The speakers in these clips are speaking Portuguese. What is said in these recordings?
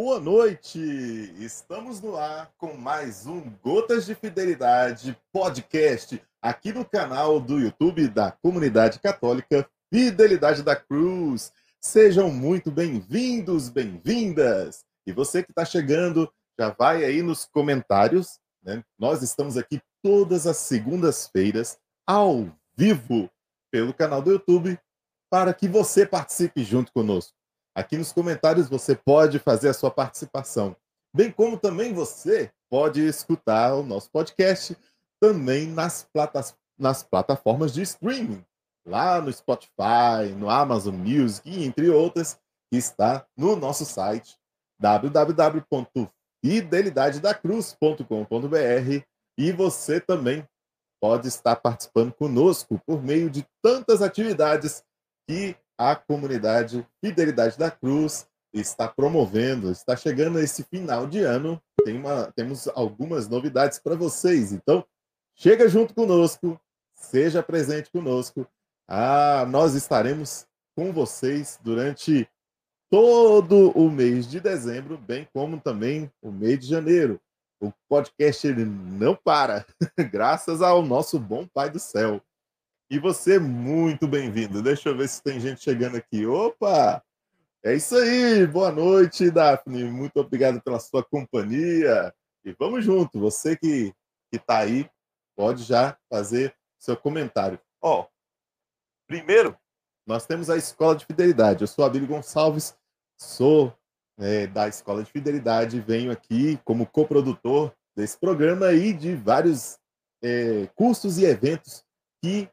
boa noite! Estamos no ar com mais um Gotas de Fidelidade podcast aqui no canal do YouTube da Comunidade Católica Fidelidade da Cruz. Sejam muito bem-vindos, bem-vindas! E você que está chegando, já vai aí nos comentários. Né? Nós estamos aqui todas as segundas-feiras, ao vivo, pelo canal do YouTube, para que você participe junto conosco. Aqui nos comentários você pode fazer a sua participação, bem como também você pode escutar o nosso podcast também nas, platas, nas plataformas de streaming, lá no Spotify, no Amazon Music, entre outras, que está no nosso site www.fidelidadedacruz.com.br e você também pode estar participando conosco por meio de tantas atividades que a comunidade Fidelidade da Cruz está promovendo, está chegando esse final de ano. Tem uma, temos algumas novidades para vocês. Então, chega junto conosco, seja presente conosco. Ah, nós estaremos com vocês durante todo o mês de dezembro, bem como também o mês de janeiro. O podcast ele não para, graças ao nosso bom Pai do Céu. E você, muito bem-vindo. Deixa eu ver se tem gente chegando aqui. Opa! É isso aí. Boa noite, Daphne. Muito obrigado pela sua companhia. E vamos junto. Você que está aí, pode já fazer seu comentário. Ó, primeiro, nós temos a Escola de Fidelidade. Eu sou Abílio Gonçalves, sou é, da Escola de Fidelidade, venho aqui como coprodutor desse programa e de vários é, cursos e eventos que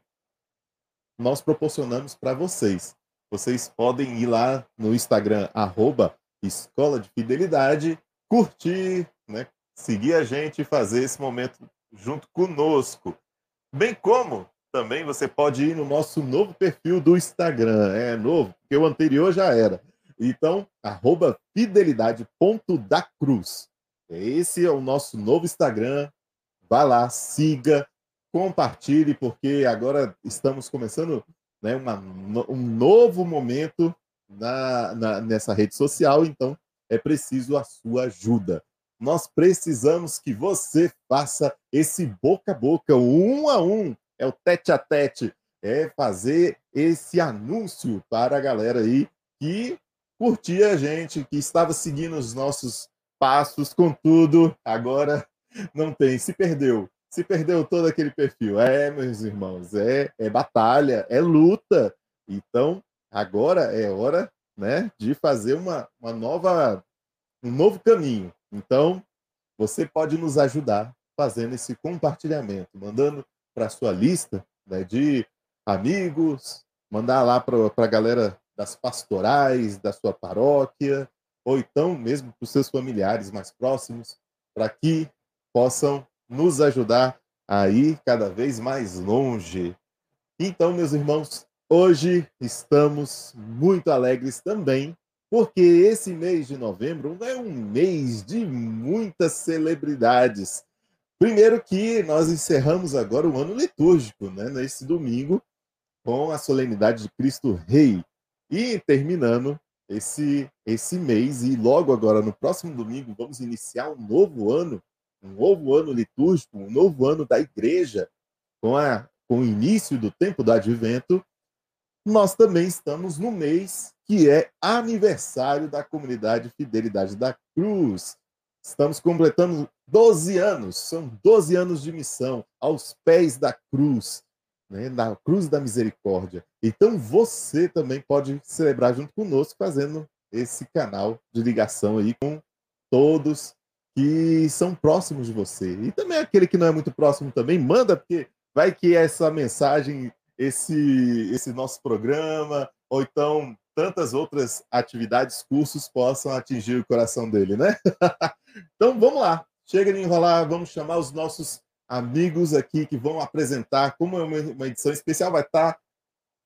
nós proporcionamos para vocês. Vocês podem ir lá no Instagram, arroba Escola de Fidelidade, curtir, né, seguir a gente e fazer esse momento junto conosco. Bem como também você pode ir no nosso novo perfil do Instagram. É novo, porque o anterior já era. Então, arroba fidelidade.dacruz. Esse é o nosso novo Instagram. Vá lá, siga, compartilhe, porque agora estamos começando né, uma, um novo momento na, na, nessa rede social, então é preciso a sua ajuda. Nós precisamos que você faça esse boca a boca, um a um, é o tete a tete, é fazer esse anúncio para a galera aí que curtia a gente, que estava seguindo os nossos passos, contudo, agora não tem, se perdeu se perdeu todo aquele perfil. É, meus irmãos, é, é batalha, é luta. Então, agora é hora né, de fazer uma, uma nova, um novo caminho. Então, você pode nos ajudar fazendo esse compartilhamento, mandando para a sua lista né, de amigos, mandar lá para a galera das pastorais, da sua paróquia, ou então mesmo para os seus familiares mais próximos, para que possam nos ajudar a ir cada vez mais longe. Então, meus irmãos, hoje estamos muito alegres também, porque esse mês de novembro é um mês de muitas celebridades. Primeiro que nós encerramos agora o ano litúrgico, né, nesse domingo, com a solenidade de Cristo Rei. E terminando esse, esse mês, e logo agora, no próximo domingo, vamos iniciar um novo ano um novo ano litúrgico, um novo ano da igreja, com, a, com o início do tempo do advento, nós também estamos no mês que é aniversário da comunidade Fidelidade da Cruz. Estamos completando 12 anos, são 12 anos de missão aos pés da cruz, né, da cruz da misericórdia. Então você também pode celebrar junto conosco, fazendo esse canal de ligação aí com todos que são próximos de você. E também aquele que não é muito próximo também, manda, porque vai que essa mensagem, esse, esse nosso programa, ou então tantas outras atividades, cursos possam atingir o coração dele, né? então vamos lá, chega de enrolar, vamos chamar os nossos amigos aqui que vão apresentar, como é uma edição especial, vai estar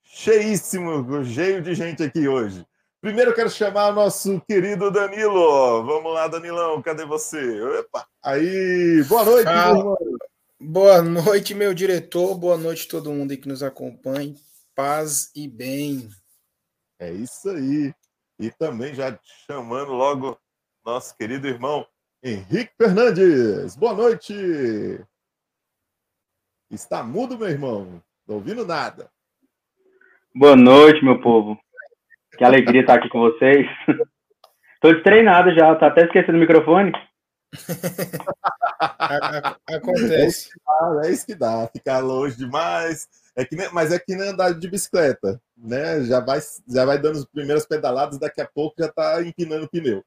cheíssimo, cheio de gente aqui hoje. Primeiro eu quero chamar o nosso querido Danilo. Vamos lá, Danilão, cadê você? Opa, aí, boa noite, ah, meu Boa noite, meu diretor. Boa noite todo mundo aí que nos acompanha. Paz e bem. É isso aí. E também já chamando logo nosso querido irmão Henrique Fernandes. Boa noite. Está mudo, meu irmão. Não ouvindo nada. Boa noite, meu povo. Que alegria estar aqui com vocês. Estou destreinado já, tá até esquecendo o microfone. Acontece. É isso que dá, ficar longe demais. É que nem, mas é que nem andar de bicicleta, né? Já vai, já vai dando as primeiras pedaladas, daqui a pouco já está empinando o pneu.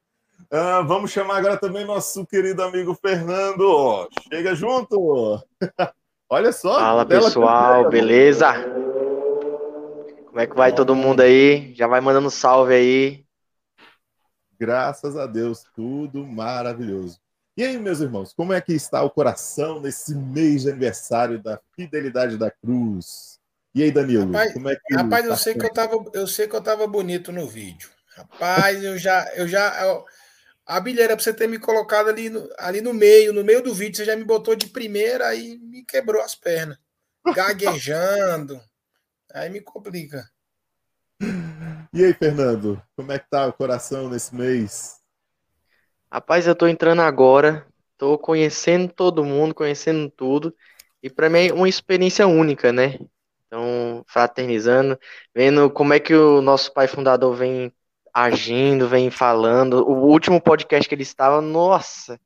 Ah, vamos chamar agora também nosso querido amigo Fernando. Chega junto! Olha só. Fala pessoal, beleza? Como é que vai todo mundo aí? Já vai mandando salve aí. Graças a Deus, tudo maravilhoso. E aí, meus irmãos, como é que está o coração nesse mês de aniversário da Fidelidade da Cruz? E aí, Danilo, rapaz, como é que Rapaz, tá eu sei que eu tava, eu sei que eu tava bonito no vídeo. Rapaz, eu já eu já eu, a bilheira para você ter me colocado ali no, ali no meio, no meio do vídeo, você já me botou de primeira aí me quebrou as pernas. Gaguejando. Aí me complica. E aí, Fernando, como é que tá o coração nesse mês? Rapaz, eu tô entrando agora, tô conhecendo todo mundo, conhecendo tudo, e para mim é uma experiência única, né? Então, fraternizando, vendo como é que o nosso pai fundador vem agindo, vem falando. O último podcast que ele estava, nossa,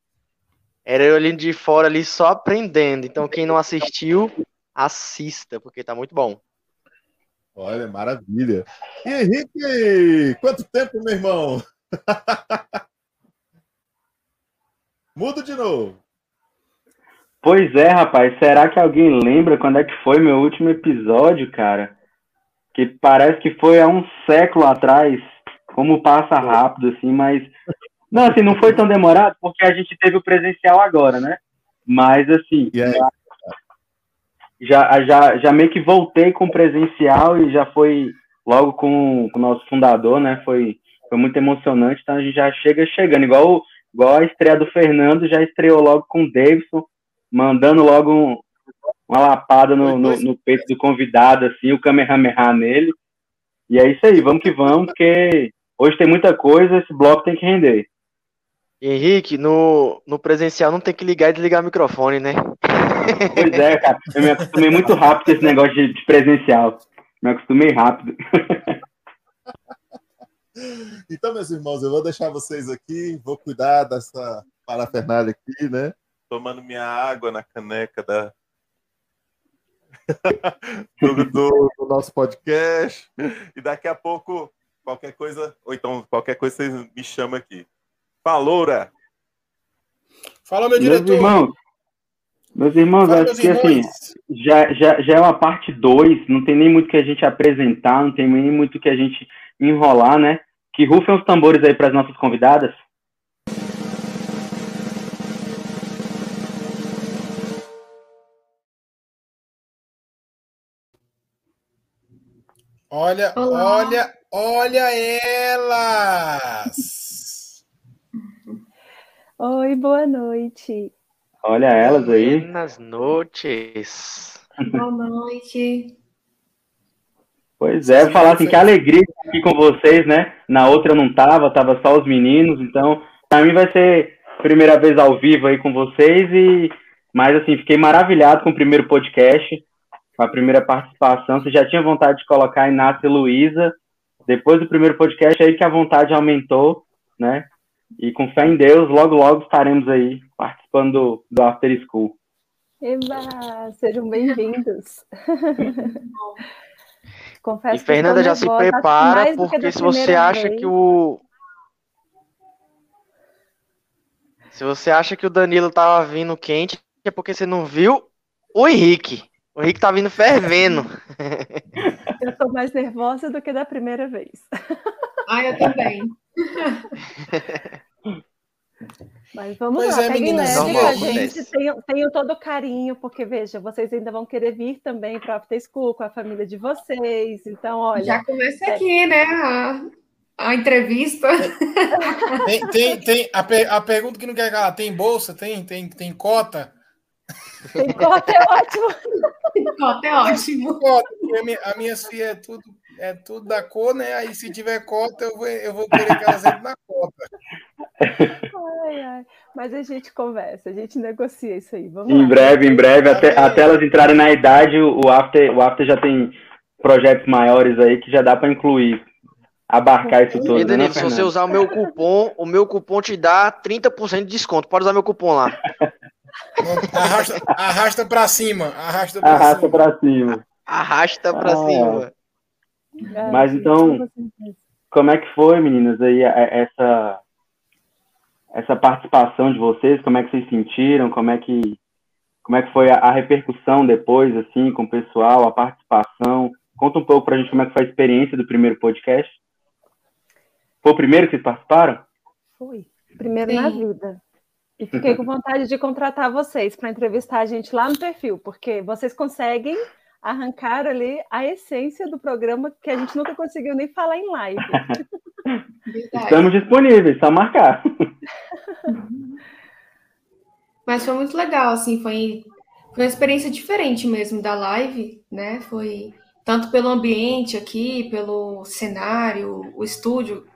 era eu ali de fora ali só aprendendo. Então, quem não assistiu, assista, porque tá muito bom. Olha, maravilha. E Henrique, quanto tempo, meu irmão? Mudo de novo. Pois é, rapaz. Será que alguém lembra quando é que foi meu último episódio, cara? Que parece que foi há um século atrás. Como passa rápido, assim, mas. Não, assim, não foi tão demorado, porque a gente teve o presencial agora, né? Mas, assim. Já, já, já meio que voltei com presencial e já foi logo com, com o nosso fundador, né? Foi, foi muito emocionante. Então a gente já chega chegando, igual Igual a estreia do Fernando, já estreou logo com o Davidson, mandando logo um, uma lapada no, no, no, peito do convidado, assim, o Kamehameha nele. E é isso aí, vamos que vamos, porque hoje tem muita coisa, esse bloco tem que render. Henrique, no, no presencial não tem que ligar e desligar o microfone, né? Pois é, cara. Eu me acostumei muito rápido com esse negócio de, de presencial. Me acostumei rápido. Então, meus irmãos, eu vou deixar vocês aqui, vou cuidar dessa parafernália aqui, né? Tomando minha água na caneca da... do, do, do, nosso podcast. E daqui a pouco, qualquer coisa, ou então qualquer coisa, vocês me chamam aqui. Faloura! Fala, meu diretor! Meus irmãos, meus irmãos Fala, acho meus que irmãos. assim, já, já, já é uma parte 2, não tem nem muito que a gente apresentar, não tem nem muito que a gente enrolar, né? Que rufem os tambores aí para as nossas convidadas. Olha, Olá. olha, olha elas! Oi, boa noite. Olha elas aí. Buenas noites. Boa noite. Pois é, falar assim, que alegria estar aqui com vocês, né? Na outra eu não tava, tava só os meninos, então para mim vai ser primeira vez ao vivo aí com vocês e mas assim, fiquei maravilhado com o primeiro podcast, com a primeira participação. Você já tinha vontade de colocar a Inácia e Luísa, depois do primeiro podcast aí que a vontade aumentou, né? E com fé em Deus, logo logo estaremos aí participando do, do After School. Eba, sejam bem-vindos. Confesso e Fernanda já se prepara, porque se você acha vez. que o. Se você acha que o Danilo tava vindo quente, é porque você não viu o Henrique. O Henrique tá vindo fervendo. Eu tô mais nervosa do que da primeira vez. Ah, eu também. Mas vamos pois lá, é, leve com a gente, tenham, tenham, todo o carinho, porque veja, vocês ainda vão querer vir também para o After School com a família de vocês. Então, olha. Já começa é... aqui, né? A, a entrevista. Tem, tem, tem a, per, a, pergunta que não quer calar: tem bolsa? Tem, tem, tem cota? Tem cota é ótimo. Tem cota é ótimo. Cota, a, minha, a minha filha é tudo, é tudo da cor, né? Aí se tiver cota, eu vou, eu vou querer que elas entrem na cota. Mas a gente conversa, a gente negocia isso aí. Vamos em lá. breve, em breve, até, até elas entrarem na idade, o After, o After já tem projetos maiores aí que já dá para incluir, abarcar isso tudo. E né, Danilo, se você usar o meu cupom, o meu cupom te dá 30% de desconto. Pode usar meu cupom lá. Arrasta, arrasta para cima, arrasta para arrasta cima. Pra cima. Arrasta para ah, cima. É, Mas então, como é que foi, meninas, aí essa essa participação de vocês? Como é que vocês sentiram? Como é que como é que foi a, a repercussão depois, assim, com o pessoal, a participação? Conta um pouco pra gente como é que foi a experiência do primeiro podcast. Foi o primeiro que vocês participaram? Foi. Primeiro Sim. na vida. E fiquei com vontade de contratar vocês para entrevistar a gente lá no perfil, porque vocês conseguem arrancar ali a essência do programa que a gente nunca conseguiu nem falar em live. Estamos disponíveis, só marcar. Mas foi muito legal, assim, foi, foi uma experiência diferente mesmo da live, né? Foi tanto pelo ambiente aqui, pelo cenário, o estúdio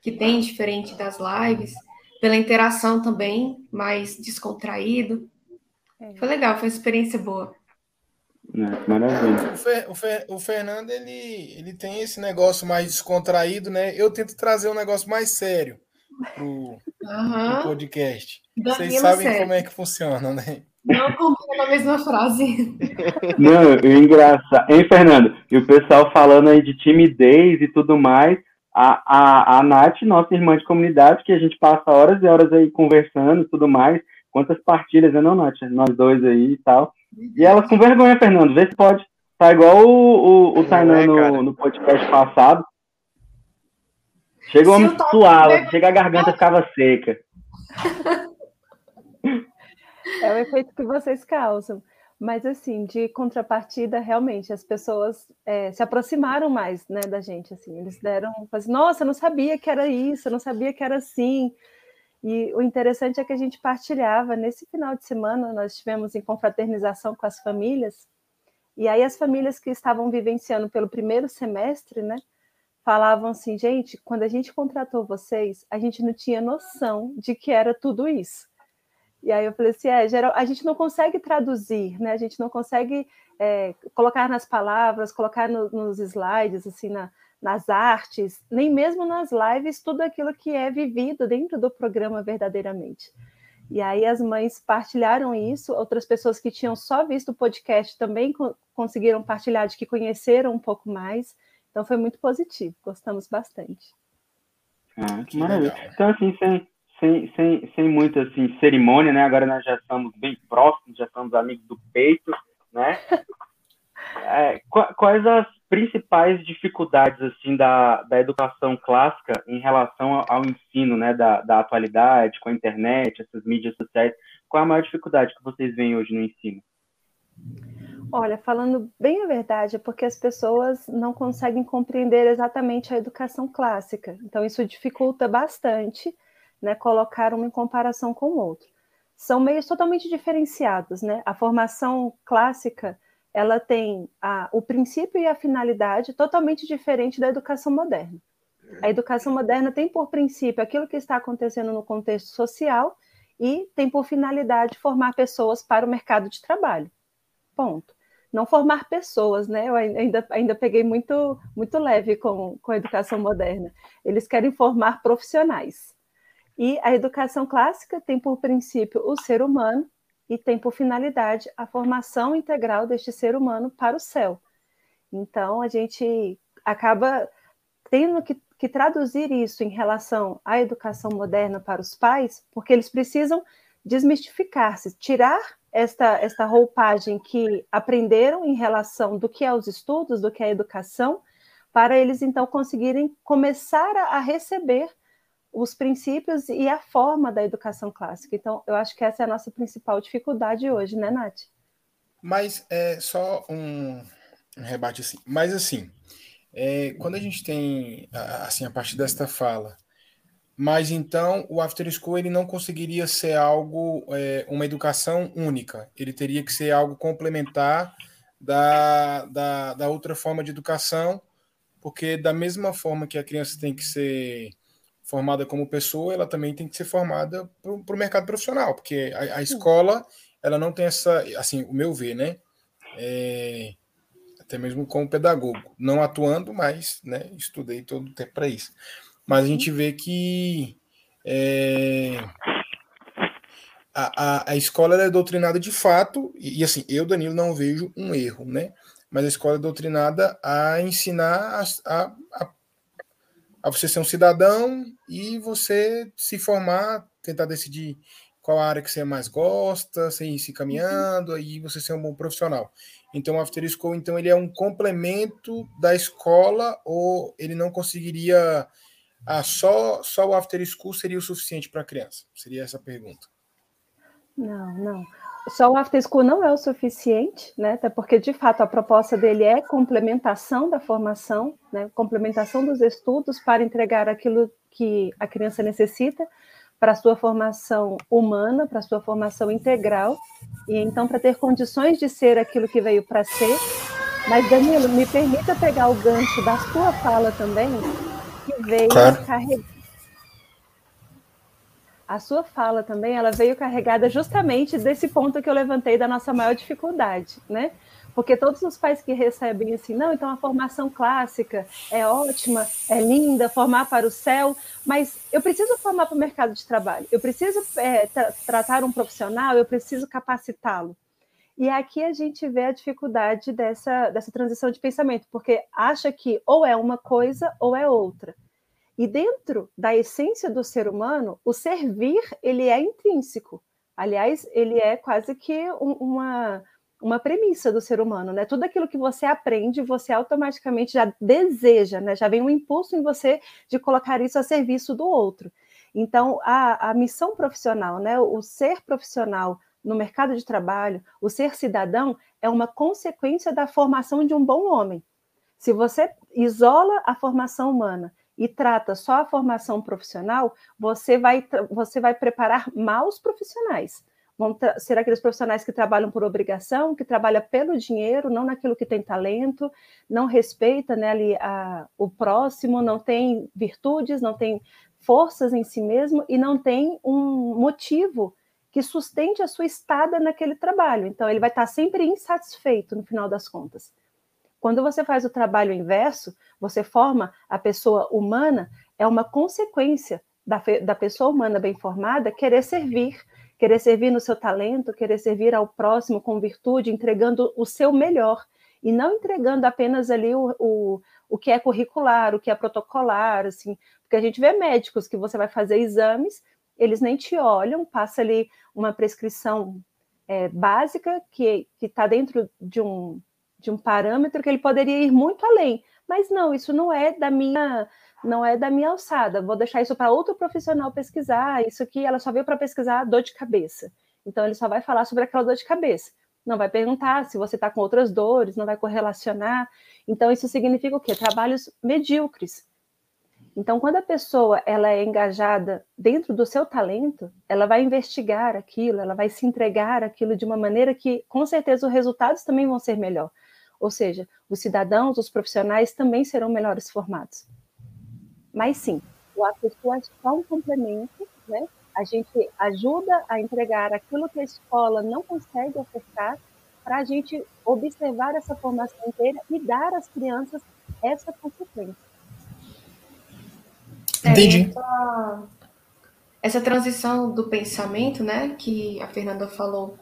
que tem diferente das lives, pela interação também, mais descontraído. É. Foi legal, foi uma experiência boa. É, maravilha. O, Fer, o, Fer, o, Fernando, ele, ele tem esse negócio mais descontraído, né? Eu tento trazer um negócio mais sério pro, uhum. pro podcast. Vocês sabem sério. como é que funciona, né? Não combina na mesma frase. Não, engraçado. Hein, Fernando? E o pessoal falando aí de timidez e tudo mais. A, a, a Nath, nossa irmã de comunidade, que a gente passa horas e horas aí conversando e tudo mais. Quantas partilhas, né, não, Nath? Nós dois aí e tal. E elas com vergonha, Fernando, vê se pode. Tá igual o, o, o Tainan é, no, no podcast passado. Chega o homem suava, chega a garganta ficava seca. É o efeito que vocês causam. Mas, assim, de contrapartida, realmente, as pessoas é, se aproximaram mais né, da gente. Assim, eles deram, assim, nossa, eu não sabia que era isso, eu não sabia que era assim. E o interessante é que a gente partilhava. Nesse final de semana, nós estivemos em confraternização com as famílias. E aí, as famílias que estavam vivenciando pelo primeiro semestre, né? Falavam assim, gente, quando a gente contratou vocês, a gente não tinha noção de que era tudo isso. E aí eu falei assim, é, geral, a gente não consegue traduzir, né? A gente não consegue é, colocar nas palavras, colocar no, nos slides, assim, na, nas artes, nem mesmo nas lives, tudo aquilo que é vivido dentro do programa verdadeiramente. E aí as mães partilharam isso, outras pessoas que tinham só visto o podcast também co conseguiram partilhar de que conheceram um pouco mais. Então foi muito positivo, gostamos bastante. Ah, que maravilha. Então, assim, sem, sem, sem, sem muita assim, cerimônia, né? Agora nós já estamos bem próximos, já somos amigos do peito, né? É, quais as principais dificuldades assim da, da educação clássica em relação ao ensino, né, da, da atualidade, com a internet, essas mídias sociais? Qual a maior dificuldade que vocês veem hoje no ensino? Olha, falando bem a verdade, é porque as pessoas não conseguem compreender exatamente a educação clássica. Então, isso dificulta bastante né, colocar uma em comparação com o outro. São meios totalmente diferenciados, né? A formação clássica ela tem a, o princípio e a finalidade totalmente diferente da educação moderna. A educação moderna tem por princípio aquilo que está acontecendo no contexto social e tem por finalidade formar pessoas para o mercado de trabalho. Ponto. Não formar pessoas, né? Eu ainda, ainda peguei muito, muito leve com, com a educação moderna. Eles querem formar profissionais. E a educação clássica tem por princípio o ser humano e tem por finalidade a formação integral deste ser humano para o céu. Então, a gente acaba tendo que, que traduzir isso em relação à educação moderna para os pais, porque eles precisam desmistificar-se, tirar esta, esta roupagem que aprenderam em relação do que é os estudos, do que é a educação, para eles então conseguirem começar a, a receber os princípios e a forma da educação clássica. Então, eu acho que essa é a nossa principal dificuldade hoje, né, Nath? Mas é só um, um rebate assim. Mas assim, é, quando a gente tem assim a partir desta fala, mas então o after school ele não conseguiria ser algo é, uma educação única. Ele teria que ser algo complementar da, da, da outra forma de educação, porque da mesma forma que a criança tem que ser formada como pessoa, ela também tem que ser formada para o mercado profissional, porque a, a, escola ela não tem essa, assim, o meu ver, né? É, até mesmo como pedagogo, não atuando, mas né, estudei todo o tempo para isso. Mas a gente vê que é, a, a, a escola é doutrinada de fato, e, e, assim, eu, Danilo, não vejo um erro, né? Mas a escola é doutrinada a ensinar a, a, a você ser um cidadão e você se formar, tentar decidir qual área que você mais gosta, você ir se caminhando, aí você ser um bom profissional. Então, o After School, então, ele é um complemento da escola ou ele não conseguiria... Ah, só, só o After School seria o suficiente para a criança? Seria essa a pergunta. Não, não. Só o After School não é o suficiente, né? Até porque, de fato, a proposta dele é complementação da formação, né? complementação dos estudos para entregar aquilo que a criança necessita para a sua formação humana, para a sua formação integral, e então para ter condições de ser aquilo que veio para ser. Mas, Danilo, me permita pegar o gancho da sua fala também, que veio claro. carregar a sua fala também, ela veio carregada justamente desse ponto que eu levantei da nossa maior dificuldade, né? Porque todos os pais que recebem assim, não, então a formação clássica é ótima, é linda, formar para o céu, mas eu preciso formar para o mercado de trabalho, eu preciso é, tra tratar um profissional, eu preciso capacitá-lo. E aqui a gente vê a dificuldade dessa, dessa transição de pensamento, porque acha que ou é uma coisa ou é outra. E dentro da essência do ser humano, o servir ele é intrínseco. Aliás, ele é quase que um, uma, uma premissa do ser humano, né? Tudo aquilo que você aprende, você automaticamente já deseja, né? Já vem um impulso em você de colocar isso a serviço do outro. Então, a, a missão profissional, né? O ser profissional no mercado de trabalho, o ser cidadão, é uma consequência da formação de um bom homem. Se você isola a formação humana e trata só a formação profissional, você vai, você vai preparar maus profissionais. Vão ser aqueles profissionais que trabalham por obrigação, que trabalham pelo dinheiro, não naquilo que tem talento, não respeita né, ali a, o próximo, não tem virtudes, não tem forças em si mesmo e não tem um motivo que sustente a sua estada naquele trabalho. Então, ele vai estar sempre insatisfeito no final das contas. Quando você faz o trabalho inverso, você forma a pessoa humana, é uma consequência da, da pessoa humana bem formada querer servir, querer servir no seu talento, querer servir ao próximo com virtude, entregando o seu melhor e não entregando apenas ali o, o, o que é curricular, o que é protocolar, assim, porque a gente vê médicos que você vai fazer exames, eles nem te olham, passa ali uma prescrição é, básica que está dentro de um, de um parâmetro que ele poderia ir muito além. Mas não, isso não é da minha não é da minha alçada. Vou deixar isso para outro profissional pesquisar. Isso aqui ela só veio para pesquisar dor de cabeça. Então ele só vai falar sobre aquela dor de cabeça. Não vai perguntar se você está com outras dores, não vai correlacionar. Então isso significa o quê? Trabalhos medíocres. Então, quando a pessoa ela é engajada dentro do seu talento, ela vai investigar aquilo, ela vai se entregar aquilo de uma maneira que, com certeza, os resultados também vão ser melhor. Ou seja, os cidadãos, os profissionais também serão melhores formados. Mas sim, o afeto é só um complemento, né? A gente ajuda a entregar aquilo que a escola não consegue ofertar para a gente observar essa formação inteira e dar às crianças essa consequência. Entendi. É, essa, essa transição do pensamento, né, que a Fernanda falou,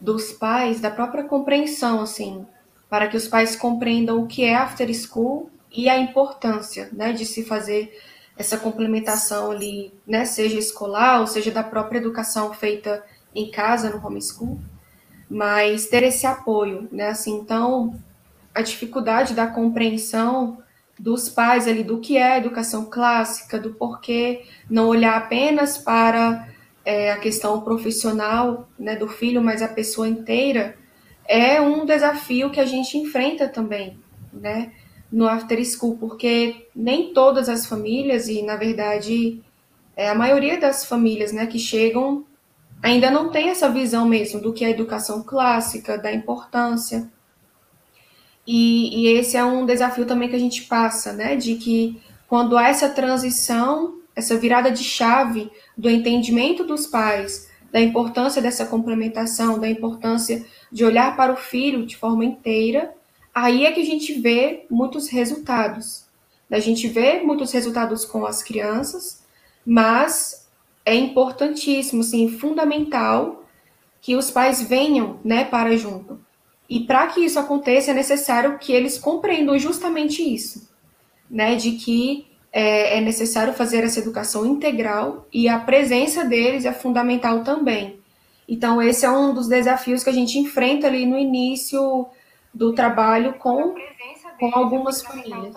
dos pais, da própria compreensão, assim, para que os pais compreendam o que é after school e a importância né, de se fazer essa complementação ali, né, seja escolar ou seja da própria educação feita em casa, no homeschool, mas ter esse apoio, né, assim, então a dificuldade da compreensão dos pais ali do que é educação clássica, do porquê não olhar apenas para é, a questão profissional né, do filho, mas a pessoa inteira, é um desafio que a gente enfrenta também, né, no after school, porque nem todas as famílias e na verdade é, a maioria das famílias, né, que chegam ainda não tem essa visão mesmo do que é a educação clássica, da importância. E, e esse é um desafio também que a gente passa, né, de que quando há essa transição essa virada de chave do entendimento dos pais, da importância dessa complementação, da importância de olhar para o filho de forma inteira, aí é que a gente vê muitos resultados. A gente vê muitos resultados com as crianças, mas é importantíssimo, sim, fundamental que os pais venham, né, para junto. E para que isso aconteça é necessário que eles compreendam justamente isso, né, de que é, é necessário fazer essa educação integral e a presença deles é fundamental também. Então, esse é um dos desafios que a gente enfrenta ali no início do trabalho com, com algumas famílias.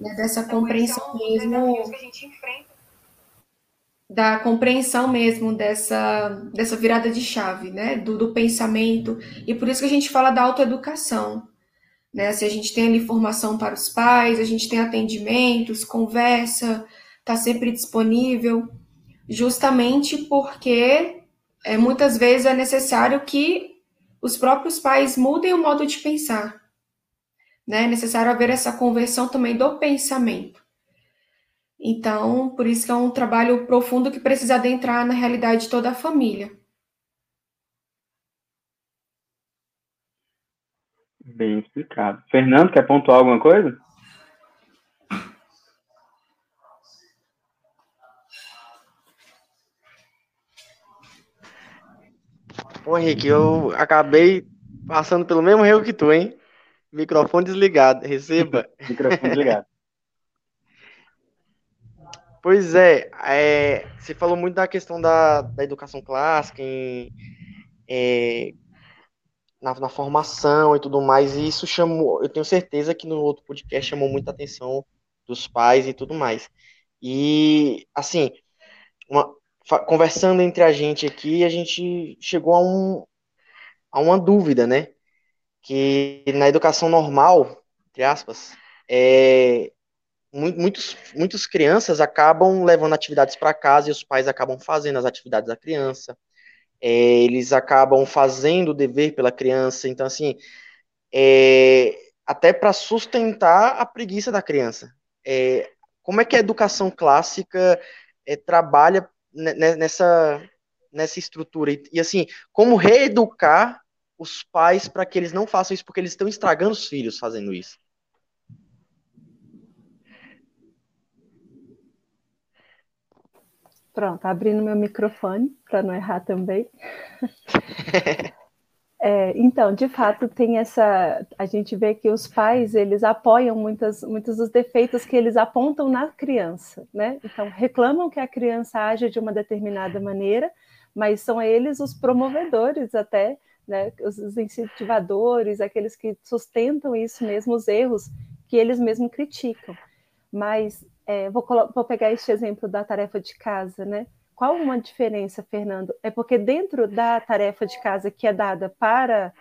Né, dessa então, compreensão é mesmo. Da compreensão mesmo dessa, dessa virada de chave, né? Do, do pensamento. E por isso que a gente fala da autoeducação né? Se a gente tem ali formação para os pais, a gente tem atendimentos, conversa, está sempre disponível, justamente porque é, muitas vezes é necessário que os próprios pais mudem o modo de pensar. Né? É necessário haver essa conversão também do pensamento. Então, por isso que é um trabalho profundo que precisa adentrar na realidade de toda a família. Bem explicado. Fernando, quer pontuar alguma coisa? Ô Henrique, eu acabei passando pelo mesmo erro que tu, hein? Microfone desligado, receba. Microfone desligado. Pois é, é, você falou muito da questão da, da educação clássica, em, é, na, na, formação e tudo mais, e isso chamou, eu tenho certeza que no outro podcast chamou muita atenção dos pais e tudo mais. E, assim, uma, conversando entre a gente aqui, a gente chegou a, um, a uma dúvida, né? Que na educação normal, entre aspas, é, muitos, muitas crianças acabam levando atividades para casa e os pais acabam fazendo as atividades da criança é, eles acabam fazendo o dever pela criança, então, assim, é, até para sustentar a preguiça da criança. É, como é que a educação clássica é, trabalha nessa, nessa estrutura? E, e, assim, como reeducar os pais para que eles não façam isso, porque eles estão estragando os filhos fazendo isso? Pronto, abrindo meu microfone para não errar também. É, então, de fato, tem essa. A gente vê que os pais eles apoiam muitas, muitos dos defeitos que eles apontam na criança, né? Então, reclamam que a criança age de uma determinada maneira, mas são eles os promovedores até, né? Os incentivadores, aqueles que sustentam isso mesmo, os erros que eles mesmos criticam. Mas é, vou, vou pegar este exemplo da tarefa de casa, né? Qual uma diferença, Fernando? É porque dentro da tarefa de casa que é dada para,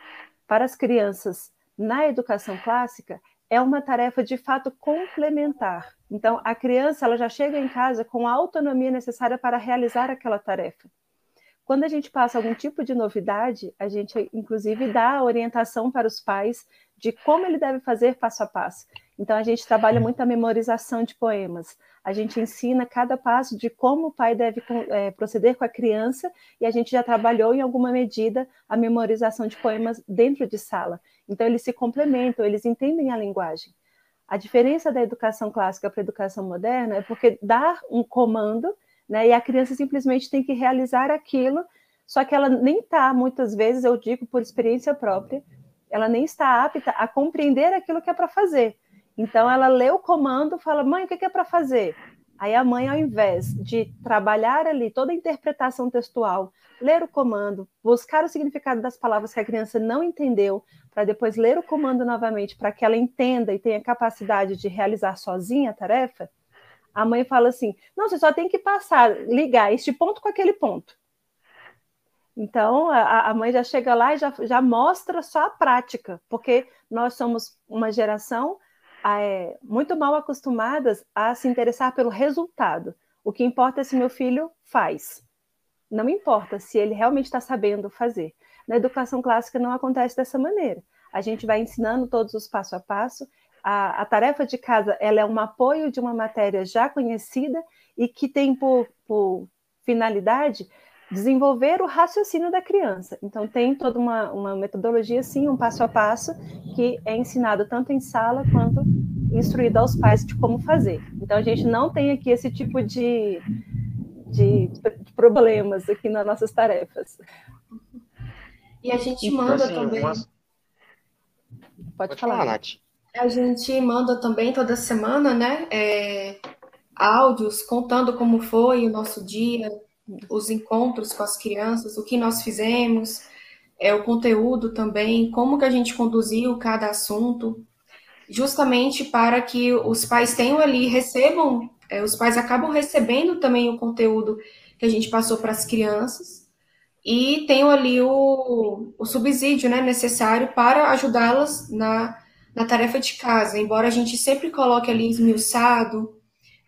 para as crianças na educação clássica, é uma tarefa de fato complementar. Então, a criança ela já chega em casa com a autonomia necessária para realizar aquela tarefa. Quando a gente passa algum tipo de novidade, a gente inclusive dá orientação para os pais de como ele deve fazer passo a passo. Então, a gente trabalha muito a memorização de poemas. A gente ensina cada passo de como o pai deve é, proceder com a criança, e a gente já trabalhou, em alguma medida, a memorização de poemas dentro de sala. Então, eles se complementam, eles entendem a linguagem. A diferença da educação clássica para a educação moderna é porque dá um comando, né, e a criança simplesmente tem que realizar aquilo, só que ela nem está, muitas vezes, eu digo por experiência própria, ela nem está apta a compreender aquilo que é para fazer. Então ela lê o comando, fala: "Mãe, o que é para fazer?" Aí a mãe, ao invés de trabalhar ali toda a interpretação textual, ler o comando, buscar o significado das palavras que a criança não entendeu, para depois ler o comando novamente, para que ela entenda e tenha capacidade de realizar sozinha a tarefa, a mãe fala assim: não, você só tem que passar, ligar este ponto com aquele ponto. Então, a, a mãe já chega lá e já, já mostra só a prática, porque nós somos uma geração é, muito mal acostumadas a se interessar pelo resultado. O que importa é se meu filho faz. Não importa se ele realmente está sabendo fazer. Na educação clássica não acontece dessa maneira. A gente vai ensinando todos os passo a passo. A, a tarefa de casa ela é um apoio de uma matéria já conhecida e que tem por, por finalidade desenvolver o raciocínio da criança. Então, tem toda uma, uma metodologia, sim, um passo a passo, que é ensinado tanto em sala quanto instruído aos pais de como fazer. Então, a gente não tem aqui esse tipo de, de, de problemas aqui nas nossas tarefas. E a gente então, manda assim, também. Pode, Pode falar, falar, Nath. A gente manda também toda semana, né? É, áudios contando como foi o nosso dia, os encontros com as crianças, o que nós fizemos, é o conteúdo também, como que a gente conduziu cada assunto, justamente para que os pais tenham ali, recebam, é, os pais acabam recebendo também o conteúdo que a gente passou para as crianças e tenham ali o, o subsídio né, necessário para ajudá-las na, na tarefa de casa, embora a gente sempre coloque ali esmiuçado,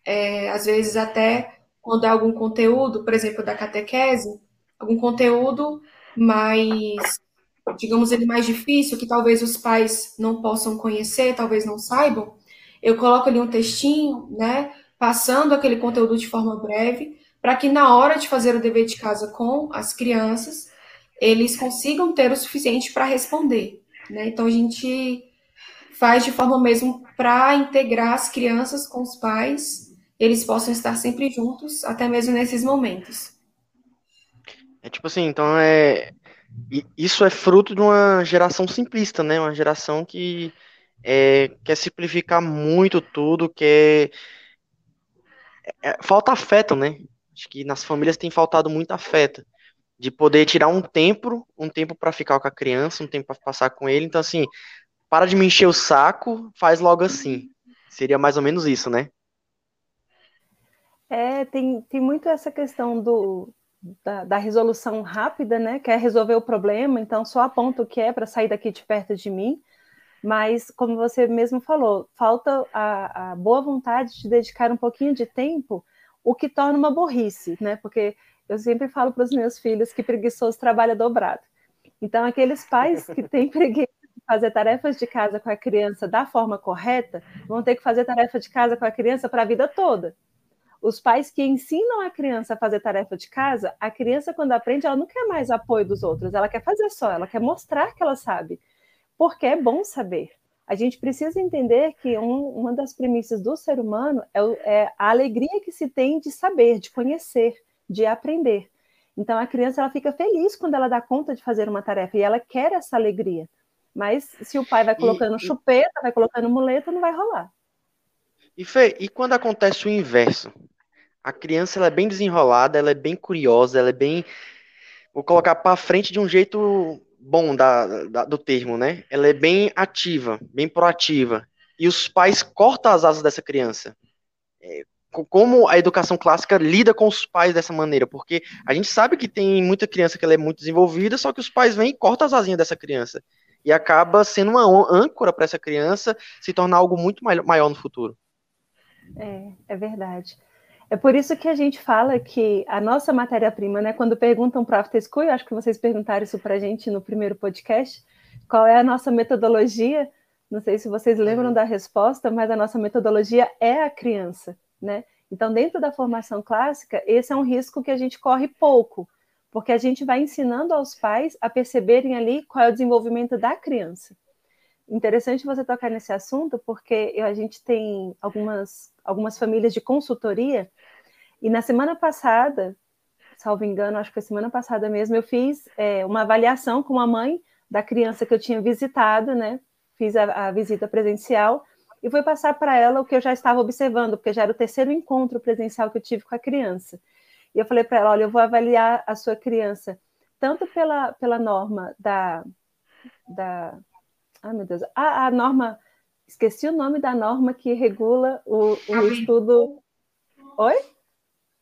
é, às vezes até quando há algum conteúdo, por exemplo, da catequese, algum conteúdo mais, digamos ele mais difícil, que talvez os pais não possam conhecer, talvez não saibam, eu coloco ali um textinho, né, passando aquele conteúdo de forma breve, para que na hora de fazer o dever de casa com as crianças, eles consigam ter o suficiente para responder, né? Então a gente faz de forma mesmo para integrar as crianças com os pais eles possam estar sempre juntos, até mesmo nesses momentos. É tipo assim, então é. Isso é fruto de uma geração simplista, né? Uma geração que é, quer simplificar muito tudo, quer. É, falta afeto, né? Acho que nas famílias tem faltado muito afeto. De poder tirar um tempo, um tempo para ficar com a criança, um tempo para passar com ele. Então, assim, para de me encher o saco, faz logo assim. Seria mais ou menos isso, né? É, tem, tem muito essa questão do, da, da, resolução rápida, né? Quer resolver o problema, então só aponta o que é para sair daqui de perto de mim. Mas, como você mesmo falou, falta a, a boa vontade de dedicar um pouquinho de tempo, o que torna uma burrice, né? Porque eu sempre falo para os meus filhos que preguiçoso trabalha dobrado. Então, aqueles pais que têm preguiça de fazer tarefas de casa com a criança da forma correta, vão ter que fazer tarefa de casa com a criança para a vida toda. Os pais que ensinam a criança a fazer tarefa de casa, a criança, quando aprende, ela não quer mais apoio dos outros, ela quer fazer só, ela quer mostrar que ela sabe. Porque é bom saber. A gente precisa entender que um, uma das premissas do ser humano é, é a alegria que se tem de saber, de conhecer, de aprender. Então a criança ela fica feliz quando ela dá conta de fazer uma tarefa e ela quer essa alegria. Mas se o pai vai colocando e, chupeta, vai colocando muleta, não vai rolar. E Fê, e quando acontece o inverso? A criança ela é bem desenrolada, ela é bem curiosa, ela é bem. Vou colocar para frente de um jeito bom da, da, do termo, né? Ela é bem ativa, bem proativa. E os pais cortam as asas dessa criança. É, como a educação clássica lida com os pais dessa maneira? Porque a gente sabe que tem muita criança que ela é muito desenvolvida, só que os pais vêm e cortam as asinhas dessa criança. E acaba sendo uma âncora para essa criança se tornar algo muito maior no futuro. É, é verdade. É por isso que a gente fala que a nossa matéria-prima, né? Quando perguntam para o After School, eu acho que vocês perguntaram isso para a gente no primeiro podcast, qual é a nossa metodologia? Não sei se vocês lembram uhum. da resposta, mas a nossa metodologia é a criança, né? Então, dentro da formação clássica, esse é um risco que a gente corre pouco, porque a gente vai ensinando aos pais a perceberem ali qual é o desenvolvimento da criança. Interessante você tocar nesse assunto, porque a gente tem algumas, algumas famílias de consultoria e na semana passada, salvo engano, acho que a semana passada mesmo, eu fiz é, uma avaliação com a mãe da criança que eu tinha visitado, né? Fiz a, a visita presencial e fui passar para ela o que eu já estava observando, porque já era o terceiro encontro presencial que eu tive com a criança. E eu falei para ela: olha, eu vou avaliar a sua criança tanto pela, pela norma da. da ai, meu Deus, a, a norma. Esqueci o nome da norma que regula o, o estudo. Oi?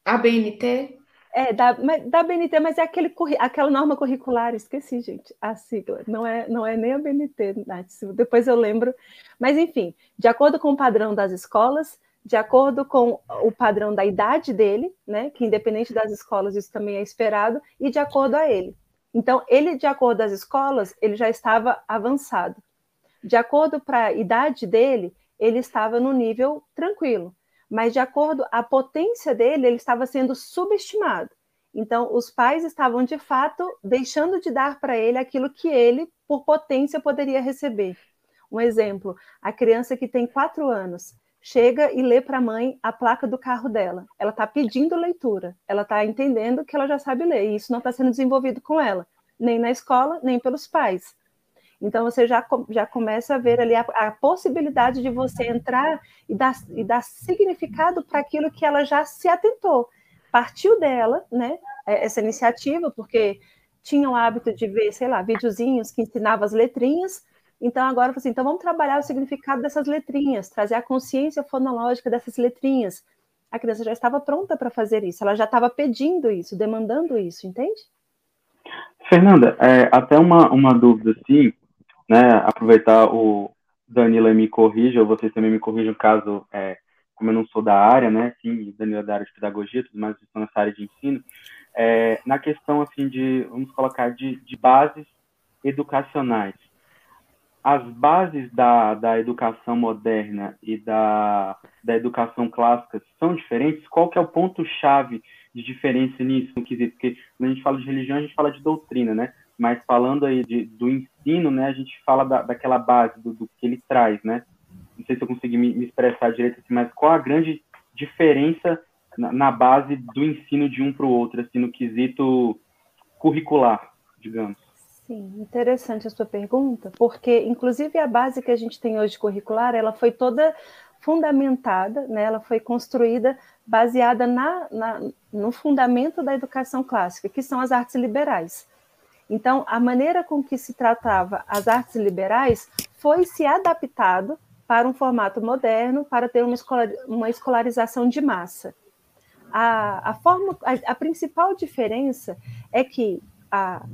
A BNT? É, da, da BNT, mas é aquele, aquela norma curricular, esqueci, gente, a sigla. Não é, não é nem a BNT, Nath, depois eu lembro. Mas, enfim, de acordo com o padrão das escolas, de acordo com o padrão da idade dele, né, que independente das escolas isso também é esperado, e de acordo a ele. Então, ele, de acordo às escolas, ele já estava avançado. De acordo para a idade dele, ele estava no nível tranquilo. mas de acordo a potência dele, ele estava sendo subestimado. Então, os pais estavam de fato deixando de dar para ele aquilo que ele, por potência, poderia receber. Um exemplo: a criança que tem quatro anos chega e lê para a mãe a placa do carro dela. Ela está pedindo leitura, ela está entendendo que ela já sabe ler, e isso não está sendo desenvolvido com ela, nem na escola, nem pelos pais. Então você já, já começa a ver ali a, a possibilidade de você entrar e dar, e dar significado para aquilo que ela já se atentou. Partiu dela, né? É, essa iniciativa, porque tinha o hábito de ver, sei lá, videozinhos que ensinavam as letrinhas. Então agora assim, então vamos trabalhar o significado dessas letrinhas, trazer a consciência fonológica dessas letrinhas. A criança já estava pronta para fazer isso, ela já estava pedindo isso, demandando isso, entende? Fernanda, é, até uma, uma dúvida assim, né, aproveitar o Danila me corrija, ou vocês também me corrijam caso, é, como eu não sou da área, né, sim, Danila é da área de pedagogia, tudo mais, estou nessa área de ensino, é, na questão, assim, de, vamos colocar, de, de bases educacionais. As bases da, da educação moderna e da, da educação clássica são diferentes? Qual que é o ponto-chave de diferença nisso? Porque quando a gente fala de religião, a gente fala de doutrina, né? Mas falando aí de, do ensino, né, a gente fala da, daquela base, do, do, que ele traz, né? Não sei se eu consegui me, me expressar direito assim, mas qual a grande diferença na, na base do ensino de um para o outro, assim, no quesito curricular, digamos? Sim, interessante a sua pergunta, porque inclusive a base que a gente tem hoje curricular, ela foi toda fundamentada, né, ela foi construída baseada na, na, no fundamento da educação clássica, que são as artes liberais. Então, a maneira com que se tratava as artes liberais foi se adaptado para um formato moderno, para ter uma, uma escolarização de massa. A, a, forma, a, a principal diferença é que a,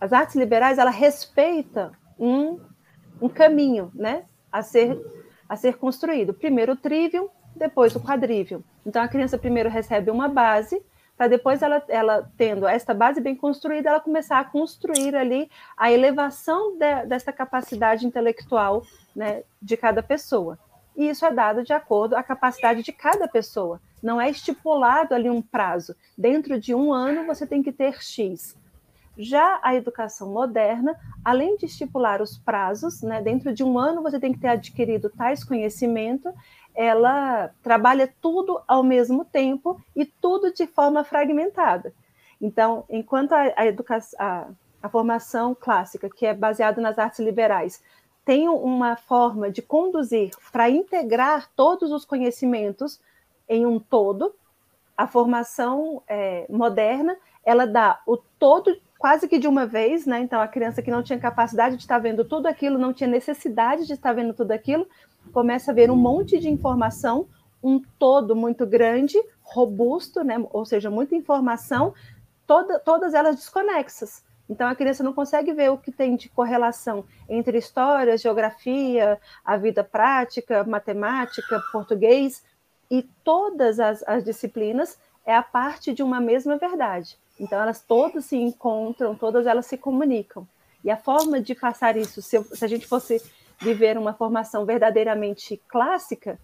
as artes liberais ela respeita um, um caminho né, a, ser, a ser construído. Primeiro o trivium, depois o quadrivium. Então, a criança primeiro recebe uma base, para depois ela, ela tendo esta base bem construída, ela começar a construir ali a elevação de, dessa capacidade intelectual né, de cada pessoa. E isso é dado de acordo à capacidade de cada pessoa. Não é estipulado ali um prazo. Dentro de um ano você tem que ter X. Já a educação moderna, além de estipular os prazos, né, dentro de um ano você tem que ter adquirido tais conhecimento, ela trabalha tudo ao mesmo tempo e tudo de forma fragmentada. Então, enquanto a, a, educação, a, a formação clássica, que é baseada nas artes liberais, tem uma forma de conduzir para integrar todos os conhecimentos em um todo, a formação é, moderna ela dá o todo quase que de uma vez, né? Então a criança que não tinha capacidade de estar vendo tudo aquilo, não tinha necessidade de estar vendo tudo aquilo, começa a ver um monte de informação, um todo muito grande, robusto, né? ou seja, muita informação, toda, todas elas desconexas. Então a criança não consegue ver o que tem de correlação entre história, geografia, a vida prática, matemática, português, e todas as, as disciplinas é a parte de uma mesma verdade. Então elas todas se encontram, todas elas se comunicam. E a forma de passar isso, se, se a gente fosse viver uma formação verdadeiramente clássica,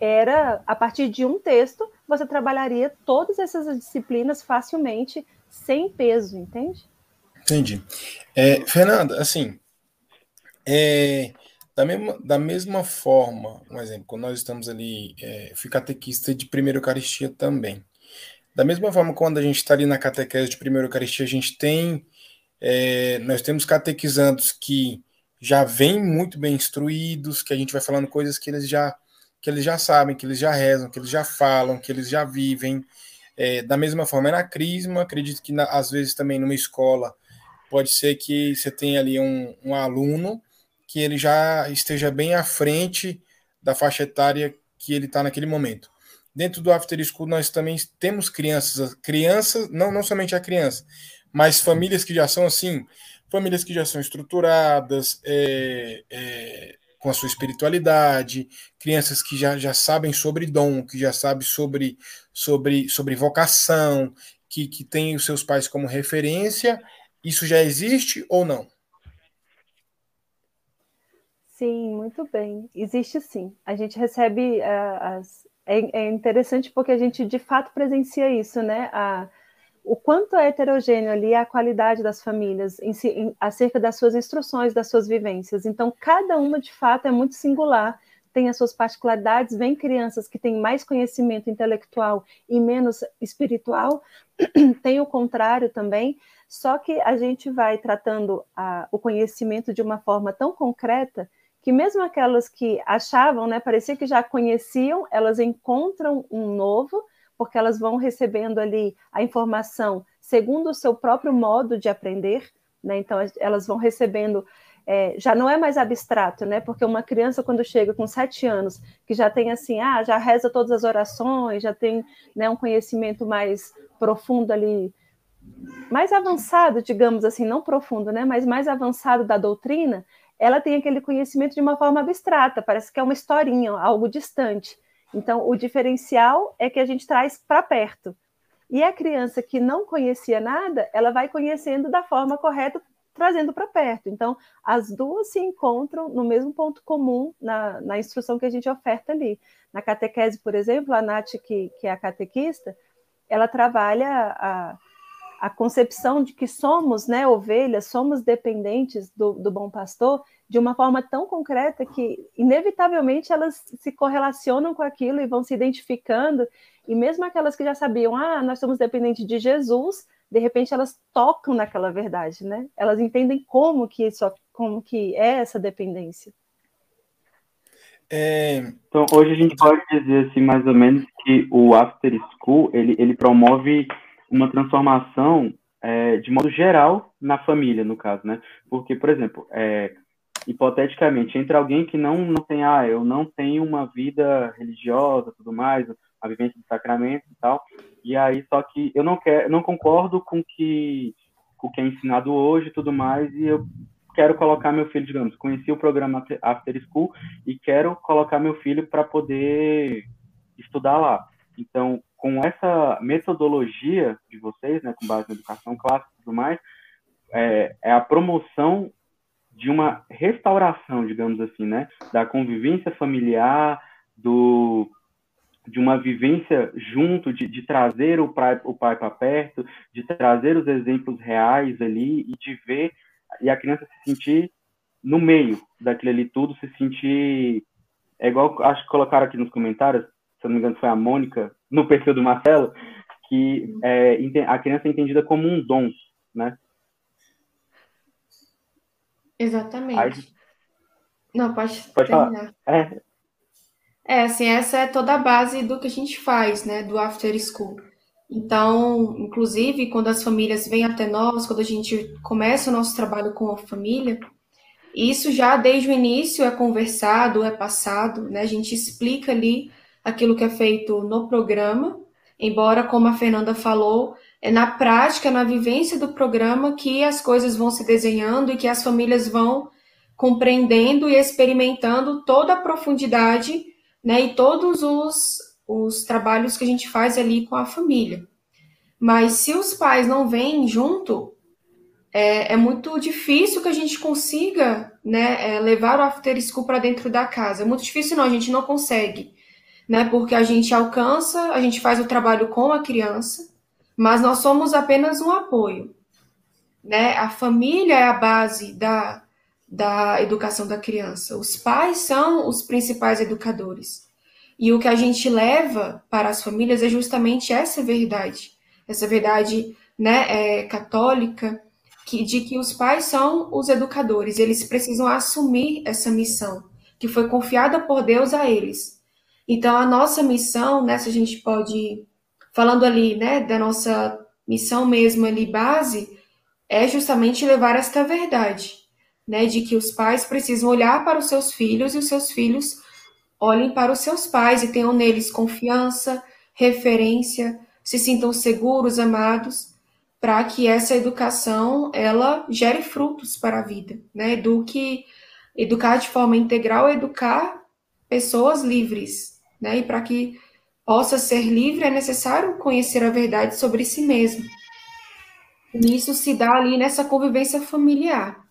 era a partir de um texto você trabalharia todas essas disciplinas facilmente, sem peso, entende? Entendi. É, Fernanda, assim, é, da, mesma, da mesma forma, um exemplo, quando nós estamos ali, é, fui catequista de primeira Eucaristia também. Da mesma forma, quando a gente está ali na catequese de primeira Eucaristia, a gente tem, é, nós temos catequizandos que já vêm muito bem instruídos, que a gente vai falando coisas que eles já que eles já sabem, que eles já rezam, que eles já falam, que eles já vivem. É, da mesma forma, é na Crisma, acredito que na, às vezes também numa escola pode ser que você tenha ali um, um aluno que ele já esteja bem à frente da faixa etária que ele está naquele momento. Dentro do After School, nós também temos crianças, crianças, não, não somente a criança, mas famílias que já são assim, famílias que já são estruturadas, é, é, com a sua espiritualidade, crianças que já, já sabem sobre dom, que já sabem sobre, sobre, sobre vocação, que, que têm os seus pais como referência. Isso já existe ou não? Sim, muito bem. Existe sim. A gente recebe uh, as, é, é, interessante porque a gente de fato presencia isso, né? A, o quanto é heterogêneo ali a qualidade das famílias em, em, acerca das suas instruções, das suas vivências. Então, cada uma de fato é muito singular, tem as suas particularidades. Vem crianças que têm mais conhecimento intelectual e menos espiritual, tem o contrário também. Só que a gente vai tratando a, o conhecimento de uma forma tão concreta que mesmo aquelas que achavam, né, parecia que já conheciam, elas encontram um novo porque elas vão recebendo ali a informação segundo o seu próprio modo de aprender, né? Então elas vão recebendo é, já não é mais abstrato, né? Porque uma criança, quando chega com sete anos, que já tem assim, ah, já reza todas as orações, já tem né, um conhecimento mais profundo ali, mais avançado, digamos assim, não profundo, né? Mas mais avançado da doutrina, ela tem aquele conhecimento de uma forma abstrata, parece que é uma historinha, algo distante. Então, o diferencial é que a gente traz para perto. E a criança que não conhecia nada, ela vai conhecendo da forma correta, trazendo para perto. Então, as duas se encontram no mesmo ponto comum na, na instrução que a gente oferta ali. Na catequese, por exemplo, a Nath, que, que é a catequista, ela trabalha a, a concepção de que somos né, ovelhas, somos dependentes do, do bom pastor, de uma forma tão concreta que, inevitavelmente, elas se correlacionam com aquilo e vão se identificando. E mesmo aquelas que já sabiam, ah, nós somos dependentes de Jesus, de repente elas tocam naquela verdade, né? Elas entendem como que isso, como que é essa dependência. É... Então, hoje a gente pode dizer assim, mais ou menos, que o After School ele, ele promove uma transformação é, de modo geral na família, no caso, né? Porque, por exemplo, é, hipoteticamente, entre alguém que não, não tem, ah, eu não tenho uma vida religiosa, tudo mais, a vivência do sacramento e tal, e aí só que eu não quero, não concordo com que com o que é ensinado hoje tudo mais, e eu quero colocar meu filho, digamos, conheci o programa After School e quero colocar meu filho para poder estudar lá. Então, com essa metodologia de vocês, né, com base na educação clássica e tudo mais, é, é a promoção de uma restauração, digamos assim, né, da convivência familiar, do de uma vivência junto, de, de trazer o pai, o pai para perto, de trazer os exemplos reais ali e de ver e a criança se sentir no meio daquilo ali tudo, se sentir é igual acho que colocaram aqui nos comentários, se eu não me engano foi a Mônica no perfil do Marcelo, que é, a criança é entendida como um dom, né? Exatamente. Aí, Não, pode, pode terminar. Falar. É. é, assim, essa é toda a base do que a gente faz, né, do after school. Então, inclusive, quando as famílias vêm até nós, quando a gente começa o nosso trabalho com a família, isso já desde o início é conversado, é passado, né? A gente explica ali aquilo que é feito no programa, embora, como a Fernanda falou, é na prática, na vivência do programa que as coisas vão se desenhando e que as famílias vão compreendendo e experimentando toda a profundidade, né, e todos os, os trabalhos que a gente faz ali com a família. Mas se os pais não vêm junto, é, é muito difícil que a gente consiga né, é, levar o after school para dentro da casa. É muito difícil, não, a gente não consegue, né, porque a gente alcança, a gente faz o trabalho com a criança, mas nós somos apenas um apoio. Né? A família é a base da, da educação da criança. Os pais são os principais educadores. E o que a gente leva para as famílias é justamente essa verdade, essa verdade né, é, católica, que, de que os pais são os educadores, eles precisam assumir essa missão que foi confiada por Deus a eles. Então, a nossa missão, né, se a gente pode falando ali, né, da nossa missão mesmo ali base, é justamente levar esta verdade, né, de que os pais precisam olhar para os seus filhos e os seus filhos olhem para os seus pais e tenham neles confiança, referência, se sintam seguros, amados, para que essa educação ela gere frutos para a vida, né? Eduque, educar de forma integral, educar pessoas livres, né? E para que possa ser livre, é necessário conhecer a verdade sobre si mesmo. E isso se dá ali nessa convivência familiar.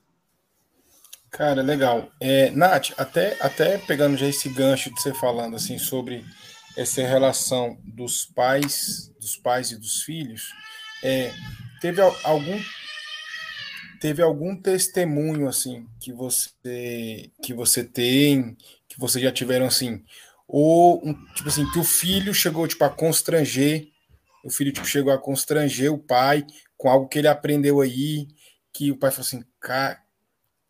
Cara, legal. É, Nath, até, até pegando já esse gancho de você falando assim sobre essa relação dos pais, dos pais e dos filhos, é, teve algum teve algum testemunho assim que você que você tem, que vocês já tiveram assim, ou um, tipo assim que o filho chegou tipo a constranger, o filho tipo chegou a constranger o pai com algo que ele aprendeu aí, que o pai falou assim, cara,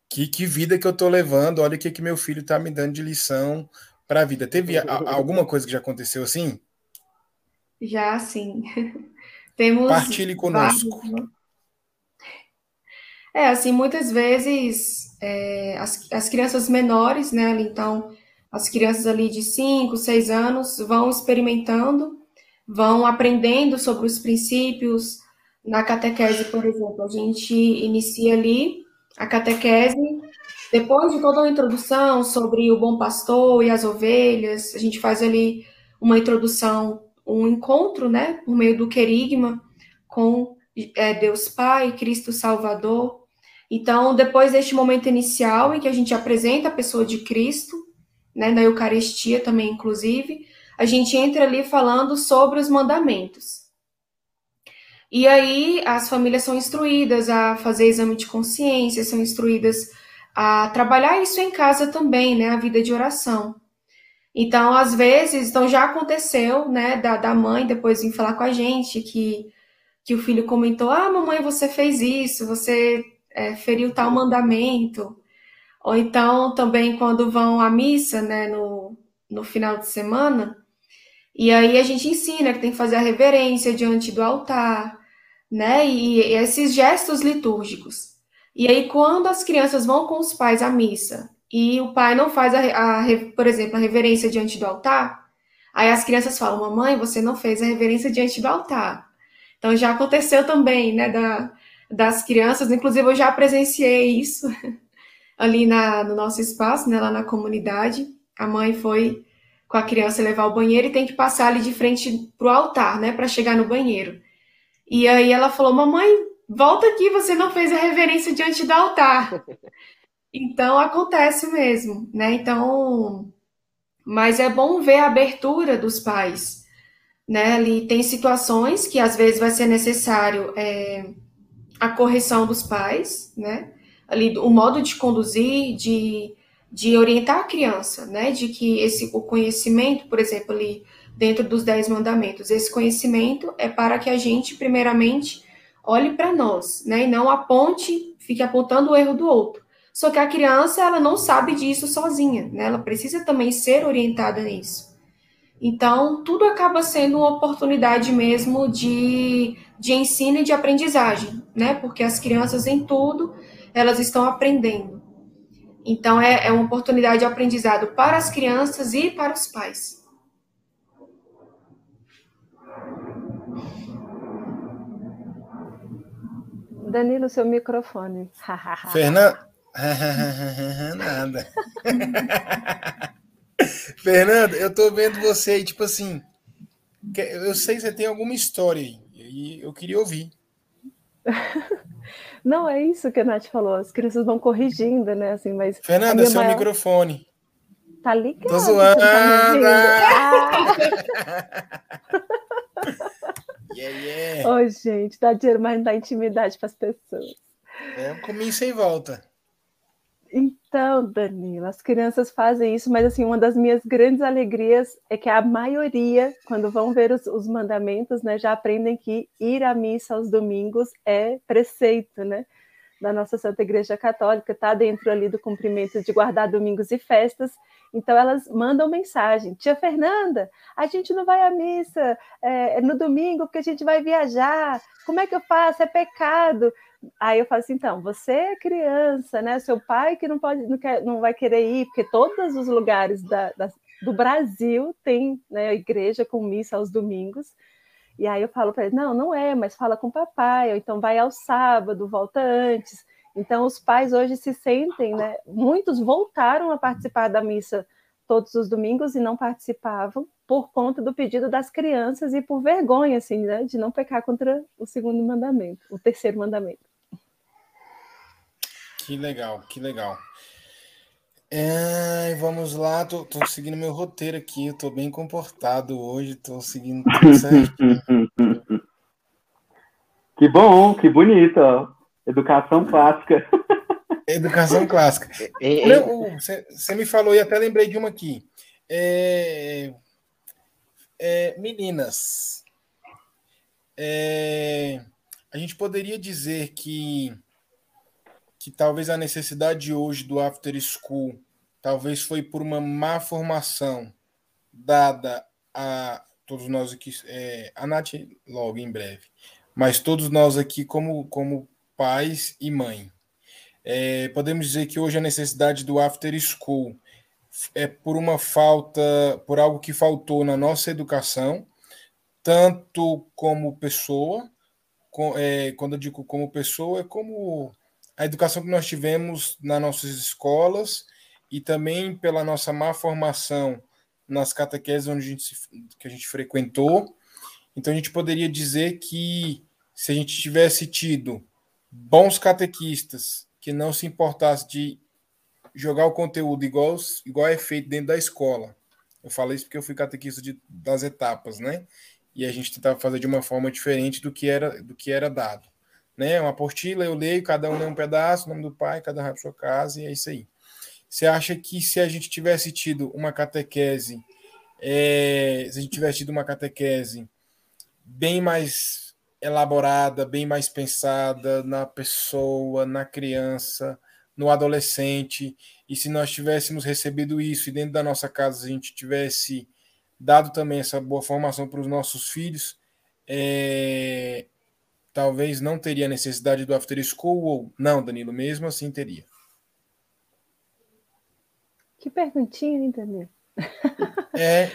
que, que vida que eu tô levando, olha o que que meu filho tá me dando de lição para a vida. Teve a, alguma coisa que já aconteceu assim? Já, sim. Temos Partilhe conosco. Vários, né? É, assim, muitas vezes é, as, as crianças menores, né, então, as crianças ali de 5, 6 anos vão experimentando, vão aprendendo sobre os princípios. Na catequese, por exemplo, a gente inicia ali a catequese, depois de toda uma introdução sobre o bom pastor e as ovelhas, a gente faz ali uma introdução, um encontro, né, por meio do querigma com é, Deus Pai, Cristo Salvador. Então, depois deste momento inicial em que a gente apresenta a pessoa de Cristo, né, na Eucaristia também, inclusive, a gente entra ali falando sobre os mandamentos. E aí as famílias são instruídas a fazer exame de consciência, são instruídas a trabalhar isso em casa também, né, a vida de oração. Então, às vezes, então já aconteceu, né, da, da mãe depois vir falar com a gente que que o filho comentou: Ah, mamãe, você fez isso, você é, feriu tal mandamento. Ou então também quando vão à missa, né, no, no final de semana, e aí a gente ensina que tem que fazer a reverência diante do altar, né, e, e esses gestos litúrgicos. E aí quando as crianças vão com os pais à missa e o pai não faz, a, a por exemplo, a reverência diante do altar, aí as crianças falam: Mamãe, você não fez a reverência diante do altar. Então já aconteceu também, né, da, das crianças, inclusive eu já presenciei isso ali na, no nosso espaço, né, lá na comunidade. A mãe foi com a criança levar ao banheiro e tem que passar ali de frente pro altar, né, para chegar no banheiro. E aí ela falou: "Mamãe, volta aqui, você não fez a reverência diante do altar". Então acontece mesmo, né? Então, mas é bom ver a abertura dos pais né? Ali tem situações que às vezes vai ser necessário é, a correção dos pais, né? Ali o modo de conduzir, de, de orientar a criança, né? De que esse o conhecimento, por exemplo, ali dentro dos dez mandamentos, esse conhecimento é para que a gente primeiramente olhe para nós, né? E não aponte, fique apontando o erro do outro. Só que a criança ela não sabe disso sozinha, né? Ela precisa também ser orientada nisso. Então, tudo acaba sendo uma oportunidade mesmo de, de ensino e de aprendizagem, né? Porque as crianças em tudo, elas estão aprendendo. Então, é, é uma oportunidade de aprendizado para as crianças e para os pais. Danilo, seu microfone. Fernanda. Nada. Fernanda, eu tô vendo você aí, tipo assim. Eu sei que você tem alguma história aí, e eu queria ouvir. Não, é isso que a Nath falou. As crianças vão corrigindo, né? Assim, mas Fernanda, seu maior... microfone. Tá ligado? Tô zoando. Tá yeah, yeah. Oi, gente, dá dinheiro, mas não dá intimidade para as pessoas. É um caminho sem volta. Então, Danila, as crianças fazem isso, mas assim, uma das minhas grandes alegrias é que a maioria, quando vão ver os, os mandamentos, né, já aprendem que ir à missa aos domingos é preceito, né? Da nossa Santa Igreja Católica, está dentro ali do cumprimento de guardar domingos e festas. Então elas mandam mensagem: Tia Fernanda, a gente não vai à missa é, no domingo porque a gente vai viajar. Como é que eu faço? É pecado. Aí eu falo assim, então, você é criança, né? Seu pai que não pode, não, quer, não vai querer ir, porque todos os lugares da, da, do Brasil tem né, igreja com missa aos domingos. E aí eu falo para ele, não, não é, mas fala com o papai, ou então vai ao sábado, volta antes. Então os pais hoje se sentem, né? Muitos voltaram a participar da missa todos os domingos e não participavam por conta do pedido das crianças e por vergonha, assim, né, de não pecar contra o segundo mandamento, o terceiro mandamento. Que legal, que legal. É, vamos lá, tô, tô, seguindo meu roteiro aqui, eu tô bem comportado hoje, tô seguindo tudo certo. que bom, que bonito, ó. Educação clássica. Educação clássica. Você me falou e até lembrei de uma aqui. É, é, meninas, é, a gente poderia dizer que que talvez a necessidade hoje do after school talvez foi por uma má formação dada a todos nós aqui, é, a Nath logo em breve, mas todos nós aqui como, como pais e mãe. É, podemos dizer que hoje a necessidade do after school é por uma falta, por algo que faltou na nossa educação, tanto como pessoa, com, é, quando eu digo como pessoa, é como a educação que nós tivemos nas nossas escolas e também pela nossa má formação nas catequeses onde a gente, que a gente frequentou. Então a gente poderia dizer que se a gente tivesse tido bons catequistas que não se importassem de jogar o conteúdo igual, igual é feito dentro da escola. Eu falei isso porque eu fui catequista de, das etapas, né? E a gente tentava fazer de uma forma diferente do que era do que era dado né? Uma apostila, eu leio, cada um lê um pedaço, o nome do pai, cada um vai para sua casa, e é isso aí. Você acha que se a gente tivesse tido uma catequese, é, se a gente tivesse tido uma catequese bem mais elaborada, bem mais pensada na pessoa, na criança, no adolescente, e se nós tivéssemos recebido isso e dentro da nossa casa a gente tivesse dado também essa boa formação para os nossos filhos, é, talvez não teria necessidade do after school ou não, Danilo, mesmo assim teria. Que perguntinha, Danilo? É.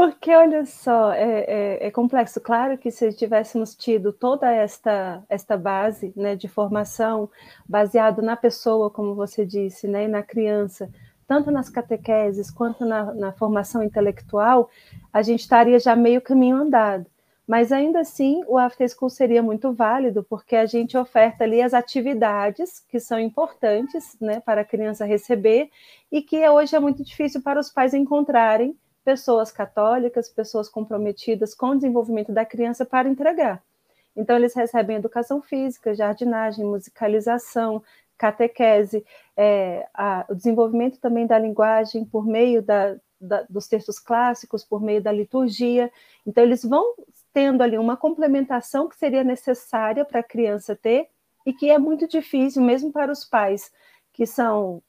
Porque, olha só, é, é, é, complexo. Claro que se tivéssemos tido toda esta, esta base né, de formação baseado na pessoa, como você disse, né, e na criança, tanto nas catequeses quanto na, na formação intelectual, a gente estaria já meio caminho andado. Mas ainda assim, o After School seria muito válido, porque a gente oferta ali as atividades que são importantes né, para a criança receber e que hoje é muito difícil para os pais encontrarem pessoas católicas, pessoas comprometidas com o desenvolvimento da criança para entregar. Então, eles recebem educação física, jardinagem, musicalização, catequese, é, a, o desenvolvimento também da linguagem por meio da, da, dos textos clássicos, por meio da liturgia. Então, eles vão tendo ali uma complementação que seria necessária para a criança ter e que é muito difícil, mesmo para os pais que são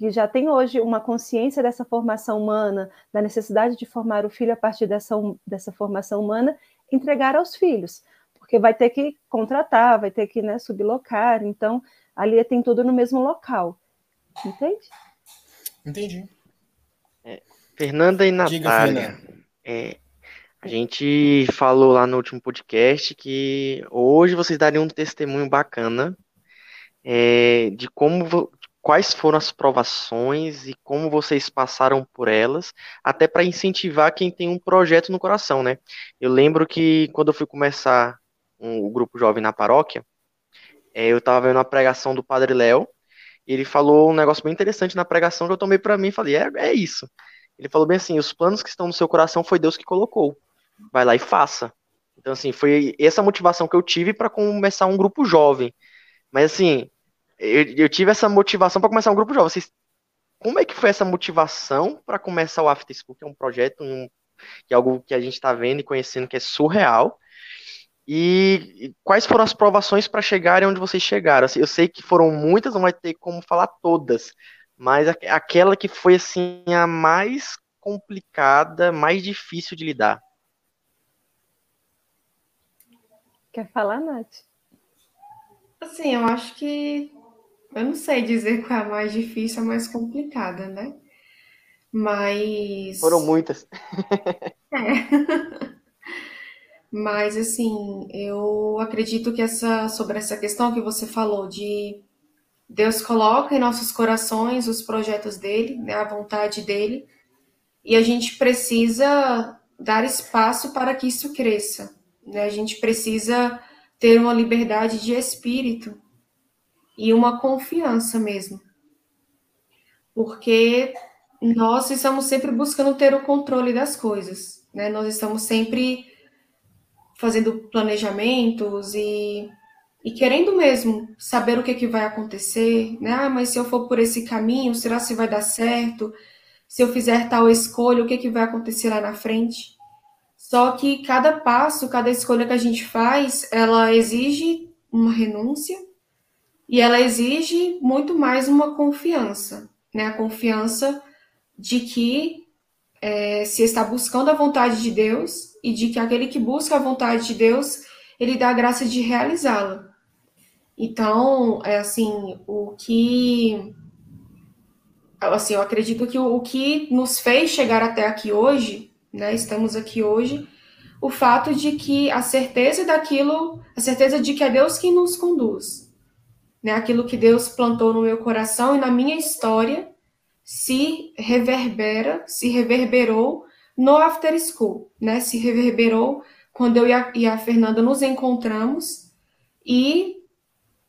que, já têm hoje uma consciência dessa formação humana, da necessidade de formar o filho a partir dessa, dessa formação humana, entregar aos filhos, porque vai ter que contratar, vai ter que né, sublocar, então ali tem tudo no mesmo local. Entende? Entendi. É, Fernanda e Natália. Diga, Fernanda. É, a gente falou lá no último podcast que hoje vocês dariam um testemunho bacana é, de como quais foram as provações e como vocês passaram por elas, até para incentivar quem tem um projeto no coração, né? Eu lembro que quando eu fui começar um, o grupo jovem na paróquia, é, eu estava vendo a pregação do Padre Léo, e ele falou um negócio bem interessante na pregação que eu tomei para mim e falei, é, é isso. Ele falou bem assim, os planos que estão no seu coração foi Deus que colocou vai lá e faça. Então, assim, foi essa motivação que eu tive para começar um grupo jovem. Mas, assim, eu, eu tive essa motivação para começar um grupo jovem. Vocês, como é que foi essa motivação para começar o After School, que é um projeto, um, que é algo que a gente está vendo e conhecendo que é surreal? E, e quais foram as provações para chegarem onde vocês chegaram? Assim, eu sei que foram muitas, não vai ter como falar todas, mas aquela que foi assim a mais complicada, mais difícil de lidar. Quer falar, Nath? Assim, eu acho que. Eu não sei dizer qual é a mais difícil, a mais complicada, né? Mas. Foram muitas. É. Mas, assim, eu acredito que essa, sobre essa questão que você falou de Deus coloca em nossos corações os projetos dele, né, a vontade dele, e a gente precisa dar espaço para que isso cresça. Né? A gente precisa ter uma liberdade de espírito e uma confiança mesmo. porque nós estamos sempre buscando ter o controle das coisas, né? Nós estamos sempre fazendo planejamentos e, e querendo mesmo saber o que, que vai acontecer, né? Ah, mas se eu for por esse caminho, será se vai dar certo? Se eu fizer tal escolha, o que, que vai acontecer lá na frente? Só que cada passo, cada escolha que a gente faz, ela exige uma renúncia e ela exige muito mais uma confiança, né? A confiança de que é, se está buscando a vontade de Deus e de que aquele que busca a vontade de Deus, ele dá a graça de realizá-la. Então, é assim, o que assim, eu acredito que o, o que nos fez chegar até aqui hoje né? Estamos aqui hoje. O fato de que a certeza daquilo, a certeza de que é Deus quem nos conduz, né? Aquilo que Deus plantou no meu coração e na minha história se reverbera, se reverberou no After School, né? Se reverberou quando eu e a, e a Fernanda nos encontramos e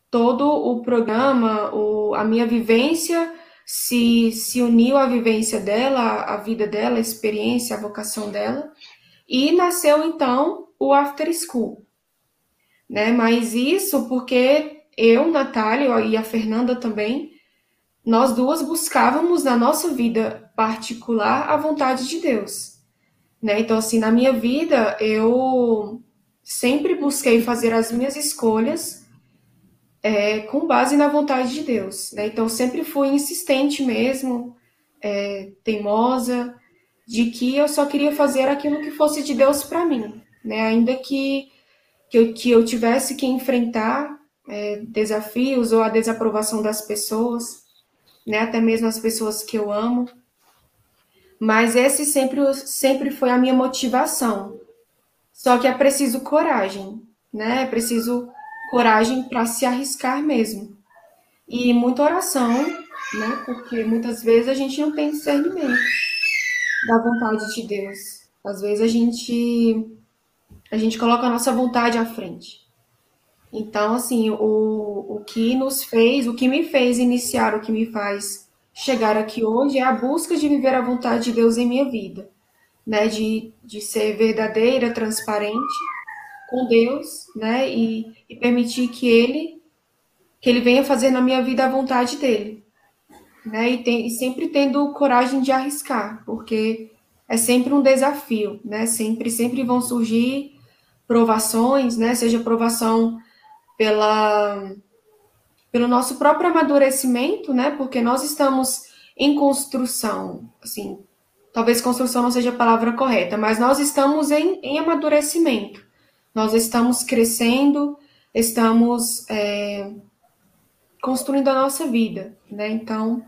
todo o programa, o, a minha vivência se, se uniu à vivência dela, à vida dela, à experiência, à vocação dela, e nasceu então o After School. Né? Mas isso porque eu, Natália e a Fernanda também, nós duas buscávamos na nossa vida particular a vontade de Deus. Né? Então, assim, na minha vida, eu sempre busquei fazer as minhas escolhas é, com base na vontade de Deus. Né? Então, sempre fui insistente mesmo, é, teimosa, de que eu só queria fazer aquilo que fosse de Deus para mim, né? ainda que, que, eu, que eu tivesse que enfrentar é, desafios ou a desaprovação das pessoas, né? até mesmo as pessoas que eu amo. Mas esse sempre, sempre foi a minha motivação. Só que é preciso coragem, né? É preciso coragem para se arriscar mesmo. E muita oração, né? Porque muitas vezes a gente não tem discernimento da vontade de Deus. Às vezes a gente a gente coloca a nossa vontade à frente. Então, assim, o, o que nos fez, o que me fez iniciar, o que me faz chegar aqui hoje é a busca de viver a vontade de Deus em minha vida, né? De, de ser verdadeira, transparente com Deus, né? E, e permitir que Ele que Ele venha fazer na minha vida a vontade dele, né? E, tem, e sempre tendo coragem de arriscar, porque é sempre um desafio, né? Sempre sempre vão surgir provações, né? Seja provação pela pelo nosso próprio amadurecimento, né? Porque nós estamos em construção, assim, talvez construção não seja a palavra correta, mas nós estamos em, em amadurecimento. Nós estamos crescendo, estamos é, construindo a nossa vida, né? Então,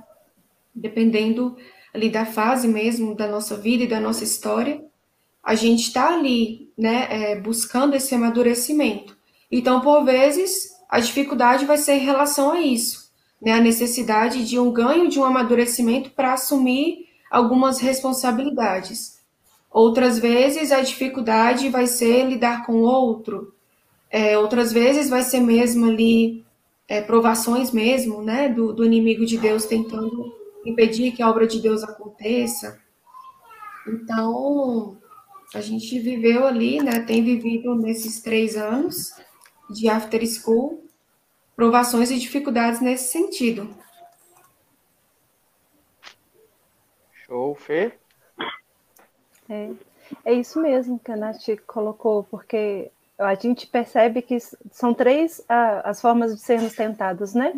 dependendo ali da fase mesmo da nossa vida e da nossa história, a gente está ali, né, é, buscando esse amadurecimento. Então, por vezes, a dificuldade vai ser em relação a isso, né, a necessidade de um ganho, de um amadurecimento para assumir algumas responsabilidades. Outras vezes a dificuldade vai ser lidar com o outro. É, outras vezes vai ser mesmo ali é, provações mesmo, né, do, do inimigo de Deus tentando impedir que a obra de Deus aconteça. Então, a gente viveu ali, né, tem vivido nesses três anos de after school, provações e dificuldades nesse sentido. Show, Fê? É, é isso mesmo que a Nath colocou, porque a gente percebe que são três as formas de sermos tentados, né?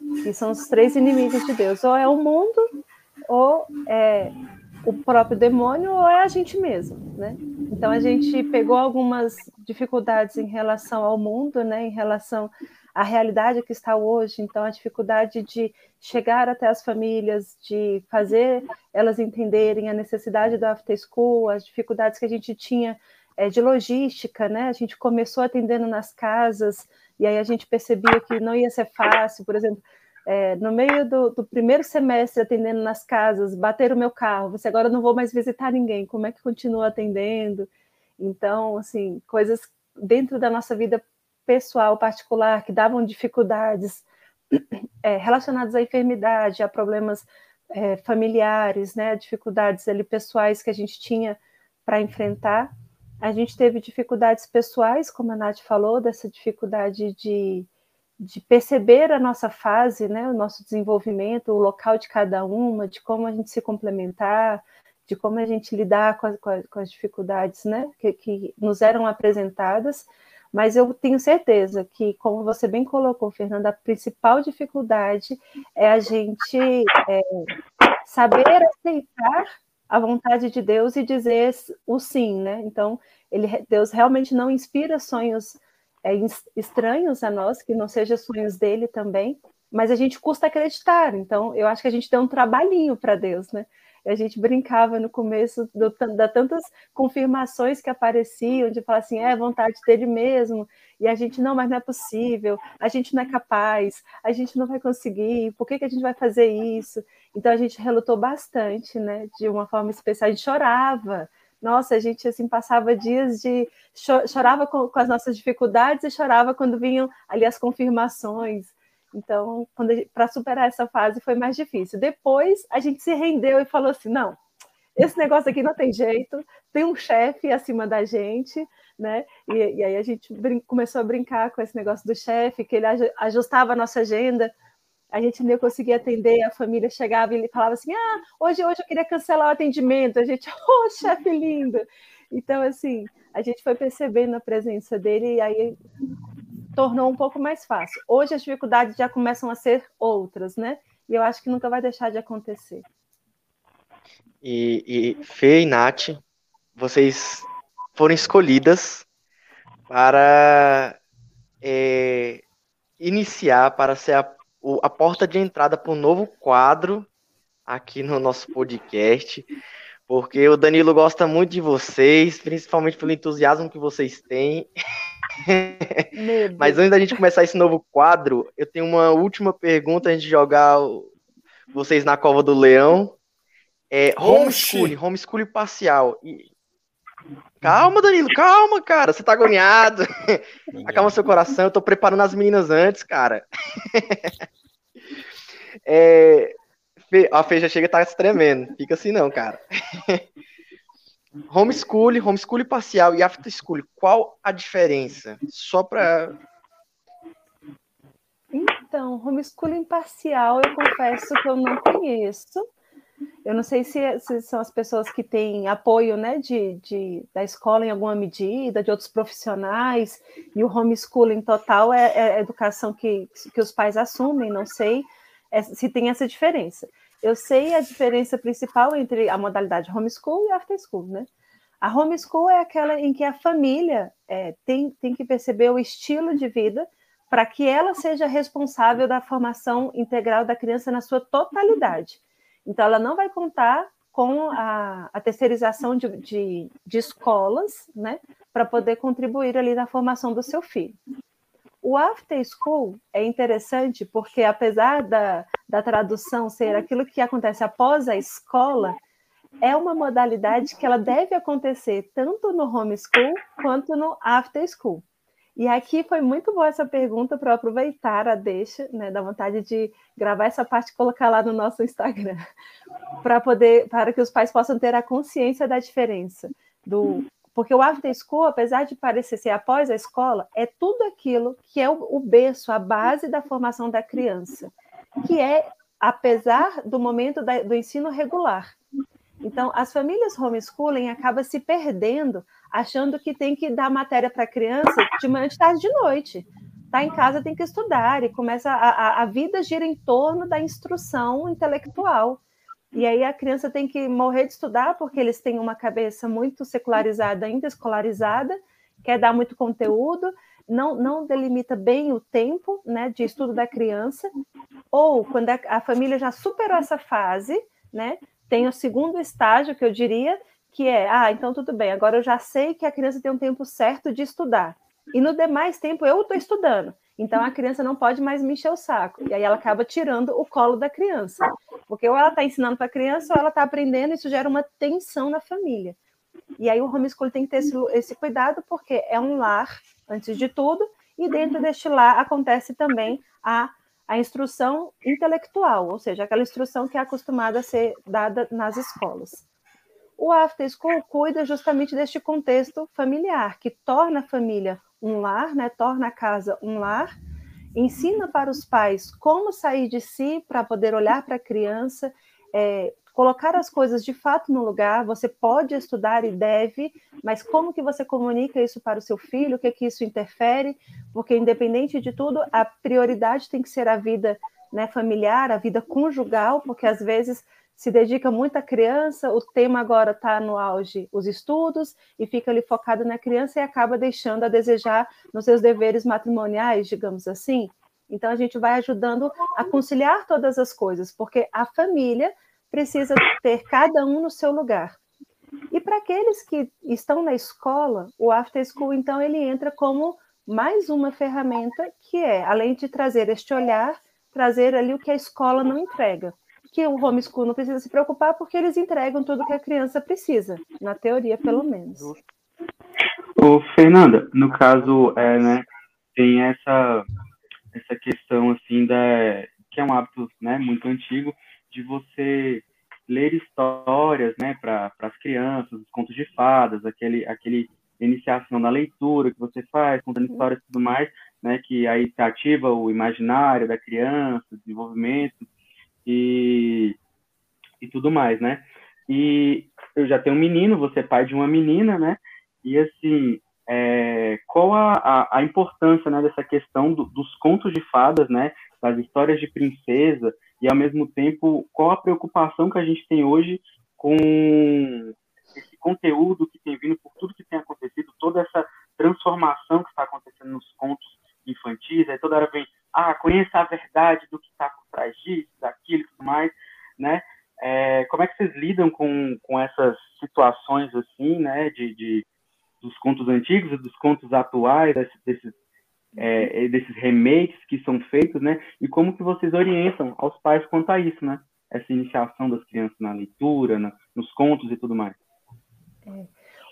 E são os três inimigos de Deus: ou é o mundo, ou é o próprio demônio, ou é a gente mesmo, né? Então a gente pegou algumas dificuldades em relação ao mundo, né? Em relação à realidade que está hoje, então a dificuldade de chegar até as famílias, de fazer elas entenderem a necessidade do after school, as dificuldades que a gente tinha é, de logística, né? A gente começou atendendo nas casas, e aí a gente percebia que não ia ser fácil, por exemplo, é, no meio do, do, primeiro semestre atendendo nas casas, bater o meu carro, você agora não vou mais visitar ninguém, como é que continua atendendo? Então, assim, coisas dentro da nossa vida pessoal, particular, que davam dificuldades, é, relacionados à enfermidade, a problemas é, familiares, né, dificuldades ali pessoais que a gente tinha para enfrentar. A gente teve dificuldades pessoais, como a Nath falou, dessa dificuldade de, de perceber a nossa fase, né, o nosso desenvolvimento, o local de cada uma, de como a gente se complementar, de como a gente lidar com, a, com, a, com as dificuldades né, que, que nos eram apresentadas. Mas eu tenho certeza que, como você bem colocou, Fernanda, a principal dificuldade é a gente é, saber aceitar a vontade de Deus e dizer o sim, né? Então, ele, Deus realmente não inspira sonhos é, estranhos a nós, que não sejam sonhos dele também, mas a gente custa acreditar. Então, eu acho que a gente deu um trabalhinho para Deus, né? a gente brincava no começo do, da tantas confirmações que apareciam, de falar assim, é vontade dele mesmo, e a gente, não, mas não é possível, a gente não é capaz, a gente não vai conseguir, por que, que a gente vai fazer isso? Então a gente relutou bastante, né, de uma forma especial, a gente chorava, nossa, a gente assim passava dias de chorava com, com as nossas dificuldades e chorava quando vinham ali as confirmações. Então, para superar essa fase foi mais difícil. Depois a gente se rendeu e falou assim: não, esse negócio aqui não tem jeito, tem um chefe acima da gente, né? E, e aí a gente começou a brincar com esse negócio do chefe, que ele ajustava a nossa agenda, a gente nem conseguia atender, a família chegava e ele falava assim: ah, hoje, hoje eu queria cancelar o atendimento, a gente, oh, chefe lindo. Então, assim, a gente foi percebendo a presença dele e aí tornou um pouco mais fácil. Hoje as dificuldades já começam a ser outras, né? E eu acho que nunca vai deixar de acontecer. E, e Fê e Nath, vocês foram escolhidas para é, iniciar, para ser a, a porta de entrada para um novo quadro aqui no nosso podcast, porque o Danilo gosta muito de vocês, principalmente pelo entusiasmo que vocês têm. Mas antes da gente começar esse novo quadro, eu tenho uma última pergunta antes de jogar vocês na cova do leão. É homeschooling, homeschooling parcial. E... Calma, Danilo, calma, cara. Você tá agoniado. Acalma seu coração. Eu tô preparando as meninas antes, cara. é... A Fê já chega e tá se tremendo. Fica assim não, cara. Homeschool, homeschool parcial e after school, qual a diferença? Só para Então, homeschooling parcial, eu confesso que eu não conheço. Eu não sei se, se são as pessoas que têm apoio né, de, de, da escola em alguma medida, de outros profissionais, e o homeschooling total é, é educação que, que os pais assumem, não sei é, se tem essa diferença. Eu sei a diferença principal entre a modalidade homeschool e after school, né? A homeschool é aquela em que a família é, tem, tem que perceber o estilo de vida para que ela seja responsável da formação integral da criança na sua totalidade. Então, ela não vai contar com a, a terceirização de, de, de escolas, né, para poder contribuir ali na formação do seu filho. O after school é interessante porque, apesar da, da tradução ser aquilo que acontece após a escola, é uma modalidade que ela deve acontecer tanto no homeschool quanto no after school. E aqui foi muito boa essa pergunta para aproveitar a deixa, né, da vontade de gravar essa parte e colocar lá no nosso Instagram, para poder, para que os pais possam ter a consciência da diferença do porque o after school, apesar de parecer ser após a escola, é tudo aquilo que é o, berço, a base da formação da criança, que é apesar do momento da, do ensino regular. Então, as famílias homeschooling acabam se perdendo, achando que tem que dar matéria para a criança de manhã, de tarde, de noite. Está em casa, tem que estudar, e começa a, a, a vida gira em torno da instrução intelectual. E aí a criança tem que morrer de estudar porque eles têm uma cabeça muito secularizada, ainda escolarizada, quer dar muito conteúdo, não, não delimita bem o tempo né, de estudo da criança, ou quando a, a família já superou essa fase, né, tem o segundo estágio que eu diria, que é, ah, então tudo bem, agora eu já sei que a criança tem um tempo certo de estudar. E no demais tempo eu estou estudando. Então a criança não pode mais me encher o saco. E aí ela acaba tirando o colo da criança. Porque ou ela está ensinando para a criança ou ela está aprendendo, isso gera uma tensão na família. E aí o homeschool tem que ter esse, esse cuidado, porque é um lar, antes de tudo, e dentro deste lar acontece também a, a instrução intelectual, ou seja, aquela instrução que é acostumada a ser dada nas escolas. O After School cuida justamente deste contexto familiar, que torna a família um lar, né, torna a casa um lar, ensina para os pais como sair de si para poder olhar para a criança, é, colocar as coisas de fato no lugar. Você pode estudar e deve, mas como que você comunica isso para o seu filho? O que que isso interfere? Porque independente de tudo, a prioridade tem que ser a vida né, familiar, a vida conjugal, porque às vezes se dedica muito à criança, o tema agora está no auge, os estudos, e fica ali focado na criança e acaba deixando a desejar nos seus deveres matrimoniais, digamos assim. Então, a gente vai ajudando a conciliar todas as coisas, porque a família precisa ter cada um no seu lugar. E para aqueles que estão na escola, o After School, então, ele entra como mais uma ferramenta que é, além de trazer este olhar, trazer ali o que a escola não entrega. Que o homeschool não precisa se preocupar porque eles entregam tudo que a criança precisa, na teoria, pelo menos. Ô, Fernanda, no caso, é, né, tem essa, essa questão, assim, da, que é um hábito né, muito antigo, de você ler histórias, né, para as crianças, os contos de fadas, aquele, aquele iniciação na leitura que você faz, contando histórias e tudo mais, né, que aí ativa o imaginário da criança, o desenvolvimento e, e tudo mais, né? E eu já tenho um menino, você é pai de uma menina, né? E assim, é, qual a, a, a, importância né, dessa questão do, dos contos de fadas, né? Das histórias de princesa e ao mesmo tempo qual a preocupação que a gente tem hoje com esse conteúdo que tem vindo por tudo que tem acontecido, toda essa transformação que está acontecendo nos contos infantis, aí toda hora vem, ah, conheça a verdade do que está por trás disso, daquilo e tudo mais, né? É, como é que vocês lidam com, com essas situações assim, né, de, de dos contos antigos e dos contos atuais, desses, é, desses remakes que são feitos, né? E como que vocês orientam aos pais quanto a isso, né? Essa iniciação das crianças na leitura, na, nos contos e tudo mais. É.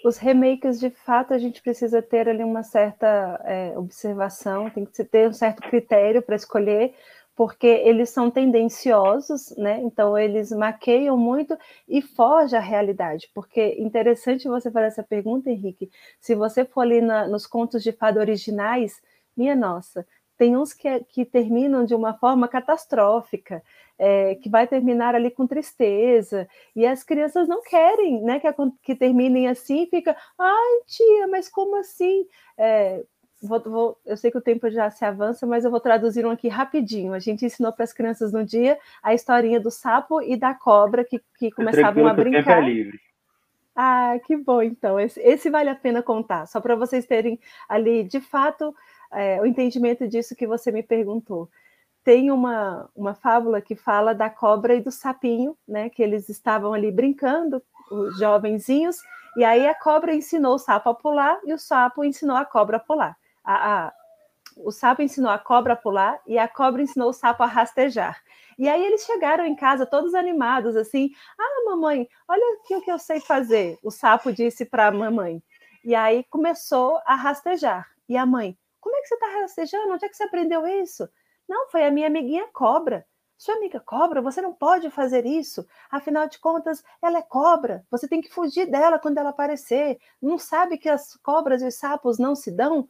Os remakes, de fato, a gente precisa ter ali uma certa é, observação, tem que ter um certo critério para escolher, porque eles são tendenciosos, né? Então eles maqueiam muito e foge à realidade. Porque interessante você fazer essa pergunta, Henrique. Se você for ali na, nos contos de fada originais, minha nossa, tem uns que, que terminam de uma forma catastrófica, é, que vai terminar ali com tristeza, e as crianças não querem né, que, que terminem assim, fica, ai tia, mas como assim? É, vou, vou, eu sei que o tempo já se avança, mas eu vou traduzir um aqui rapidinho. A gente ensinou para as crianças no dia a historinha do sapo e da cobra que, que começavam a brincar. É livre. Ah, que bom, então. Esse, esse vale a pena contar, só para vocês terem ali, de fato, é, o entendimento disso que você me perguntou. Tem uma, uma fábula que fala da cobra e do sapinho, né? Que eles estavam ali brincando, os jovenzinhos, e aí a cobra ensinou o sapo a pular e o sapo ensinou a cobra a pular. A, a, o sapo ensinou a cobra a pular e a cobra ensinou o sapo a rastejar. E aí eles chegaram em casa todos animados, assim: Ah, mamãe, olha aqui o que eu sei fazer. O sapo disse para a mamãe. E aí começou a rastejar. E a mãe: como é que você está rastejando? Onde é que você aprendeu isso? Não, foi a minha amiguinha cobra. Sua amiga cobra, você não pode fazer isso. Afinal de contas, ela é cobra. Você tem que fugir dela quando ela aparecer. Não sabe que as cobras e os sapos não se dão?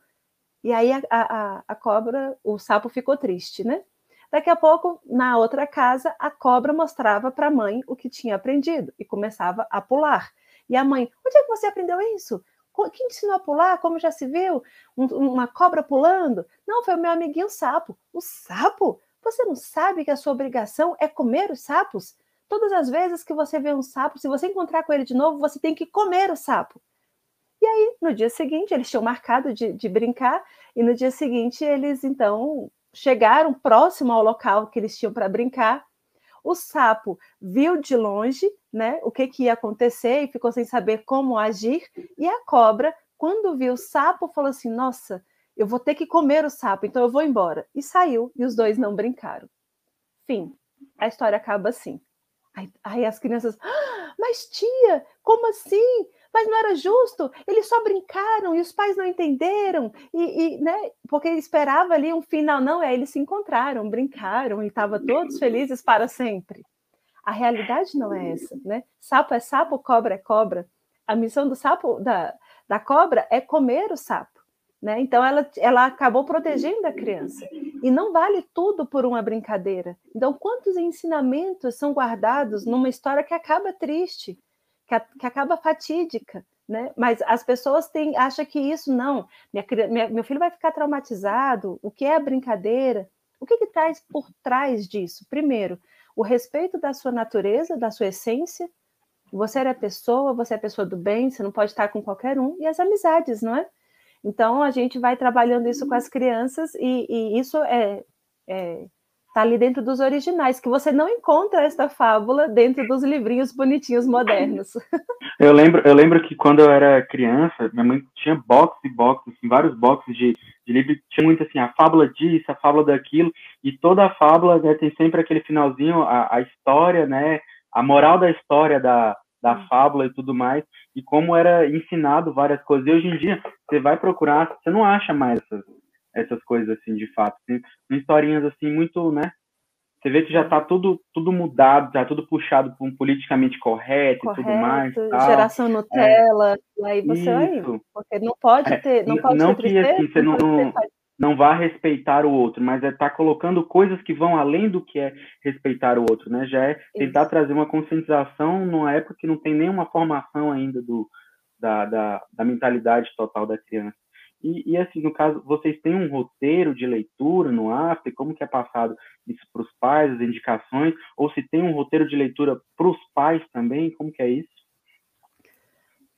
E aí a, a, a cobra, o sapo ficou triste, né? Daqui a pouco, na outra casa, a cobra mostrava para a mãe o que tinha aprendido e começava a pular. E a mãe, onde é que você aprendeu isso? Quem ensinou a pular? Como já se viu? Um, uma cobra pulando? Não, foi o meu amiguinho sapo. O sapo? Você não sabe que a sua obrigação é comer os sapos? Todas as vezes que você vê um sapo, se você encontrar com ele de novo, você tem que comer o sapo. E aí, no dia seguinte, eles tinham marcado de, de brincar, e no dia seguinte, eles então chegaram próximo ao local que eles tinham para brincar. O sapo viu de longe né, o que, que ia acontecer e ficou sem saber como agir. E a cobra, quando viu o sapo, falou assim: Nossa, eu vou ter que comer o sapo, então eu vou embora. E saiu, e os dois não brincaram. Fim. A história acaba assim. Aí, aí as crianças, ah, mas tia, como assim? Mas não era justo, eles só brincaram e os pais não entenderam, e, e né, porque esperava ali um final, não, é, eles se encontraram, brincaram e estavam todos felizes para sempre. A realidade não é essa, né? Sapo é sapo, cobra é cobra. A missão do sapo, da, da cobra, é comer o sapo. Né? Então, ela, ela acabou protegendo a criança. E não vale tudo por uma brincadeira. Então, quantos ensinamentos são guardados numa história que acaba triste, que, a, que acaba fatídica? Né? Mas as pessoas têm, acham que isso não. Minha, minha, meu filho vai ficar traumatizado. O que é a brincadeira? O que, que traz por trás disso? Primeiro, o respeito da sua natureza, da sua essência. Você é pessoa, você é pessoa do bem, você não pode estar com qualquer um. E as amizades, não é? Então, a gente vai trabalhando isso com as crianças e, e isso é, é tá ali dentro dos originais, que você não encontra esta fábula dentro dos livrinhos bonitinhos modernos. Eu lembro, eu lembro que quando eu era criança, minha mãe tinha box e box, assim, vários boxes de, de livro, tinha muito assim, a fábula disso, a fábula daquilo, e toda a fábula né, tem sempre aquele finalzinho, a, a história, né, a moral da história da, da hum. fábula e tudo mais, e como era ensinado várias coisas. E hoje em dia, você vai procurar, você não acha mais essas, essas coisas assim, de fato. Tem, tem historinhas assim, muito, né? Você vê que já está tudo, tudo mudado, já tudo puxado para um politicamente correto, correto, e tudo mais. Tal. Geração Nutella, é, aí você vai. Porque não pode é, ter. Não, pode não ter que assim, você não, não, não vá respeitar o outro, mas é estar tá colocando coisas que vão além do que é respeitar o outro, né? Já é tentar Isso. trazer uma conscientização numa época que não tem nenhuma formação ainda do, da, da, da mentalidade total da criança. E, e, assim, no caso, vocês têm um roteiro de leitura no After? Como que é passado isso para os pais, as indicações? Ou se tem um roteiro de leitura para os pais também? Como que é isso?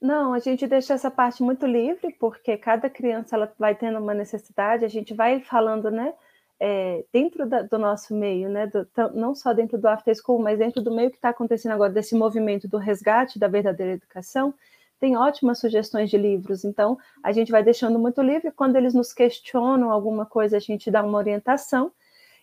Não, a gente deixa essa parte muito livre, porque cada criança ela vai tendo uma necessidade, a gente vai falando, né, é, dentro da, do nosso meio, né, do, não só dentro do After School, mas dentro do meio que está acontecendo agora, desse movimento do resgate da verdadeira educação, tem ótimas sugestões de livros, então a gente vai deixando muito livre, quando eles nos questionam alguma coisa, a gente dá uma orientação,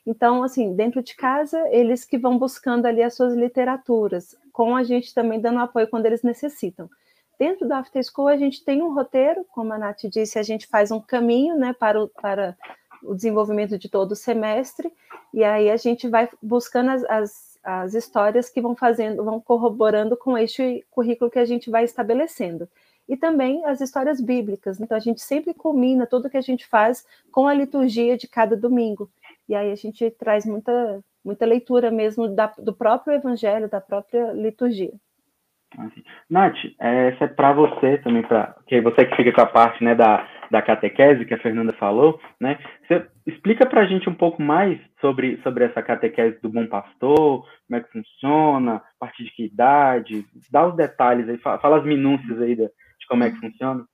então, assim, dentro de casa, eles que vão buscando ali as suas literaturas, com a gente também dando apoio quando eles necessitam. Dentro do After School, a gente tem um roteiro, como a Nath disse, a gente faz um caminho né, para, o, para o desenvolvimento de todo o semestre, e aí a gente vai buscando as, as, as histórias que vão fazendo, vão corroborando com este currículo que a gente vai estabelecendo. E também as histórias bíblicas. Então, a gente sempre culmina tudo que a gente faz com a liturgia de cada domingo. E aí a gente traz muita, muita leitura mesmo da, do próprio evangelho, da própria liturgia. Assim. Nath, essa é para você também, para que você que fica com a parte né, da, da catequese que a Fernanda falou, né? Você explica para a gente um pouco mais sobre, sobre essa catequese do bom pastor, como é que funciona, a partir de que idade, dá os detalhes aí, fala, fala as minúcias aí de, de como é que funciona.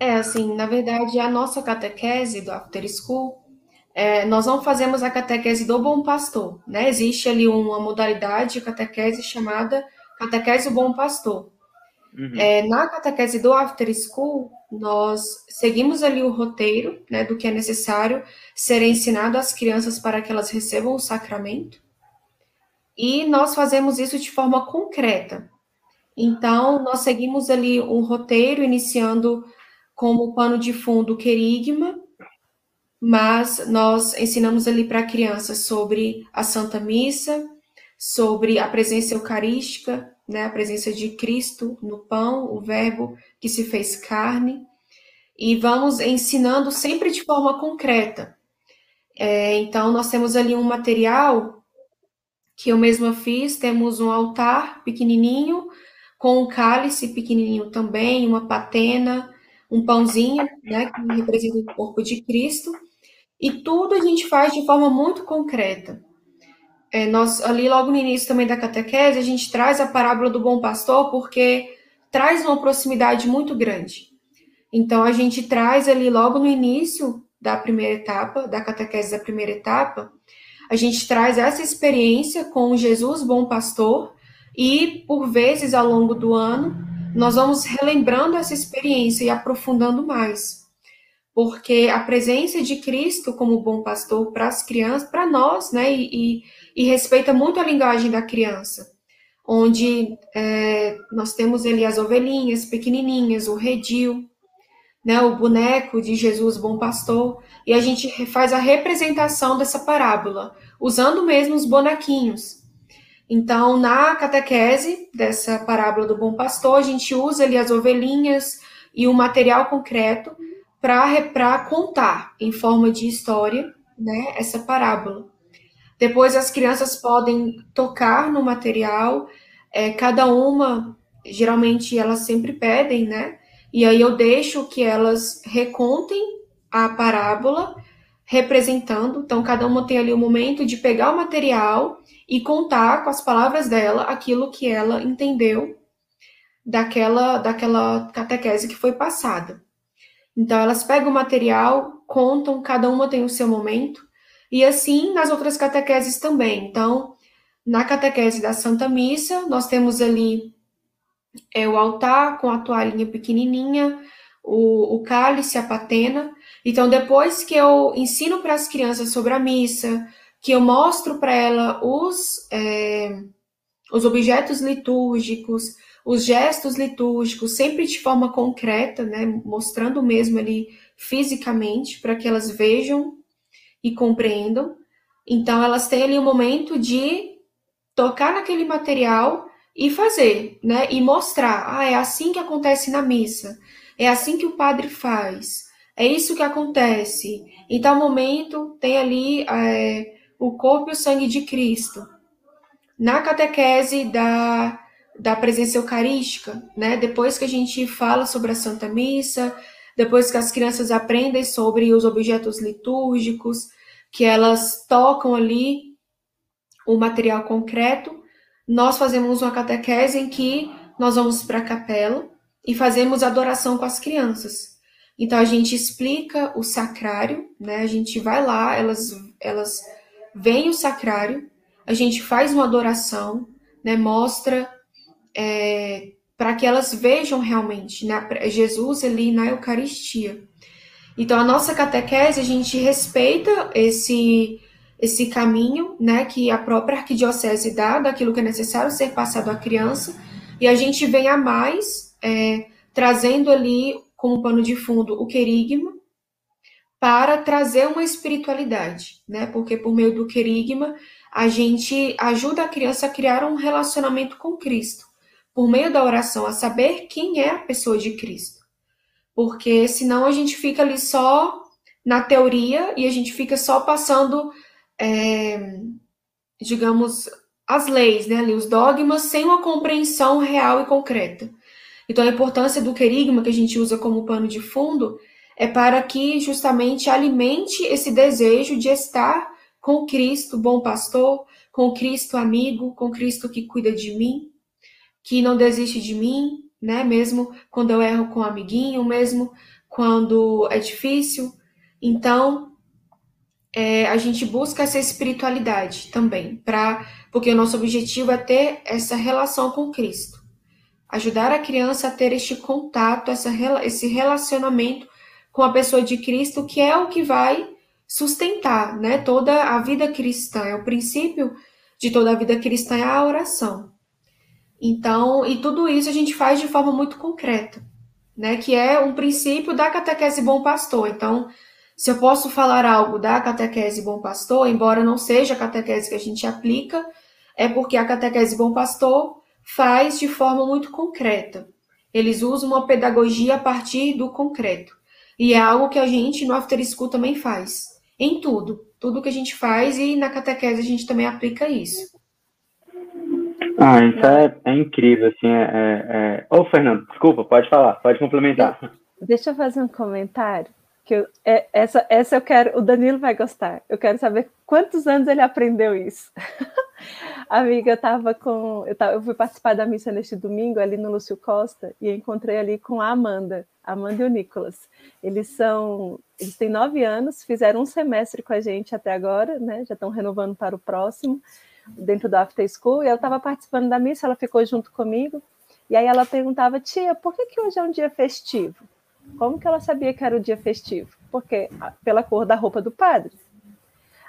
É, assim, na verdade, a nossa catequese do After School, é, nós não fazemos a catequese do bom pastor, né? Existe ali uma modalidade de catequese chamada Catequese do Bom Pastor. Uhum. É, na catequese do After School, nós seguimos ali o roteiro né, do que é necessário ser ensinado às crianças para que elas recebam o sacramento. E nós fazemos isso de forma concreta. Então, nós seguimos ali um roteiro, iniciando como pano de fundo o querigma, mas nós ensinamos ali para a criança sobre a Santa Missa, sobre a presença eucarística, né, a presença de Cristo no pão, o Verbo que se fez carne, e vamos ensinando sempre de forma concreta. É, então, nós temos ali um material que eu mesma fiz, temos um altar pequenininho, com um cálice pequenininho também, uma patena, um pãozinho, né, que representa o corpo de Cristo, e tudo a gente faz de forma muito concreta é, nós ali logo no início também da catequese, a gente traz a parábola do bom pastor porque traz uma proximidade muito grande. Então a gente traz ali logo no início da primeira etapa, da catequese da primeira etapa, a gente traz essa experiência com Jesus bom pastor e por vezes ao longo do ano nós vamos relembrando essa experiência e aprofundando mais porque a presença de Cristo como bom pastor para as crianças, para nós, né, e, e, respeita muito a linguagem da criança. onde é, nós temos ali as ovelhinhas pequenininhas, o redil, né, o boneco de Jesus Bom Pastor, e a gente faz a representação dessa parábola, usando mesmo os bonequinhos. Então, na catequese dessa parábola do Bom Pastor, a gente usa ali as ovelhinhas e o material concreto para contar em forma de história né, essa parábola. Depois as crianças podem tocar no material, é, cada uma, geralmente elas sempre pedem, né? E aí eu deixo que elas recontem a parábola representando. Então, cada uma tem ali o momento de pegar o material e contar com as palavras dela aquilo que ela entendeu daquela, daquela catequese que foi passada. Então, elas pegam o material, contam, cada uma tem o seu momento, e assim nas outras catequeses também. Então, na catequese da Santa Missa, nós temos ali é, o altar com a toalhinha pequenininha, o, o cálice, a patena. Então, depois que eu ensino para as crianças sobre a missa, que eu mostro para ela os, é, os objetos litúrgicos, os gestos litúrgicos, sempre de forma concreta, né, mostrando mesmo ali fisicamente, para que elas vejam e compreendam. Então, elas têm ali um momento de tocar naquele material e fazer, né? E mostrar, ah, é assim que acontece na missa, é assim que o padre faz, é isso que acontece. Em tal momento tem ali é, o corpo e o sangue de Cristo. Na catequese da, da presença eucarística, né? Depois que a gente fala sobre a Santa Missa, depois que as crianças aprendem sobre os objetos litúrgicos, que elas tocam ali o material concreto, nós fazemos uma catequese em que nós vamos para a capela e fazemos adoração com as crianças. Então a gente explica o sacrário, né? A gente vai lá, elas elas veem o sacrário, a gente faz uma adoração, né? Mostra é, para que elas vejam realmente né? Jesus ali na Eucaristia. Então a nossa catequese a gente respeita esse esse caminho, né, que a própria arquidiocese dá, daquilo que é necessário ser passado à criança, e a gente vem a mais, é, trazendo ali como pano de fundo o querigma, para trazer uma espiritualidade, né, porque por meio do querigma a gente ajuda a criança a criar um relacionamento com Cristo, por meio da oração, a saber quem é a pessoa de Cristo. Porque senão a gente fica ali só na teoria e a gente fica só passando é, digamos, as leis, né, ali, os dogmas, sem uma compreensão real e concreta. Então, a importância do querigma, que a gente usa como pano de fundo, é para que justamente alimente esse desejo de estar com Cristo, bom pastor, com Cristo amigo, com Cristo que cuida de mim, que não desiste de mim, né? Mesmo quando eu erro com um amiguinho, mesmo quando é difícil. Então, é, a gente busca essa espiritualidade também, para porque o nosso objetivo é ter essa relação com Cristo. Ajudar a criança a ter este contato, essa, esse relacionamento com a pessoa de Cristo, que é o que vai sustentar né, toda a vida cristã. É o princípio de toda a vida cristã é a oração. Então, e tudo isso a gente faz de forma muito concreta, né? Que é um princípio da catequese bom pastor. Então, se eu posso falar algo da catequese Bom Pastor, embora não seja a catequese que a gente aplica, é porque a catequese Bom Pastor faz de forma muito concreta. Eles usam uma pedagogia a partir do concreto. E é algo que a gente no After School também faz. Em tudo. Tudo que a gente faz e na catequese a gente também aplica isso. Ah, isso é, é incrível, assim, é, é, é... Ô, Fernando, desculpa, pode falar, pode complementar. Deixa eu fazer um comentário que eu, é, essa, essa eu quero, o Danilo vai gostar. Eu quero saber quantos anos ele aprendeu isso. Amiga, eu estava com. Eu, tava, eu fui participar da missa neste domingo ali no Lúcio Costa e encontrei ali com a Amanda, Amanda e o Nicolas. Eles são. Eles têm nove anos, fizeram um semestre com a gente até agora, né? Já estão renovando para o próximo, dentro do After School. E eu estava participando da missa, ela ficou junto comigo. E aí ela perguntava, tia, por que, que hoje é um dia festivo? Como que ela sabia que era o dia festivo? Porque pela cor da roupa do padre.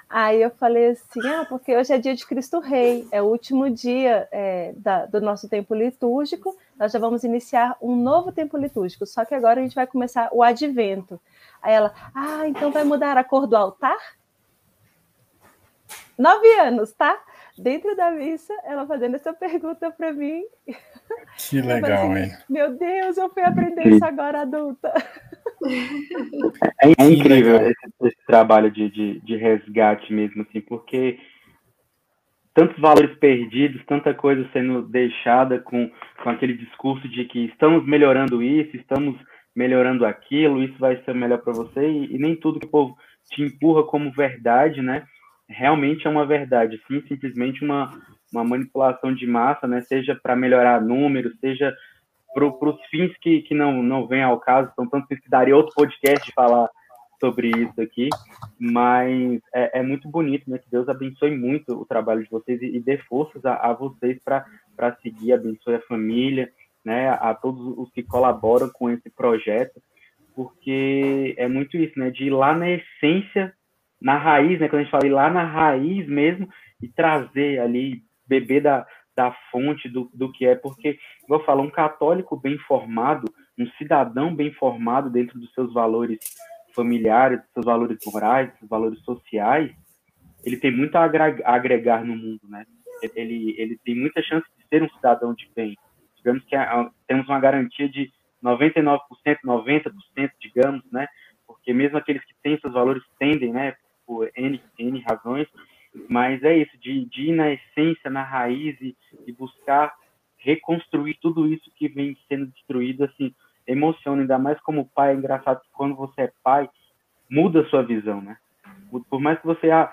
Aí eu falei assim, ah, porque hoje é dia de Cristo Rei, é o último dia é, da, do nosso tempo litúrgico, nós já vamos iniciar um novo tempo litúrgico, só que agora a gente vai começar o advento. Aí ela, ah, então vai mudar a cor do altar? Nove anos, tá? Dentro da missa, ela fazendo essa pergunta para mim. Que legal, assim, hein? Meu Deus, eu fui aprender isso agora adulta. É, é incrível esse, esse, trabalho de, de, de resgate mesmo, assim, porque tantos valores perdidos, tanta coisa sendo deixada com, com aquele discurso de que estamos melhorando isso, estamos melhorando aquilo, isso vai ser melhor para você, e, e, nem tudo que o povo te empurra como verdade, né? Realmente é uma verdade, sim, simplesmente uma, uma manipulação de massa, né? Seja para melhorar números, seja para os fins que, que não, não vem ao caso, então tanto que daria outro podcast de falar sobre isso aqui, mas é, é, muito bonito, né? Que Deus abençoe muito o trabalho de vocês e, e dê forças a, a vocês para seguir, abençoe a família, né? A todos os que colaboram com esse projeto, porque é muito isso, né? De ir lá na essência, na raiz, né? Quando a gente fala ir lá na raiz mesmo e trazer ali, beber da, da fonte do, do que é, porque, vou falar, um católico bem formado, um cidadão bem formado dentro dos seus valores familiares, dos seus valores morais, dos seus valores sociais, ele tem muito a agregar no mundo, né? Ele, ele tem muita chance de ser um cidadão de bem. Digamos que temos uma garantia de 99%, 90%, digamos, né? Porque mesmo aqueles que têm seus valores tendem, né, por N, N razões, mas é isso, de, de ir na essência, na raiz e, e, buscar reconstruir tudo isso que vem sendo destruído, assim, emociona, ainda mais como pai, é engraçado que quando você é pai, muda a sua visão, né? Por mais que você, ah,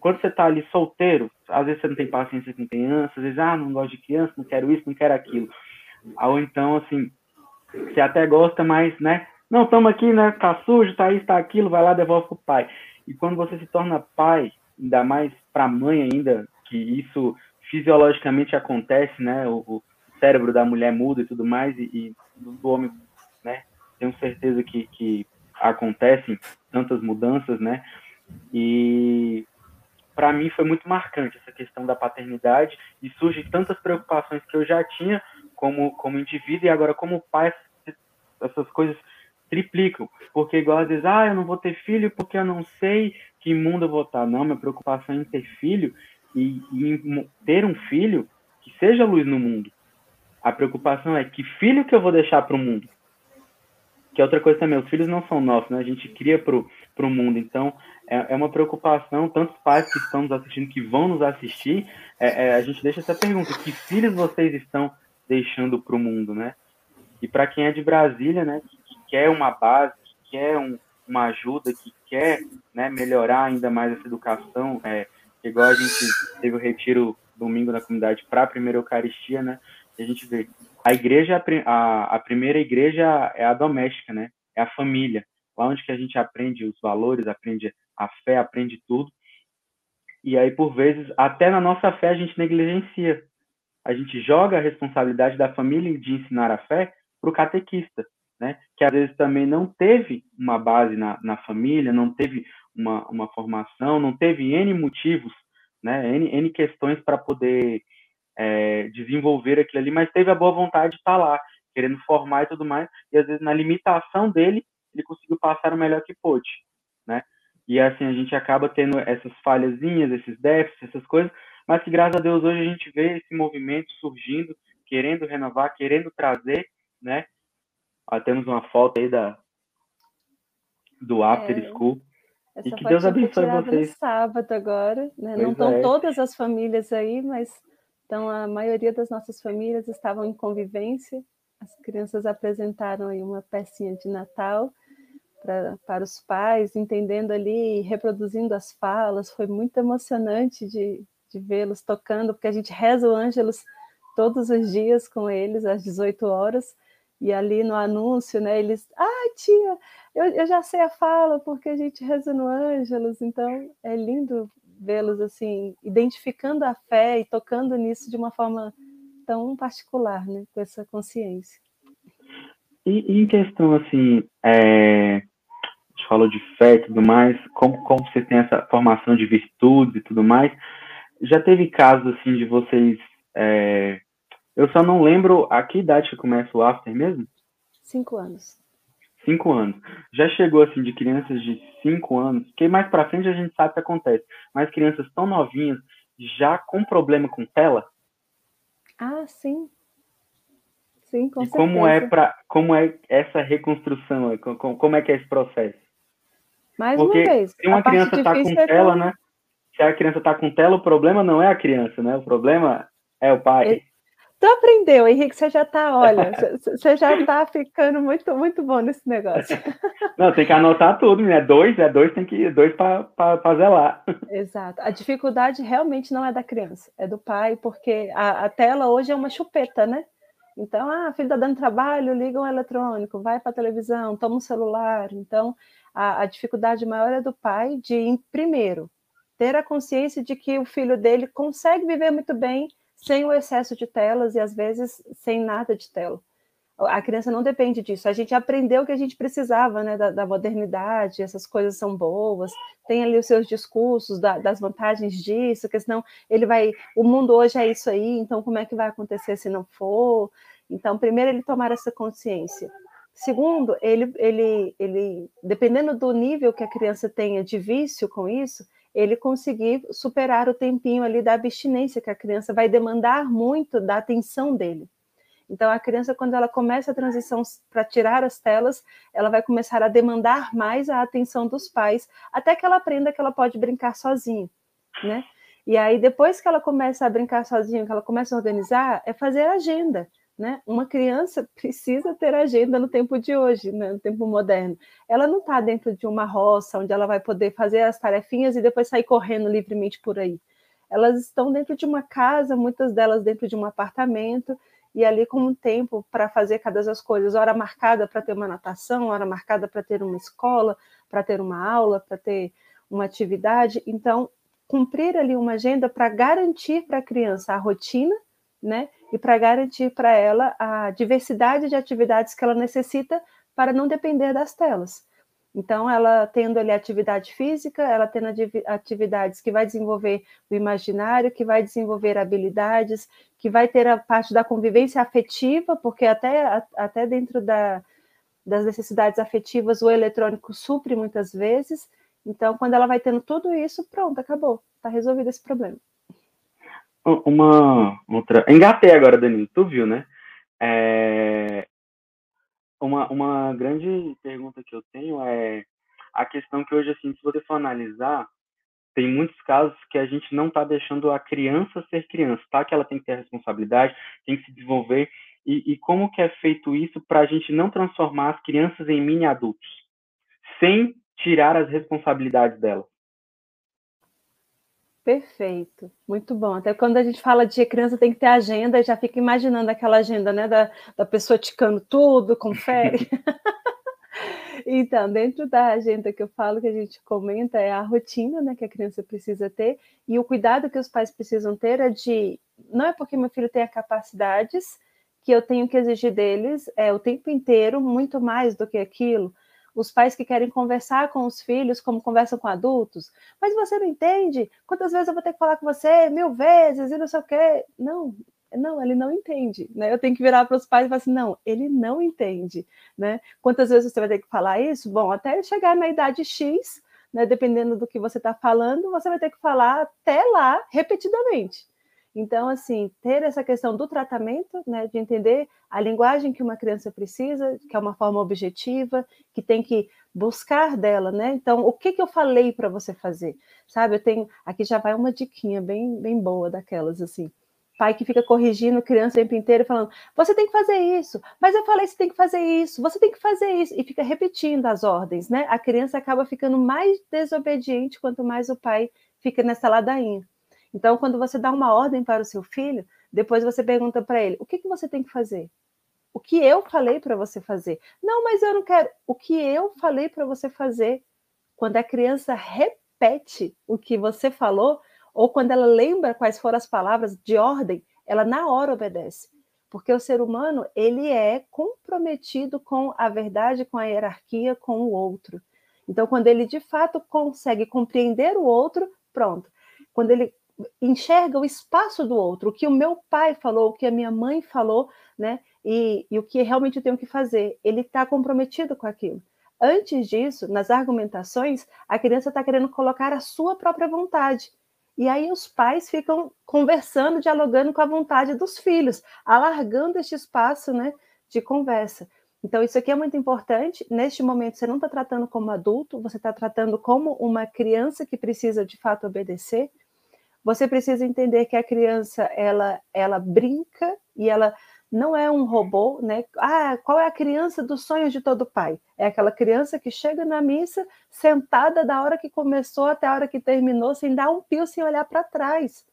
quando você tá ali solteiro, às vezes você não tem paciência com criança, às vezes, ah, não gosto de criança, não quero isso, não quero aquilo. Ou então, assim, você até gosta, mas, né, não, estamos aqui, né, tá sujo, tá isso, tá aquilo, vai lá, devolve pro pai. E quando você se torna pai, ainda mais para mãe ainda, que isso fisiologicamente acontece, né? O, o, cérebro da mulher muda e tudo mais, e, e do homem, né? Tenho certeza que, que acontecem tantas mudanças, né? E para mim foi muito marcante essa questão da paternidade e surge tantas preocupações que eu já tinha como como indivíduo e agora como pai essas coisas triplicam, porque igual vezes, ah, eu não vou ter filho porque eu não sei que mundo eu vou estar. Não, minha preocupação é em ter filho e, e ter um filho que seja luz no mundo. A preocupação é que filho que eu vou deixar para o mundo. Que é outra coisa também, os filhos não são nossos, né? A gente cria para o mundo. Então, é, é, uma preocupação, tantos pais que estão nos assistindo, que vão nos assistir, é, é, a gente deixa essa pergunta: que filhos vocês estão deixando para o mundo, né? E para quem é de Brasília, né, quer uma base, que quer um, uma ajuda, que quer né, melhorar ainda mais essa educação, é, igual a gente teve o retiro domingo na comunidade para a primeira Eucaristia, né, a gente vê a igreja, a, a primeira igreja é a doméstica, né, é a família, lá onde que a gente aprende os valores, aprende a fé, aprende tudo. E aí, por vezes, até na nossa fé a gente negligencia. A gente joga a responsabilidade da família de ensinar a fé para o catequista, né? que às vezes também não teve uma base na, na família, não teve uma, uma formação, não teve N motivos, né? N, N questões para poder é, desenvolver aquilo ali, mas teve a boa vontade de estar tá lá, querendo formar e tudo mais, e às vezes na limitação dele, ele conseguiu passar o melhor que pôde, né? E assim, a gente acaba tendo essas falhazinhas, esses déficits, essas coisas, mas que graças a Deus hoje a gente vê esse movimento surgindo, querendo renovar, querendo trazer, né? Ah, temos uma foto aí da, do After é, School. e que Deus abençoe vocês. No sábado agora, né? Não estão é. todas as famílias aí, mas então a maioria das nossas famílias estavam em convivência. As crianças apresentaram aí uma pecinha de Natal pra, para os pais, entendendo ali, reproduzindo as falas. Foi muito emocionante de, de vê-los tocando, porque a gente reza o Ângelos todos os dias com eles às 18 horas e ali no anúncio, né, eles, ah, tia, eu, eu já sei a fala porque a gente reza no Ângelos, então é lindo vê-los assim, identificando a fé e tocando nisso de uma forma tão particular, né, com essa consciência. E, em questão, assim, é, gente falou de fé e tudo mais, como, como você tem essa formação de virtudes e tudo mais. Já teve casos assim de vocês. É... Eu só não lembro a que idade que começa o after mesmo? Cinco anos. Cinco anos. Já chegou assim de crianças de cinco anos, que mais para frente a gente sabe o que acontece, mas crianças tão novinhas já com problema com tela? Ah, sim. Sim, com e certeza. como é para como é essa reconstrução, como, como é que é esse processo? Mais Porque uma vez. se uma criança está com é tela, né? Se a criança está com tela, o problema não é a criança, né? O problema é o pai. Tu aprendeu, Henrique, você já está, olha, você já está ficando muito, muito bom nesse negócio. Não, tem que anotar tudo, né? Dois, é dois, tem que dois para zelar. Exato. A dificuldade realmente não é da criança, é do pai, porque a, a tela hoje é uma chupeta, né? Então, ah, filho está dando trabalho, liga um eletrônico, vai para a televisão, toma um celular. Então, a, a, dificuldade maior é do pai de, primeiro, ter a consciência de que o filho dele consegue viver muito bem sem o excesso de telas e, às vezes, sem nada de tela. A criança não depende disso. A gente aprendeu que a gente precisava né, da, da modernidade, essas coisas são boas, tem ali os seus discursos da, das vantagens disso, que senão ele vai. O mundo hoje é isso aí, então como é que vai acontecer se não for? Então, primeiro, ele tomar essa consciência. Segundo, ele, ele, ele, dependendo do nível que a criança tenha de vício com isso, ele conseguir superar o tempinho ali da abstinência, que a criança vai demandar muito da atenção dele. Então, a criança, quando ela começa a transição para tirar as telas, ela vai começar a demandar mais a atenção dos pais, até que ela aprenda que ela pode brincar sozinha, né? E aí, depois que ela começa a brincar sozinha, que ela começa a organizar, é fazer agenda. Né? Uma criança precisa ter agenda no tempo de hoje, né? no tempo moderno. Ela não está dentro de uma roça onde ela vai poder fazer as tarefinhas e depois sair correndo livremente por aí. Elas estão dentro de uma casa, muitas delas dentro de um apartamento, e ali com um tempo para fazer cada das coisas, hora marcada para ter uma natação, hora marcada para ter uma escola, para ter uma aula, para ter uma atividade. Então, cumprir ali uma agenda para garantir para a criança a rotina, né? E para garantir para ela a diversidade de atividades que ela necessita para não depender das telas. Então, ela tendo ali atividade física, ela tendo atividades que vai desenvolver o imaginário, que vai desenvolver habilidades, que vai ter a parte da convivência afetiva, porque até, até dentro da, das necessidades afetivas o eletrônico supre muitas vezes. Então, quando ela vai tendo tudo isso, pronto, acabou, está resolvido esse problema. Uma outra. Engatei agora, Danilo, tu viu, né? É uma, uma grande pergunta que eu tenho é a questão que hoje, assim, se você for analisar, tem muitos casos que a gente não está deixando a criança ser criança, tá? Que ela tem que ter responsabilidade, tem que se desenvolver. E, e como que é feito isso para a gente não transformar as crianças em mini adultos, sem tirar as responsabilidades delas? Perfeito, muito bom. Até quando a gente fala de criança tem que ter agenda, já fica imaginando aquela agenda, né, da, da pessoa ticando tudo, confere. então, dentro da agenda que eu falo, que a gente comenta, é a rotina, né, que a criança precisa ter, e o cuidado que os pais precisam ter é de, não é porque meu filho tem capacidades que eu tenho que exigir deles é, o tempo inteiro muito mais do que aquilo, os pais que querem conversar com os filhos como conversam com adultos. Mas você não entende? Quantas vezes eu vou ter que falar com você? Mil vezes e não sei o quê. Não, não, ele não entende, né? Eu tenho que virar para os pais e falar assim, não, ele não entende, né? Quantas vezes você vai ter que falar isso? Bom, até ele chegar na idade X, né? Dependendo do que você está falando, você vai ter que falar até lá repetidamente. Então, assim, ter essa questão do tratamento, né, de entender a linguagem que uma criança precisa, que é uma forma objetiva, que tem que buscar dela, né? Então, o que, que eu falei para você fazer? Sabe, eu tenho, aqui já vai uma diquinha bem, bem boa daquelas, assim. Pai que fica corrigindo criança o tempo inteiro, falando, você tem que fazer isso, mas eu falei, você tem que fazer isso, você tem que fazer isso, e fica repetindo as ordens, né? A criança acaba ficando mais desobediente quanto mais o pai fica nessa ladainha. Então, quando você dá uma ordem para o seu filho, depois você pergunta para ele: o que, que você tem que fazer? O que eu falei para você fazer? Não, mas eu não quero. O que eu falei para você fazer? Quando a criança repete o que você falou, ou quando ela lembra quais foram as palavras de ordem, ela na hora obedece. Porque o ser humano, ele é comprometido com a verdade, com a hierarquia, com o outro. Então, quando ele de fato consegue compreender o outro, pronto. Quando ele enxerga o espaço do outro, o que o meu pai falou, o que a minha mãe falou, né? E, e o que realmente eu tenho que fazer, ele está comprometido com aquilo. Antes disso, nas argumentações, a criança está querendo colocar a sua própria vontade. E aí os pais ficam conversando, dialogando com a vontade dos filhos, alargando este espaço né, de conversa. Então, isso aqui é muito importante. Neste momento, você não está tratando como adulto, você está tratando como uma criança que precisa de fato obedecer. Você precisa entender que a criança ela, ela brinca e ela não é um robô, né? Ah, qual é a criança dos sonhos de todo pai? É aquela criança que chega na missa sentada da hora que começou até a hora que terminou, sem dar um pio, sem olhar para trás.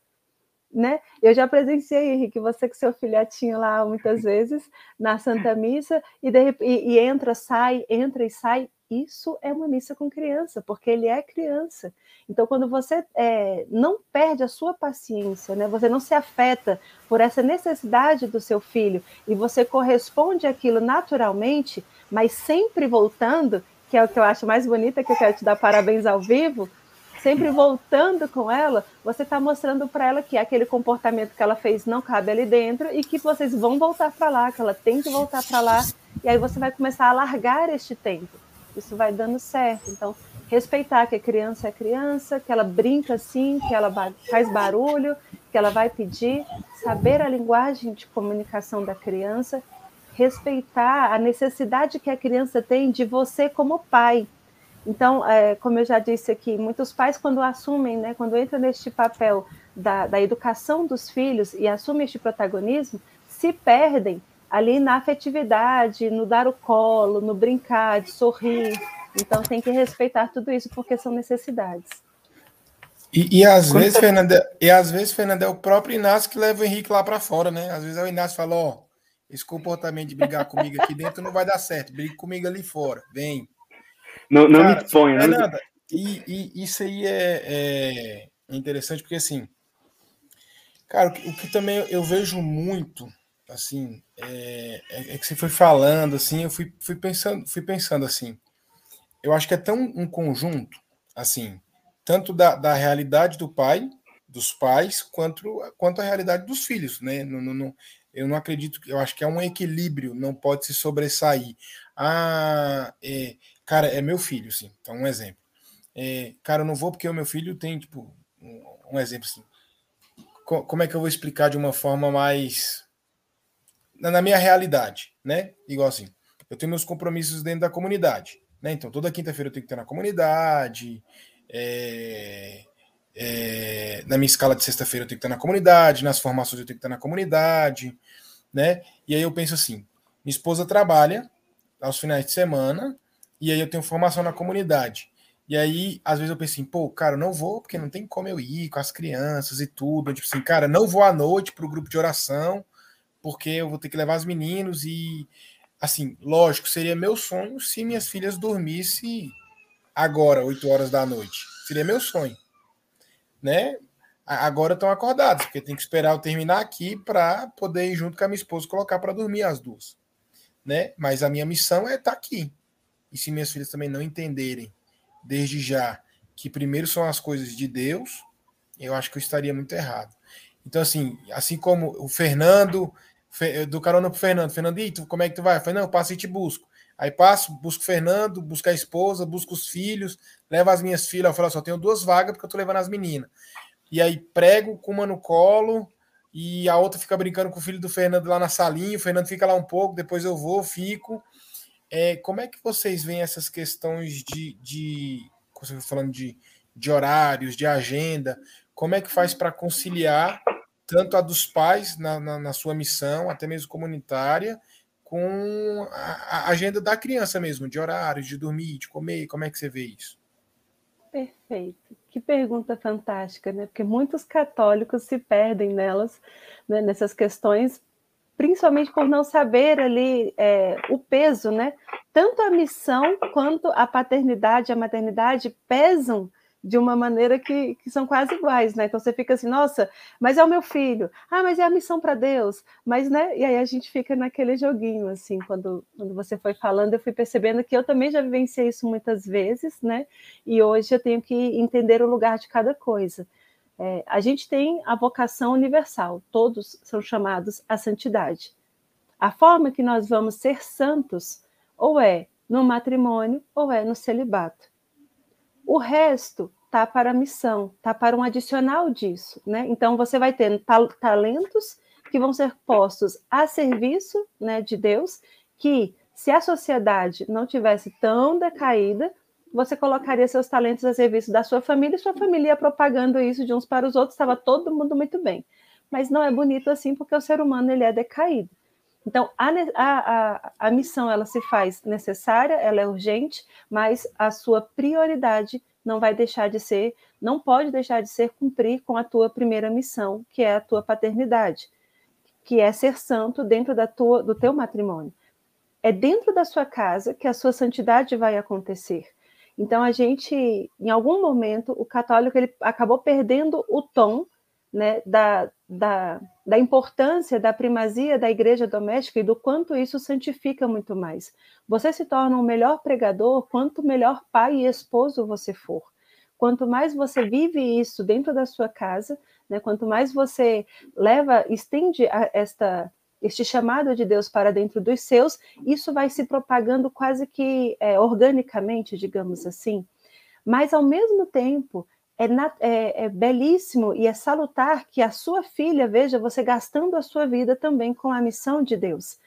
Né? Eu já presenciei, Henrique, você com seu filhotinho lá muitas vezes na Santa Missa e, de, e, e entra, sai, entra e sai isso é uma missa com criança, porque ele é criança. Então, quando você é, não perde a sua paciência, né, você não se afeta por essa necessidade do seu filho e você corresponde àquilo naturalmente, mas sempre voltando, que é o que eu acho mais bonito, é que eu quero te dar parabéns ao vivo, sempre voltando com ela, você está mostrando para ela que aquele comportamento que ela fez não cabe ali dentro e que vocês vão voltar para lá, que ela tem que voltar para lá, e aí você vai começar a largar este tempo isso vai dando certo. Então, respeitar que a criança é criança, que ela brinca assim, que ela faz barulho, que ela vai pedir, saber a linguagem de comunicação da criança, respeitar a necessidade que a criança tem de você como pai. Então, é, como eu já disse aqui, muitos pais, quando assumem, né, quando entram neste papel da, da educação dos filhos e assumem este protagonismo, se perdem ali na afetividade, no dar o colo, no brincar, de sorrir. Então tem que respeitar tudo isso porque são necessidades. E, e às vezes, Fernanda, e às vezes, Fernanda, é o próprio Inácio que leva o Henrique lá para fora, né? Às vezes é o Inácio fala, ó, oh, esse comportamento de brigar comigo aqui dentro não vai dar certo, briga comigo ali fora, vem. Não, não Cara, me exponha. Fernanda, e, e, isso aí é, é interessante porque assim, cara, o que, o que também eu vejo muito assim, é, é, é, que você foi falando, assim, eu fui, fui pensando, fui pensando assim. Eu acho que é tão um conjunto, assim, tanto da, da realidade do pai, dos pais, quanto, quanto a realidade dos filhos, né? Não, não, não, eu não acredito, eu acho que é um equilíbrio, não pode se sobressair. Ah, é, cara, é meu filho, sim. Então, um exemplo. É, cara, eu não vou porque o meu filho tem, tipo, um, um exemplo assim. Como é que eu vou explicar de uma forma mais na minha realidade, né? Igual assim, eu tenho meus compromissos dentro da comunidade, né? Então, toda quinta-feira eu tenho que estar na comunidade, é, é, na minha escala de sexta-feira eu tenho que estar na comunidade, nas formações eu tenho que estar na comunidade, né? E aí eu penso assim, minha esposa trabalha aos finais de semana, e aí eu tenho formação na comunidade. E aí, às vezes eu penso assim, pô, cara, não vou, porque não tem como eu ir com as crianças e tudo. Tipo assim, cara, não vou à noite para o grupo de oração, porque eu vou ter que levar os meninos e assim, lógico, seria meu sonho se minhas filhas dormissem agora, 8 horas da noite. Seria meu sonho. Né? Agora estão acordados, porque tem que esperar eu terminar aqui para poder ir junto com a minha esposa colocar para dormir as duas. Né? Mas a minha missão é estar tá aqui. E se minhas filhas também não entenderem desde já que primeiro são as coisas de Deus, eu acho que eu estaria muito errado. Então, assim, assim como o Fernando do carona pro Fernando. Fernandito, como é que tu vai? Eu falei, não, eu passo e te busco. Aí passo, busco o Fernando, busco a esposa, busco os filhos, levo as minhas filhas. Eu falo, só tenho duas vagas porque eu tô levando as meninas. E aí prego com uma no colo e a outra fica brincando com o filho do Fernando lá na salinha. O Fernando fica lá um pouco, depois eu vou, fico. É, como é que vocês veem essas questões de, de você falando de, de horários, de agenda? Como é que faz para conciliar tanto a dos pais na, na, na sua missão, até mesmo comunitária, com a, a, agenda da criança mesmo, de horários, de dormir, de comer, como é que você vê isso? Perfeito. Que pergunta fantástica, né? Porque muitos católicos se perdem nelas, né? nessas questões, principalmente por não saber ali é, o peso, né? Tanto a missão quanto a paternidade, a maternidade pesam de uma maneira que, que são quase iguais, né? Então você fica assim, nossa, mas é o meu filho, ah, mas é a missão para Deus, mas né? E aí a gente fica naquele joguinho, assim, quando, quando você foi falando, eu fui percebendo que eu também já vivenciei isso muitas vezes, né? E hoje eu tenho que entender o lugar de cada coisa. É, a gente tem a vocação universal, todos são chamados à santidade. A forma que nós vamos ser santos ou é no matrimônio ou é no celibato. O resto tá para a missão, tá para um adicional disso, né? Então você vai ter talentos que vão ser postos a serviço, né, de Deus, que se a sociedade não tivesse tão decaída, você colocaria seus talentos a serviço da sua família e sua família ia propagando isso de uns para os outros, estava todo mundo muito bem. Mas não é bonito assim porque o ser humano ele é decaído. Então, a, a, a, missão ela se faz necessária, ela é urgente, mas a sua prioridade não vai deixar de ser, não pode deixar de ser cumprir com a tua primeira missão, que é a tua paternidade, que é ser santo dentro da tua, do teu matrimônio. É dentro da sua casa que a sua santidade vai acontecer. Então a gente, em algum momento, o católico ele acabou perdendo o tom né, da, da, da importância da primazia da igreja doméstica e do quanto isso santifica muito mais. Você se torna um melhor pregador quanto melhor pai e esposo você for. Quanto mais você vive isso dentro da sua casa, né, quanto mais você leva, estende a, esta este chamado de Deus para dentro dos seus, isso vai se propagando quase que é, organicamente, digamos assim. Mas, ao mesmo tempo, é, é, é, belíssimo e é salutar que a sua filha veja você gastando a sua vida também com a missão de Deus.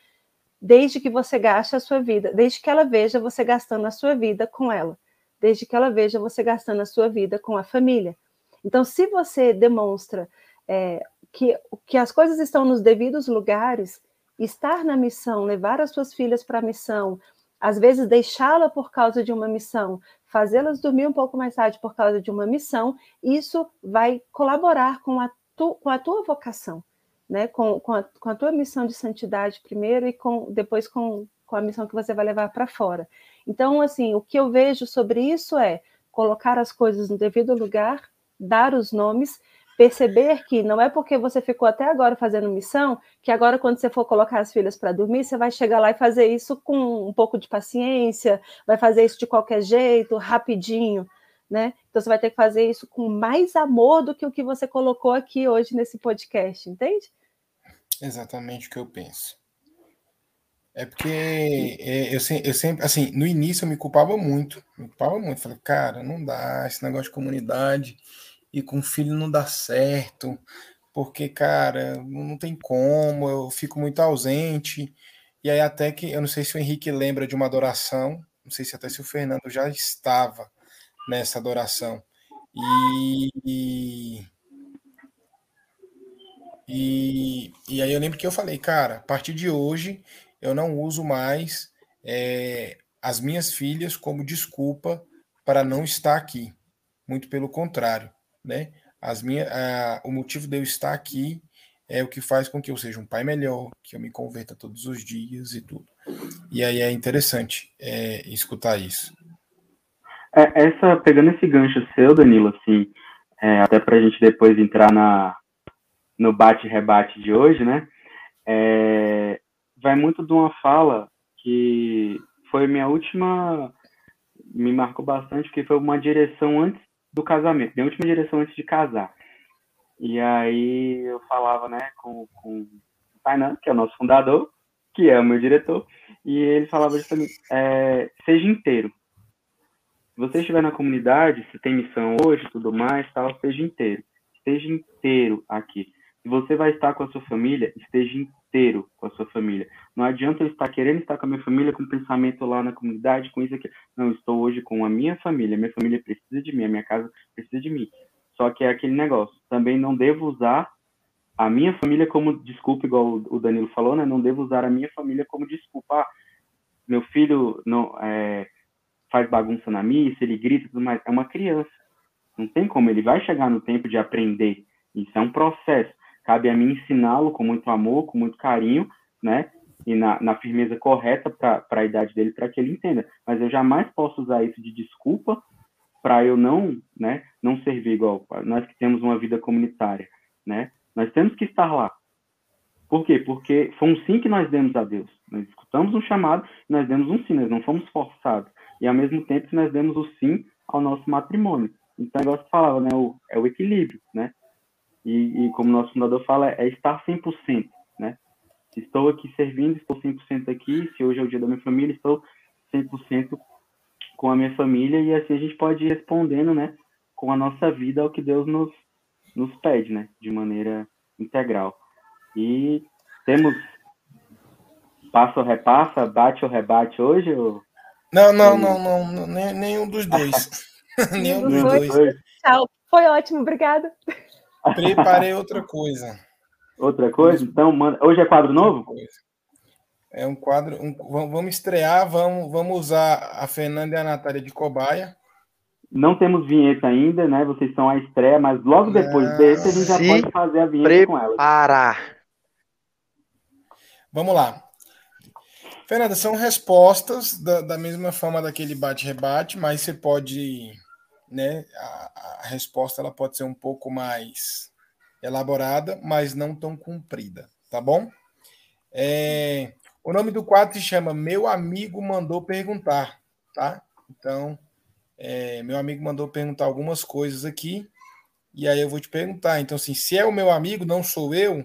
Desde que você gaste a sua vida, desde que ela veja você gastando a sua vida com ela, desde que ela veja você gastando a sua vida com a família. Então, se você demonstra é, que, que as coisas estão nos devidos lugares, estar na missão, levar as suas filhas para a missão, às vezes deixá-la por causa de uma missão, fazê-las dormir um pouco mais tarde por causa de uma missão, isso vai colaborar com a, tu, com a tua vocação, né? com, com, a, com a tua missão de santidade primeiro e com, depois com, com a missão que você vai levar para fora. Então, assim, o que eu vejo sobre isso é colocar as coisas no devido lugar, dar os nomes perceber que não é porque você ficou até agora fazendo missão que agora, quando você for colocar as filhas para dormir, você vai chegar lá e fazer isso com um pouco de paciência, vai fazer isso de qualquer jeito, rapidinho, né? Então você vai ter que fazer isso com mais amor do que o que você colocou aqui hoje nesse podcast, entende? Exatamente o que eu penso. É porque é, eu, eu sempre, assim, no início eu me culpava muito, me culpava muito. Falei, cara, não dá, esse negócio de comunidade e com filho não dá certo, porque, cara, não tem como, eu fico muito ausente. E aí, até que, eu não sei se o Henrique lembra de uma adoração, não sei se até se o Fernando já estava nessa adoração. E, e, e aí eu lembro que eu falei, cara, a partir de hoje eu não uso mais é, as minhas filhas como desculpa para não estar aqui. Muito pelo contrário né? As minhas, a, o motivo de eu estar aqui é o que faz com que eu seja um pai melhor, que eu me converta todos os dias e tudo. E aí é interessante é, escutar isso. É, essa pegando esse gancho seu, Danilo, assim, é, até para a gente depois entrar na no bate-rebate de hoje, né? É, vai muito de uma fala que foi minha última, me marcou bastante, porque foi uma direção antes do casamento, minha última direção antes de casar. E aí eu falava, né, com, com o Tainan, que é o nosso fundador, que é o meu diretor, e ele falava justamente, é, seja inteiro. Se você estiver na comunidade, se tem missão hoje, tudo mais, tal, seja inteiro. Esteja inteiro aqui. Você vai estar com a sua família, esteja inteiro com a sua família. Não adianta eu estar querendo estar com a minha família com pensamento lá na comunidade, com isso aqui. Não, estou hoje com a minha família. Minha família precisa de mim, a minha casa precisa de mim. Só que é aquele negócio. Também não devo usar a minha família como desculpa, igual o Danilo falou, né? Não devo usar a minha família como desculpa. Ah, meu filho não é, faz bagunça na missa, ele grita tudo mais. É uma criança. Não tem como. Ele vai chegar no tempo de aprender. Isso é um processo. Cabe a mim ensiná-lo com muito amor, com muito carinho, né? E na, na firmeza correta para a idade dele, para que ele entenda. Mas eu jamais posso usar isso de desculpa para eu não, né, não servir igual nós que temos uma vida comunitária, né? Nós temos que estar lá. Por quê? Porque foi um sim que nós demos a Deus. Nós escutamos um chamado, nós demos um sim, nós não fomos forçados. E ao mesmo tempo nós demos o sim ao nosso matrimônio. Então, o negócio falava, né, o, é o equilíbrio, né? E, e como nosso fundador fala, é estar 100%, né? Estou aqui servindo, estou 100% aqui. Se hoje é o dia da minha família, estou 100% com a minha família e assim a gente pode ir respondendo, né, com a nossa vida ao que Deus nos, nos pede, né, de maneira integral. E temos passa ou repassa, bate ou rebate hoje? Ou... Não, não, não, não, não, nenhum dos dois. nenhum dos dois. dois. Tchau. Foi ótimo, obrigada. Preparei outra coisa. Outra coisa? Então, manda... hoje é quadro novo? É um quadro. Um, vamos estrear, vamos, vamos usar a Fernanda e a Natália de cobaia. Não temos vinheta ainda, né? Vocês são a estreia, mas logo depois Não. desse a gente já pode fazer a vinheta preparar. com elas. Parar. Vamos lá. Fernanda, são respostas da, da mesma forma daquele bate-rebate, mas você pode, né? A, a resposta ela pode ser um pouco mais elaborada, mas não tão comprida, tá bom? É, o nome do quadro se chama Meu Amigo Mandou Perguntar, tá? Então, é, meu amigo mandou perguntar algumas coisas aqui, e aí eu vou te perguntar. Então, assim, se é o meu amigo, não sou eu,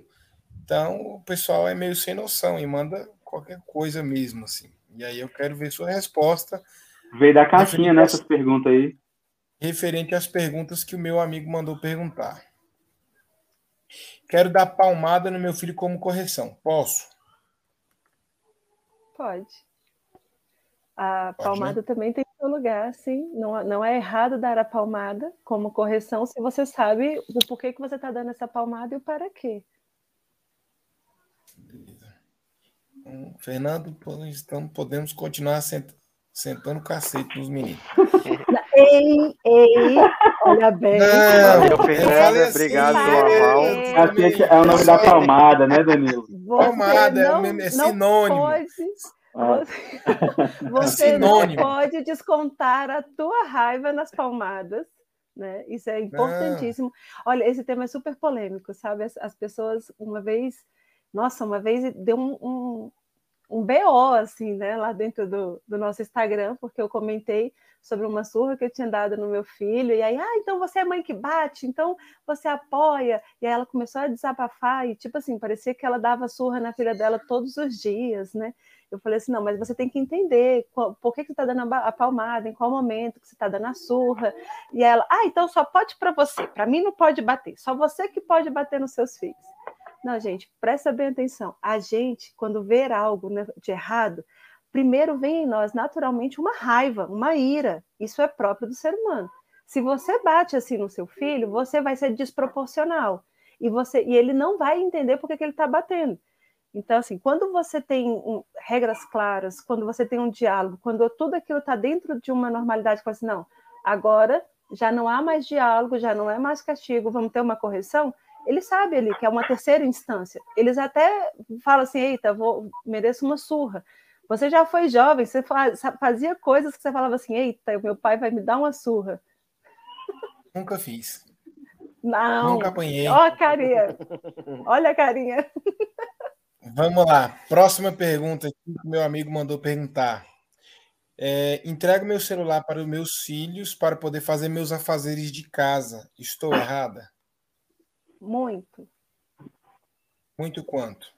então o pessoal é meio sem noção e manda qualquer coisa mesmo, assim. E aí eu quero ver sua resposta. Veio da caixinha nessas né, perguntas aí. Referente às perguntas que o meu amigo mandou perguntar. Quero dar palmada no meu filho como correção. Posso? Pode. A Pode, palmada né? também tem seu lugar, sim. Não, não é errado dar a palmada como correção se você sabe o porquê que você está dando essa palmada e o para quê. Então, Fernando, então podemos continuar sent, sentando cacete nos meninos. Ei, ei, olha bem. Não, Fernando, assim, obrigado pelo aval. É o nome da palmada, né, Danilo? Palmada é não, é sinônimo. Pode ah. Você é não pode descontar a tua raiva nas palmadas. Né? Isso é importantíssimo. Ah. Olha, esse tema é super polêmico, sabe? As, as, pessoas, uma vez, nossa, uma vez deu um, um, um BO, assim, né? Lá dentro do, do nosso Instagram, porque eu comentei sobre uma surra que eu tinha dado no meu filho, e aí, ah, então você é mãe que bate, então você apoia. E aí ela começou a desabafar, e tipo assim, parecia que ela dava surra na filha dela todos os dias, né? Eu falei assim, não, mas você tem que entender qual, por que, que você está dando a palmada, em qual momento que você está dando a surra. E ela, ah, então só pode para você, para mim não pode bater, só você que pode bater nos seus filhos. Não, gente, presta bem atenção. A gente, quando ver algo né, de errado, primeiro vem em nós naturalmente uma raiva, uma ira. Isso é próprio do ser humano. Se você bate assim no seu filho, você vai ser desproporcional. E, você, e ele não vai entender por que, ele está batendo. Então, assim, quando você tem um, regras claras, quando você tem um diálogo, quando tudo aquilo está dentro de uma normalidade, que assim, não, agora já não há mais diálogo, já não é mais castigo, vamos ter uma correção, ele sabe ali que é uma terceira instância. Eles até falam assim, eita, vou, mereço uma surra. Você já foi jovem, você fazia coisas que você falava assim, eita, meu pai vai me dar uma surra. Nunca fiz. Não. Nunca apanhei. A carinha. Olha a carinha. Vamos lá. Próxima pergunta que meu amigo mandou perguntar. É, entrego meu celular para os meus filhos para poder fazer meus afazeres de casa. Estou errada? Muito. Muito quanto?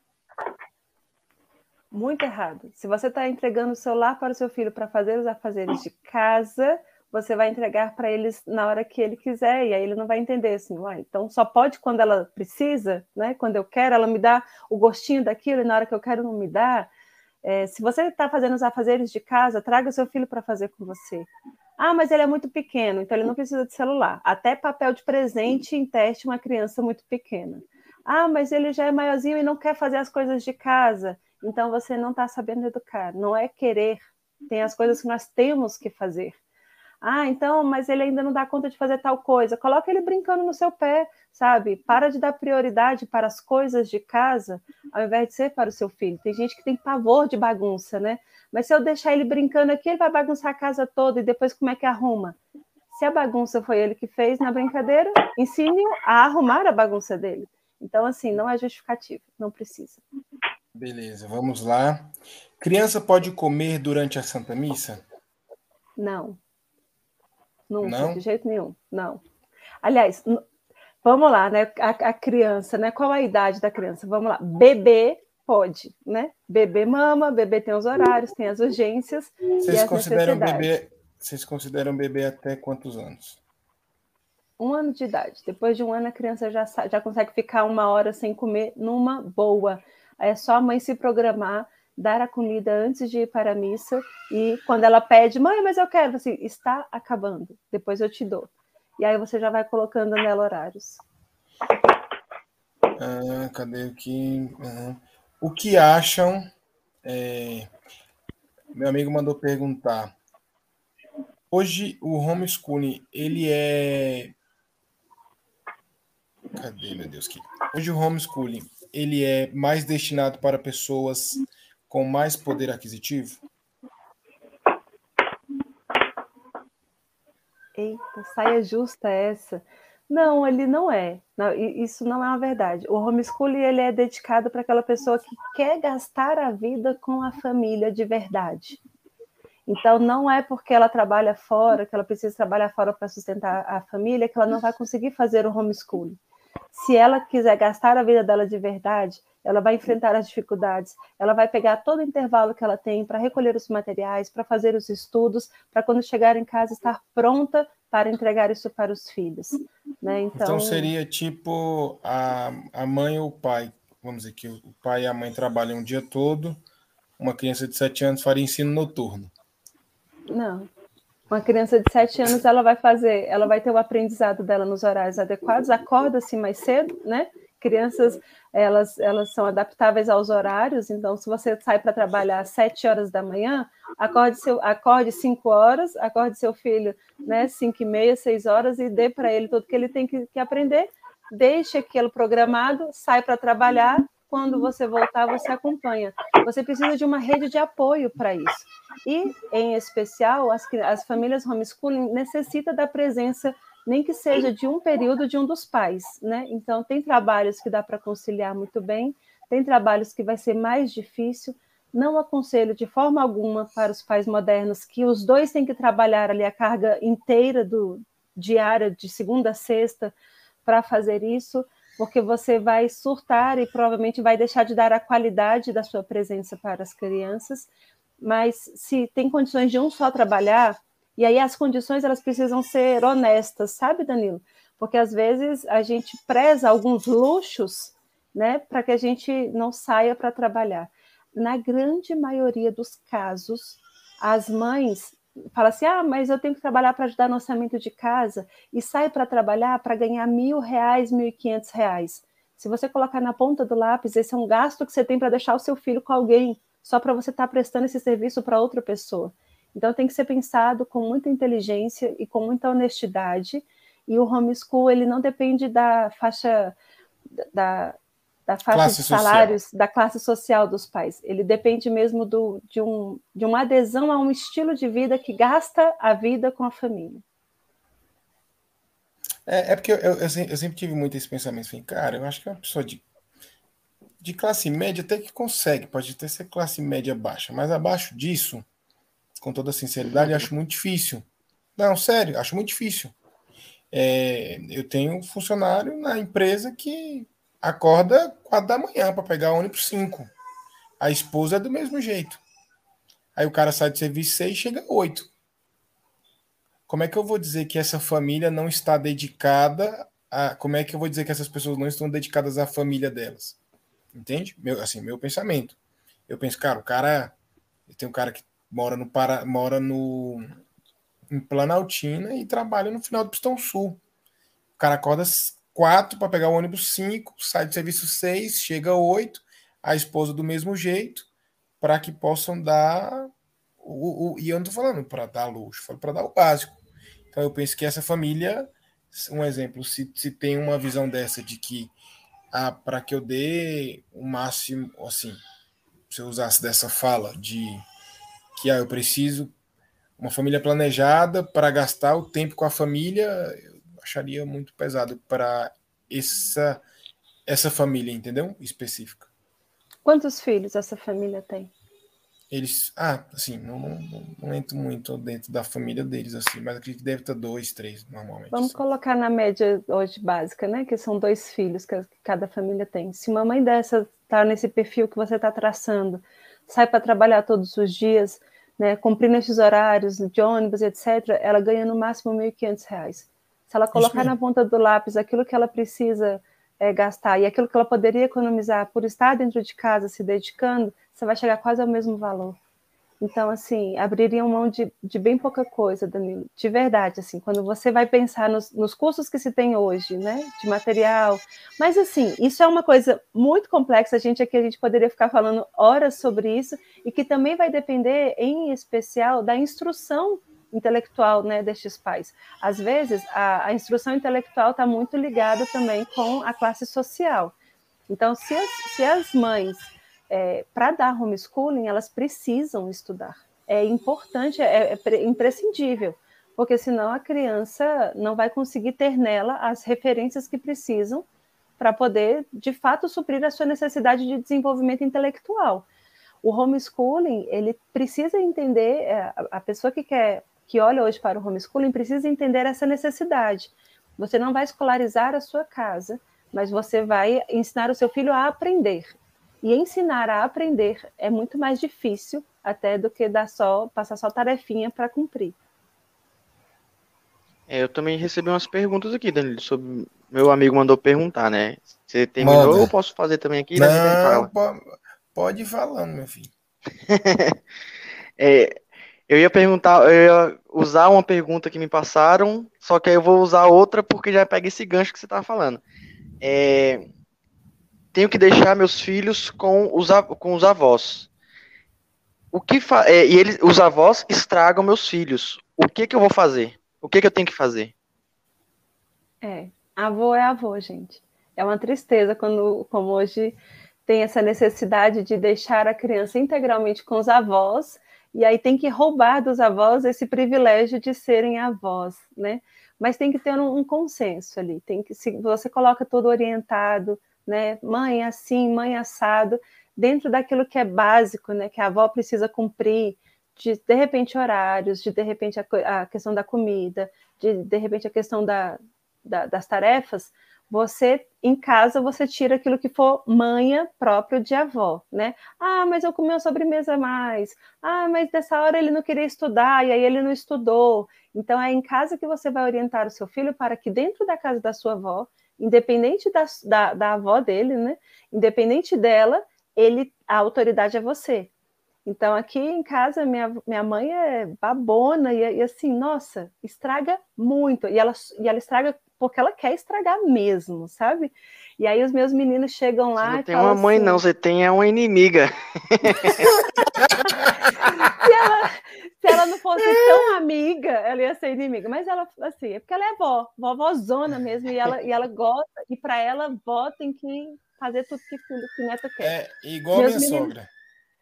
Muito errado. Se você está entregando o celular para o seu filho para fazer os afazeres de casa, você vai entregar para eles na hora que ele quiser, e aí ele não vai entender assim, uai, então só pode quando ela precisa, né? Quando eu quero, ela me dá o gostinho daquilo, e na hora que eu quero não me dá. É, se você está fazendo os afazeres de casa, traga seu filho para fazer com você. Ah, mas ele é muito pequeno, então ele não precisa de celular. Até papel de presente em teste uma criança muito pequena. Ah, mas ele já é maiorzinho e não quer fazer as coisas de casa. Então você não está sabendo educar. Não é querer. Tem as coisas que nós temos que fazer. Ah, então, mas ele ainda não dá conta de fazer tal coisa. Coloca ele brincando no seu pé, sabe? Para de dar prioridade para as coisas de casa, ao invés de ser para o seu filho. Tem gente que tem pavor de bagunça, né? Mas se eu deixar ele brincando aqui, ele vai bagunçar a casa toda e depois como é que arruma? Se a bagunça foi ele que fez na brincadeira, ensine a arrumar a bagunça dele. Então, assim, não é justificativo, não precisa. Beleza, vamos lá. Criança pode comer durante a Santa Missa? Não. Nunca, Não? de jeito nenhum. Não. Aliás, vamos lá, né? A, a criança, né? Qual a idade da criança? Vamos lá. Bebê pode, né? Bebê mama, bebê tem os horários, tem as urgências Vocês consideram bebê? Vocês consideram bebê até quantos anos? Um ano de idade. Depois de um ano, a criança já, já consegue ficar uma hora sem comer numa boa. É só a mãe se programar, dar a comida antes de ir para a missa e quando ela pede, mãe, mas eu quero, assim, está acabando, depois eu te dou. E aí você já vai colocando nela horários. Ah, cadê aqui? Aham. O que acham? é, Meu amigo mandou perguntar. Hoje o homeschooling ele é Cadê, meu Deus? Que... Hoje o homeschooling ele é mais destinado para pessoas com mais poder aquisitivo? Eita, saia justa essa. Não, ele não é. Não, isso não é uma verdade. O homeschooling ele é dedicado para aquela pessoa que quer gastar a vida com a família de verdade. Então, não é porque ela trabalha fora, que ela precisa trabalhar fora para sustentar a família, que ela não vai conseguir fazer o homeschooling. Se ela quiser gastar a vida dela de verdade, ela vai enfrentar as dificuldades, ela vai pegar todo o intervalo que ela tem para recolher os materiais, para fazer os estudos, para quando chegar em casa estar pronta para entregar isso para os filhos. Né? Então, Então seria tipo a, a mãe ou o pai. Vamos dizer que o pai e a mãe trabalham um dia todo, uma criança de 7 anos faria ensino noturno. Não. Uma criança de 7 anos, ela vai fazer, ela vai ter o aprendizado dela nos horários adequados, acorda-se mais cedo, né? Crianças, elas, elas são adaptáveis aos horários, então se você sai para trabalhar às 7 horas da manhã, acorde, seu, acorde 5 horas, acorde seu filho, né, 5 e meia, 6 horas e dê para ele tudo que ele tem que, que aprender, deixe aquilo programado, sai para trabalhar, quando você voltar, você acompanha. Você precisa de uma rede de apoio para isso. E, em especial, as, as famílias homeschooling necessitam da presença, nem que seja de um período de um dos pais, né? Então, tem trabalhos que dá para conciliar muito bem, tem trabalhos que vai ser mais difícil. Não aconselho de forma alguma para os pais modernos que os dois têm que trabalhar ali a carga inteira do diária, de segunda a sexta, para fazer isso, porque você vai surtar e provavelmente vai deixar de dar a qualidade da sua presença para as crianças mas se tem condições de um só trabalhar, e aí as condições elas precisam ser honestas, sabe, Danilo? Porque às vezes a gente preza alguns luxos, né, para que a gente não saia para trabalhar. Na grande maioria dos casos, as mães falam assim: ah, mas eu tenho que trabalhar para ajudar no orçamento de casa, e sai para trabalhar para ganhar mil reais, mil e quinhentos reais. Se você colocar na ponta do lápis, esse é um gasto que você tem para deixar o seu filho com alguém, só para você estar tá prestando esse serviço para outra pessoa. Então tem que ser pensado com muita inteligência e com muita honestidade. E o homeschool ele não depende da faixa da, da faixa Classe de social. salários da classe social dos pais. Ele depende mesmo do, de, um, de uma adesão a um estilo de vida que gasta a vida com a família. É, é porque eu, eu, eu sempre tive muito esse pensamento. Assim, cara, eu acho que é uma pessoa de, de classe média até que consegue, pode até ser classe média baixa, mas abaixo disso, com toda sinceridade, acho muito difícil. Não, sério, acho muito difícil. É, eu tenho um funcionário na empresa que acorda quatro da manhã para pegar ônibus 5. A esposa é do mesmo jeito. Aí o cara sai de serviço 6 e chega 8. Como é que eu vou dizer que essa família não está dedicada a. Como é que eu vou dizer que essas pessoas não estão dedicadas à família delas? Entende? Meu, assim, meu pensamento. Eu penso, cara, o cara. Tem um cara que mora no Para, mora no em Planaltina e trabalha no final do Pistão Sul. O cara acorda quatro para pegar o ônibus 5, sai do serviço 6, chega 8, a esposa do mesmo jeito, para que possam dar o, o, e eu não tô falando para dar luxo, falo para dar o básico. Então eu penso que essa família, um exemplo, se, se tem uma visão dessa de que ah, para que eu dê o máximo, assim, se eu usasse dessa fala de que ah, eu preciso uma família planejada para gastar o tempo com a família, eu acharia muito pesado para essa essa família, entendeu? Específica. Quantos filhos essa família tem? Eles, ah, assim, não, não, não entro muito dentro da família deles, assim, mas acredito que deve ter dois, três, normalmente. Vamos assim. colocar na média hoje básica, né? Que são dois filhos que cada família tem. Se uma mãe dessa está nesse perfil que você está traçando, sai para trabalhar todos os dias, né, cumprindo esses horários de ônibus, etc., ela ganha no máximo R$ 1.500. Se ela colocar na ponta do lápis aquilo que ela precisa é, gastar e aquilo que ela poderia economizar por estar dentro de casa se dedicando, você vai chegar quase ao mesmo valor. Então, assim, abririam mão de, de bem pouca coisa, Danilo, de verdade, assim, quando você vai pensar nos, nos custos que se tem hoje, né, de material, mas, assim, isso é uma coisa muito complexa, a gente aqui, a gente poderia ficar falando horas sobre isso, e que também vai depender, em especial, da instrução intelectual, né, destes pais. Às vezes, a, a instrução intelectual está muito ligada também com a classe social. Então, se as, se as mães é, para dar homeschooling, elas precisam estudar. É importante, é, é imprescindível, porque senão a criança não vai conseguir ter nela as referências que precisam para poder, de fato, suprir a sua necessidade de desenvolvimento intelectual. O homeschooling, ele precisa entender, é, a pessoa que quer, que olha hoje para o homeschooling, precisa entender essa necessidade. Você não vai escolarizar a sua casa, mas você vai ensinar o seu filho a aprender. E ensinar a aprender é muito mais difícil até do que dar só passar só tarefinha para cumprir. É, eu também recebi umas perguntas aqui, Danilo, sobre meu amigo mandou perguntar, né? Você terminou Manda. ou eu posso fazer também aqui? Não, pode, pode ir falando, meu filho. é, eu ia perguntar, eu ia usar uma pergunta que me passaram, só que aí eu vou usar outra porque já pega esse gancho que você estava falando. É, tenho que deixar meus filhos com os, com os avós. O que é, e eles, os avós estragam meus filhos. O que que eu vou fazer? O que que eu tenho que fazer? É, avô é avô, gente. É uma tristeza quando, como hoje, tem essa necessidade de deixar a criança integralmente com os avós e aí tem que roubar dos avós esse privilégio de serem avós, né? Mas tem que ter um, um consenso ali. Tem que se você coloca tudo orientado, né? Mãe assim, mãe assado, dentro daquilo que é básico, né? Que a avó precisa cumprir, de de repente horários, de de repente a, a questão da comida, de de repente a questão da, da, das tarefas, você em casa você tira aquilo que for manha próprio de avó, né? Ah, mas eu comi uma sobremesa a mais. Ah, mas dessa hora ele não queria estudar e aí ele não estudou. Então é em casa que você vai orientar o seu filho para que dentro da casa da sua avó independente da, da, da avó dele, né? Independente dela, ele, a autoridade é você. Então, aqui em casa, minha, minha mãe é babona e, e, assim, nossa, estraga muito. E ela, e ela estraga porque ela quer estragar mesmo, sabe? E aí os meus meninos chegam lá. Você não tem uma mãe, assim, não, você tem é uma inimiga. se, ela, se ela não fosse tão amiga, ela ia ser inimiga. Mas ela, assim, é porque ela é vó, vovózona mesmo, e ela, e ela gosta, e para ela, vó tem que fazer tudo que, que neto quer. É igual meus minha meninos, sogra.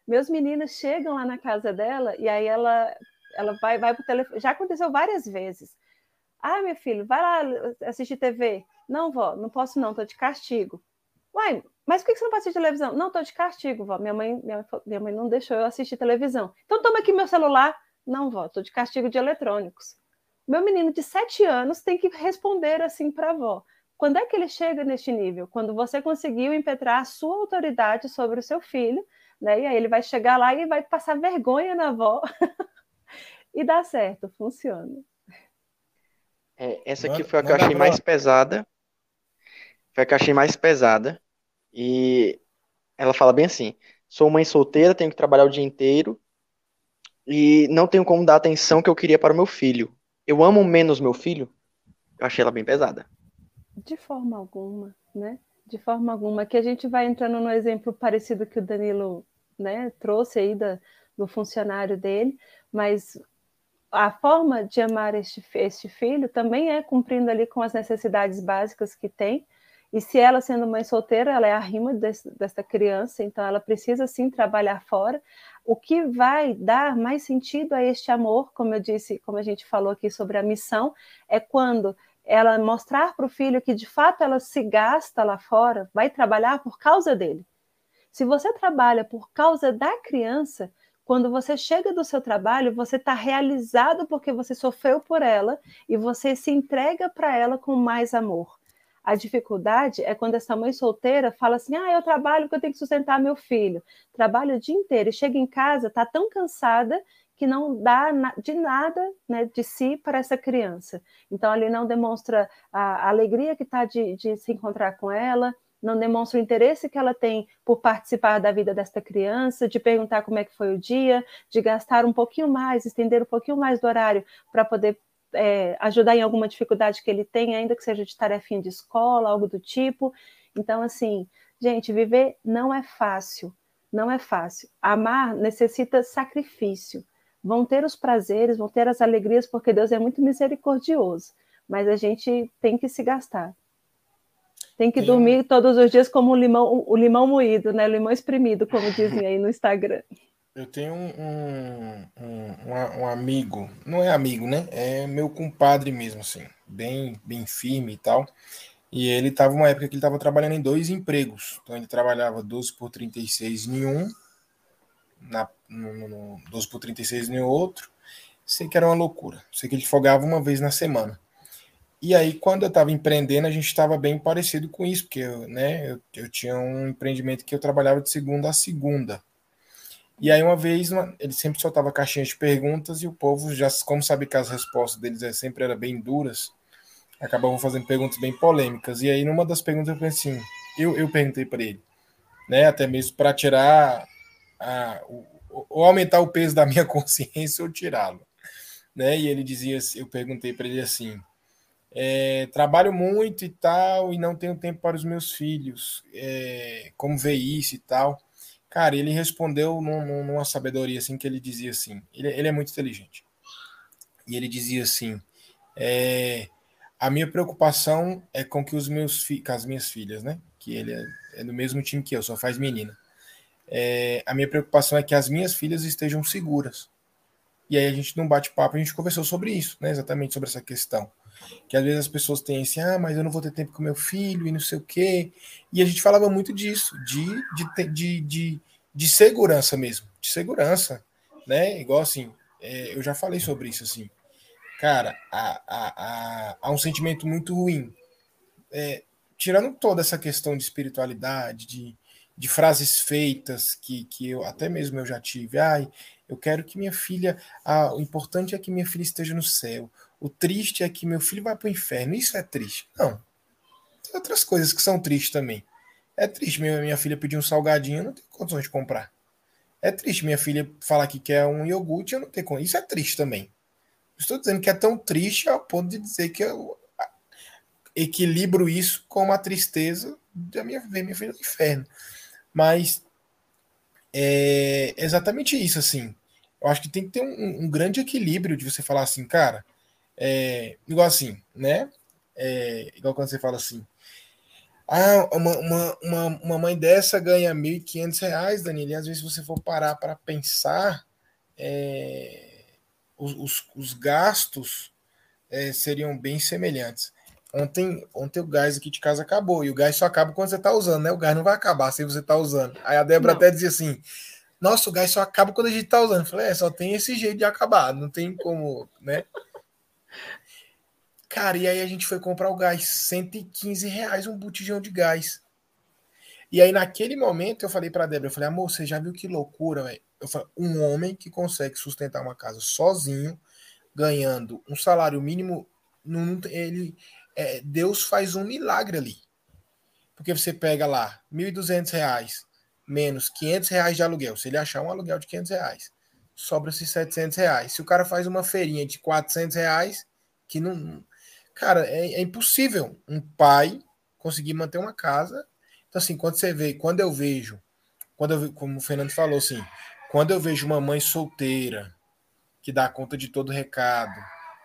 Meus meninos chegam lá na casa dela, e aí ela, ela vai, vai pro telefone. Já aconteceu várias vezes. Ah, meu filho, vai lá assistir TV. Não, vó, não posso não, tô de castigo. Uai, mas por que você não pode assistir televisão? Não, tô de castigo, vó. Minha mãe, minha, minha mãe não deixou eu assistir televisão. Então toma aqui meu celular. Não, vó, tô de castigo de eletrônicos. Meu menino de sete anos tem que responder assim para a avó. Quando é que ele chega neste nível? Quando você conseguiu impetrar a sua autoridade sobre o seu filho, né? E aí ele vai chegar lá e vai passar vergonha na avó. e dá certo, funciona. É, essa aqui foi a que eu achei mais pesada. Foi a que eu achei mais pesada. E ela fala bem assim: sou mãe solteira, tenho que trabalhar o dia inteiro e não tenho como dar a atenção que eu queria para o meu filho. Eu amo menos meu filho? Eu achei ela bem pesada. De forma alguma, né? De forma alguma. Que a gente vai entrando no exemplo parecido que o Danilo né, trouxe aí da, do funcionário dele, mas a forma de amar este, este filho também é cumprindo ali com as necessidades básicas que tem E se ela, sendo mãe solteira, ela é a rima desse, dessa criança, então ela precisa sim trabalhar fora. O que vai dar mais sentido a este amor, como eu disse, como a gente falou aqui sobre a missão, é quando ela mostrar para o filho que de fato ela se gasta lá fora, vai trabalhar por causa dele. Se você trabalha por causa da criança, quando você chega do seu trabalho, você está realizado porque você sofreu por ela e você se entrega para ela com mais amor. A dificuldade é quando essa mãe solteira fala assim: ah, eu trabalho porque eu tenho que sustentar meu filho. Trabalha o dia inteiro e chega em casa, está tão cansada que não dá de nada né, de si para essa criança. Então, ali não demonstra a alegria que está de, de se encontrar com ela, não demonstra o interesse que ela tem por participar da vida desta criança, de perguntar como é que foi o dia, de gastar um pouquinho mais, estender um pouquinho mais do horário para poder é, ajudar em alguma dificuldade que ele tem, ainda que seja de tarefinha de escola, algo do tipo. Então, assim, gente, viver não é fácil, não é fácil. Amar necessita sacrifício. Vão ter os prazeres, vão ter as alegrias, porque Deus é muito misericordioso, mas a gente tem que se gastar. Tem que tem... dormir todos os dias como o limão, o limão moído, né? O limão espremido, como dizem aí no Instagram. Eu tenho um, um, um, um, amigo, não é amigo, né? É meu compadre mesmo, assim, bem, bem firme e tal. E ele estava uma época que ele estava trabalhando em dois empregos. Então ele trabalhava 12 por 36 em um, na, no, no 12 por 36 em outro. Sei que era uma loucura. Sei que ele folgava uma vez na semana. E aí, quando eu estava empreendendo, a gente estava bem parecido com isso, porque eu, né, eu, eu, tinha um empreendimento que eu trabalhava de segunda a segunda. E aí, uma vez, uma, ele sempre soltava caixinhas de perguntas e o povo, já como sabe que as respostas deles é, sempre eram bem duras, acabavam fazendo perguntas bem polêmicas. E aí, numa das perguntas, eu pensei assim, eu, eu perguntei para ele, né, até mesmo para tirar, a, ou aumentar o peso da minha consciência ou tirá-lo. Né? E ele dizia, eu perguntei para ele assim, é, trabalho muito e tal, e não tenho tempo para os meus filhos. É, como ver isso e tal? Cara, ele respondeu num, numa sabedoria assim que ele dizia assim. Ele, ele é muito inteligente. E ele dizia assim: é, a minha preocupação é com que os meus com as minhas filhas, né? Que ele é, é do mesmo time que eu, só faz menina. É, a minha preocupação é que as minhas filhas estejam seguras. E aí a gente num bate-papo a gente conversou sobre isso, né? Exatamente sobre essa questão que às vezes as pessoas têm assim, ah, mas eu não vou ter tempo com meu filho e não sei o quê. E a gente falava muito disso, de, de, de, de, de segurança mesmo, de segurança, né? Igual assim, é, eu já falei sobre isso, assim. Cara, há, há, há, há um sentimento muito ruim. É, tirando toda essa questão de espiritualidade, de, de frases feitas que, que eu até mesmo eu já tive. Ai, eu quero que minha filha. Ah, o importante é que minha filha esteja no céu. O triste é que meu filho vai para o inferno. Isso é triste. Não. Tem outras coisas que são tristes também. É triste minha, minha filha pedir um salgadinho, eu não tenho condições de comprar. É triste minha filha falar que quer um iogurte, eu não tenho condições. Isso é triste também. Estou dizendo que é tão triste ao ponto de dizer que eu equilibro isso com a tristeza da minha ver minha filha no inferno. Mas é exatamente isso, assim. Eu acho que tem que ter um, um grande equilíbrio de você falar assim, cara, é, igual assim, né? É, igual quando você fala assim. Ah, uma, uma, uma, uma mãe dessa ganha R$ 1.500, Daniel, e às vezes você for parar para pensar, é, os, os, os, gastos é, seriam bem semelhantes. Ontem, ontem o gás aqui de casa acabou, e o gás só acaba quando você está usando, né? O gás não vai acabar se você está usando. Aí a Débora não. até dizia assim: Nossa, o gás só acaba quando a gente está usando. Eu falei: É, só tem esse jeito de acabar, não tem como, né? Cara, e aí a gente foi comprar o gás, 115 reais um botijão de gás. E aí naquele momento eu falei para Débora, eu falei, amor, você já viu que loucura, velho? Eu falei, um homem que consegue sustentar uma casa sozinho, ganhando um salário mínimo, não, ele, é, Deus faz um milagre ali. Porque você pega lá, 1.200 reais, menos 500 reais de aluguel, se ele achar um aluguel de 500 reais, sobra esses 700 reais. Se o cara faz uma feirinha de 400 reais, que não, Cara, é, é impossível um pai conseguir manter uma casa. Então, assim, quando você vê, quando eu vejo, quando eu, como o Fernando falou, assim, quando eu vejo uma mãe solteira que dá conta de todo o recado,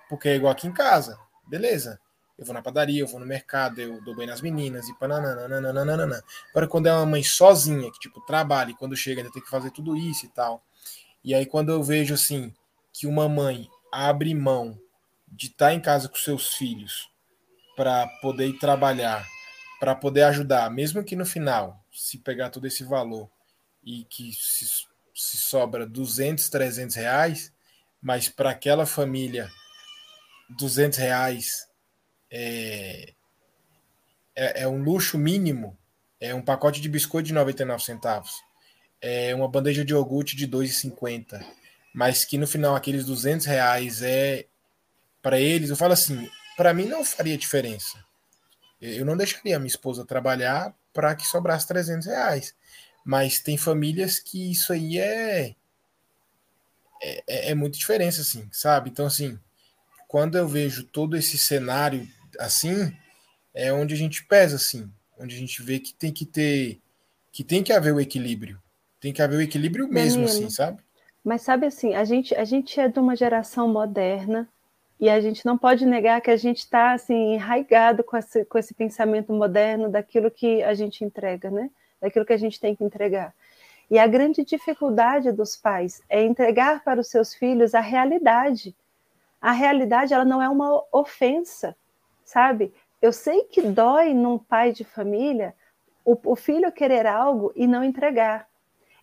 porque é igual aqui em casa, beleza. eu vou na padaria, eu vou no mercado, eu dou bem nas meninas e pananana. Agora, quando é uma mãe sozinha, que tipo, trabalha e quando chega ainda tem que fazer tudo isso e tal. E aí, quando eu vejo assim, que uma mãe abre mão de estar tá em casa com seus filhos para poder ir trabalhar, para poder ajudar, mesmo que no final, se pegar todo esse valor e que se, se sobra 200, 300 reais, mas para aquela família, 200 reais é, é, é, um luxo mínimo, é um pacote de biscoito de 99 centavos, é uma bandeja de iogurte de 2,50, mas que no final aqueles 200 reais é para eles, eu falo assim, para mim não faria diferença. Eu não deixaria a minha esposa trabalhar para que sobrasse 300 reais. Mas tem famílias que isso aí é, é, é, é muito diferença, assim, sabe? Então, assim, quando eu vejo todo esse cenário assim, é onde a gente pesa, assim, onde a gente vê que tem que ter, que tem que haver o equilíbrio, tem que haver o equilíbrio mesmo, Danilo, assim, sabe? Mas sabe assim, a gente, a gente é de uma geração moderna e a gente não pode negar que a gente está assim enraigado com esse, com esse pensamento moderno daquilo que a gente entrega, né? Daquilo que a gente tem que entregar. E a grande dificuldade dos pais é entregar para os seus filhos a realidade. A realidade ela não é uma ofensa sabe? Eu sei que dói num pai de família o, o filho querer algo e não entregar.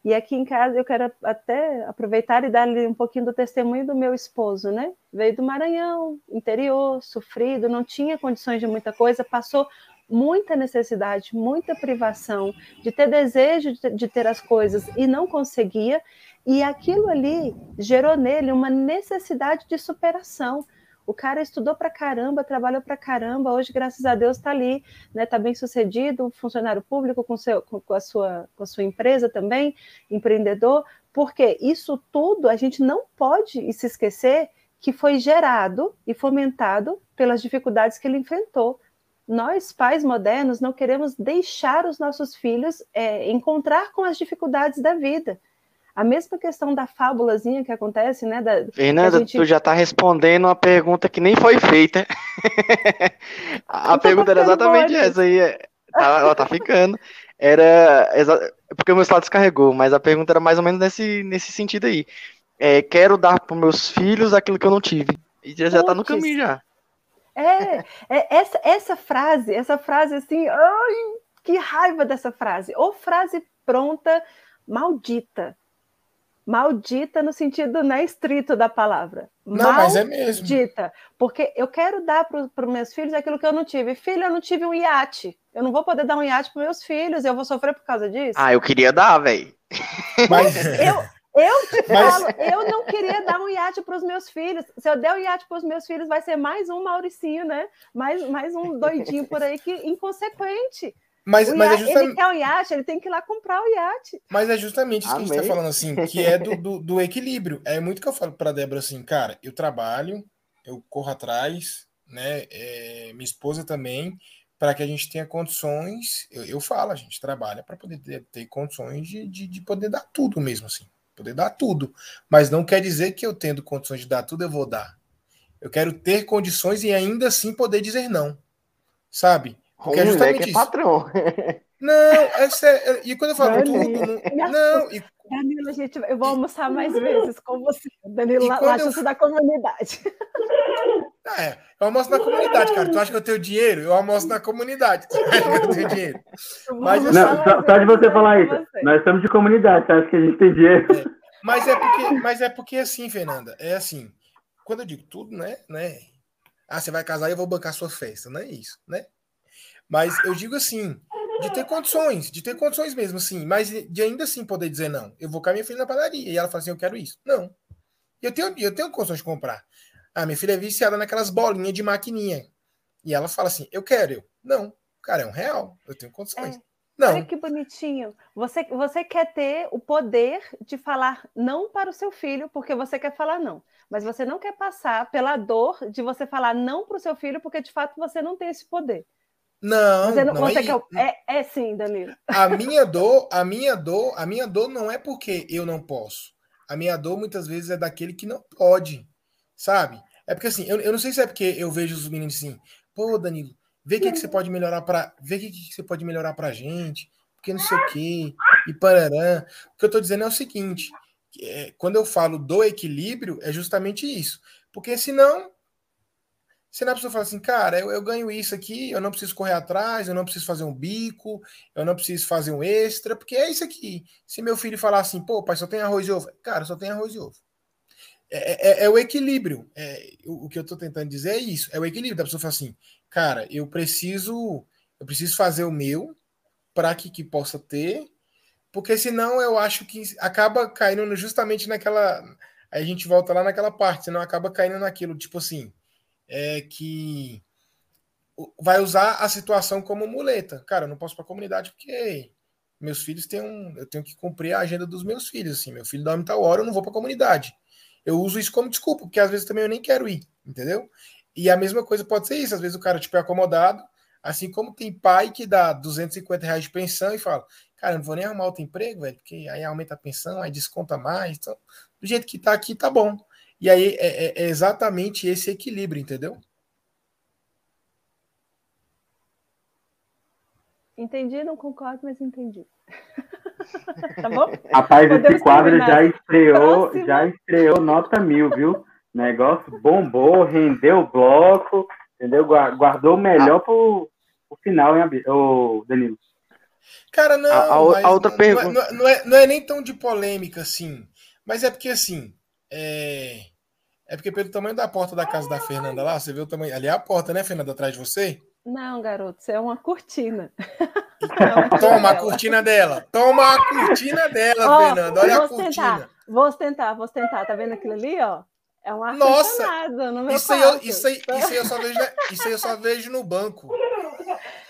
E aqui em casa eu quero até aproveitar e dar-lhe um pouquinho do testemunho do meu esposo, né? Veio do Maranhão, interior, sofrido, não tinha condições de muita coisa, passou muita necessidade, muita privação, de ter desejo de ter as coisas e não conseguia, e aquilo ali gerou nele uma necessidade de superação. O cara estudou para caramba, trabalhou para caramba, hoje, graças a Deus, está ali, né? Está bem sucedido, funcionário público com, seu, com, a sua, com a sua empresa também, empreendedor, porque isso tudo a gente não pode se esquecer que foi gerado e fomentado pelas dificuldades que ele enfrentou. Nós, pais modernos, não queremos deixar os nossos filhos é, encontrar com as dificuldades da vida. A mesma questão da fábulazinha que acontece, né? Da, Fernanda, gente... tu já está respondendo uma pergunta que nem foi feita. a pergunta era exatamente essa aí. É, tá, ela tá ficando. Era. Exa... Porque o meu celular descarregou, mas a pergunta era mais ou menos nesse, nesse sentido aí. É, quero dar para meus filhos aquilo que eu não tive. E já, já tá no caminho já. É, é, essa, essa frase, essa frase assim, ai, que raiva dessa frase. Ou frase pronta, maldita. Maldita no sentido né, estrito da palavra. Não, Maldita, mas é mesmo. Maldita. Porque eu quero dar para os meus filhos aquilo que eu não tive. Filho, eu não tive um iate. Eu não vou poder dar um iate para meus filhos. Eu vou sofrer por causa disso. Ah, eu queria dar, velho. Mas eu, eu te falo, Mas... eu não queria dar um iate para os meus filhos. Se eu der um iate para os meus filhos, vai ser mais um Mauricinho, né? Mais, mais um doidinho por aí que inconsequente. Mas, o mas iate, é justamente... Ele quer o iate, ele tem que ir lá comprar o iate. Mas é justamente isso Amém. que a gente está falando, assim, que é do, do, do, equilíbrio. É muito que eu falo para Débora assim, cara, eu trabalho, eu corro atrás, né? É, minha esposa também, para que a gente tenha condições. Eu, eu falo, a gente trabalha para poder ter, ter condições de, de, de, poder dar tudo mesmo, assim. Poder dar tudo. Mas não quer dizer que eu tendo condições de dar tudo, eu vou dar. Eu quero ter condições e ainda assim poder dizer não. Sabe? Porque é justamente é patrão. Não, é sério. E quando eu falo Danilo, tudo. Não, não e... Danilo, gente, eu vou almoçar mais vezes com você. Danilo, lá, eu... da comunidade. É, eu almoço na comunidade, cara. Tu acha que eu tenho dinheiro? Eu almoço na comunidade. Tu acha que eu tenho dinheiro? Mas, não, só, só, de você falar isso. Você. Nós estamos de comunidade, tu acha que a gente tem dinheiro? É. Mas, é porque, mas é porque assim, Fernanda, é assim. Quando eu digo tudo, né? né ah, você vai casar e eu vou bancar sua festa. Não é isso, né? Mas eu digo assim, de ter condições, de ter condições mesmo, assim, mas de ainda assim poder dizer não. Eu vou com a minha filha na padaria e ela fala assim, eu quero isso. Não. Eu tenho, eu tenho condições de comprar. A minha filha é viciada naquelas bolinhas de maquininha. E ela fala assim, eu quero. Eu, não. Cara, é um real. Eu tenho condições. É. Não. Olha que bonitinho. Você, você quer ter o poder de falar não para o seu filho, porque você quer falar não. Mas você não quer passar pela dor de você falar não para o seu filho, porque de fato você não tem esse poder. Não, você não, não você é, é, é sim, Danilo. A minha dor, a minha dor, a minha dor não é porque eu não posso. A minha dor muitas vezes é daquele que não pode, sabe? É porque assim, eu, eu não sei se é porque eu vejo os meninos assim, pô, Danilo, vê o que, que você pode melhorar para, vê o que, que você pode melhorar pra gente, porque não sei o quê, e parará. O que eu tô dizendo é o seguinte, é, quando eu falo do equilíbrio, é justamente isso. Porque senão, se a pessoa fala assim, cara, eu, eu, ganho isso aqui, eu não preciso correr atrás, eu não preciso fazer um bico, eu não preciso fazer um extra, porque é isso aqui. Se meu filho falar assim, pô, pai, só tem arroz e ovo, cara, só tem arroz e ovo. É, é, é o equilíbrio. É, o, o, que eu estou tentando dizer é isso. É o equilíbrio da pessoa falar assim, cara, eu preciso, eu preciso fazer o meu para que, que possa ter, porque senão eu acho que acaba caindo justamente naquela. Aí a gente volta lá naquela parte, senão acaba caindo naquilo, tipo assim é que vai usar a situação como muleta. Cara, eu não posso para a comunidade porque meus filhos têm um, eu tenho que cumprir a agenda dos meus filhos, assim, meu filho dorme tal hora, eu não vou para a comunidade. Eu uso isso como desculpa, porque às vezes também eu nem quero ir, entendeu? E a mesma coisa pode ser isso, às vezes o cara tipo é acomodado, assim como tem pai que dá 250 reais de pensão e fala, cara, eu não vou nem arrumar outro emprego, velho, porque aí aumenta a pensão, aí desconta mais, então, do jeito que tá aqui, tá bom. E aí é, é, é exatamente esse equilíbrio, entendeu? Entendi, não concordo, mas entendi. tá bom? Rapaz, Podemos esse quadro já estreou, Próximo. já estreou nota mil, viu? Negócio bombou, rendeu o bloco, entendeu? Guardou o melhor ah. pro, pro final, hein, o Danilo? Cara, não, a, a, a outra não, pergunta... Não é, não, é, não é nem tão de polêmica assim, mas é porque assim, é... É porque pelo tamanho da porta da casa da Fernanda lá, você vê o tamanho. Ali é a porta, né, Fernanda, atrás de você? Não, garoto, isso é uma cortina. Toma a cortina dela. Toma a cortina dela, oh, Fernanda. Olha a cortina. Vou ostentar, vou ostentar. Tá vendo aquilo ali, ó? É um Nossa, no meu isso, aí eu, isso, aí, isso, aí eu só vejo, isso aí eu só vejo no banco.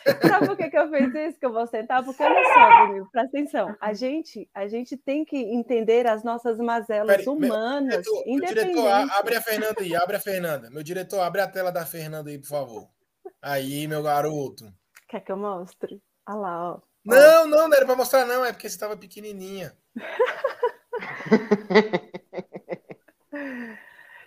Sabe por que, que eu fiz isso que eu vou sentar? Porque olha só, Danilo, presta atenção. A gente, a gente tem que entender as nossas mazelas Pera, humanas. Meu, meu diretor, abre a Fernanda aí, abre a Fernanda. Meu diretor, abre a tela da Fernanda aí, por favor. Aí, meu garoto. Quer que eu mostre? Olha lá, ó. Não, não, não era para mostrar, não. É porque você estava pequenininha.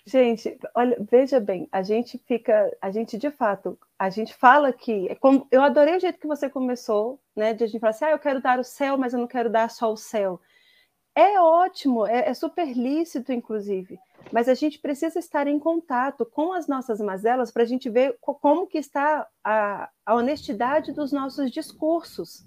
Gente, olha, veja bem, a gente fica, a gente de fato, a gente fala que, é como, eu adorei o jeito que você começou, né? De a gente falar assim, ah, eu quero dar o céu, mas eu não quero dar só o céu. É ótimo, é, é super lícito, inclusive, mas a gente precisa estar em contato com as nossas mazelas para a gente ver como que está a, a honestidade dos nossos discursos,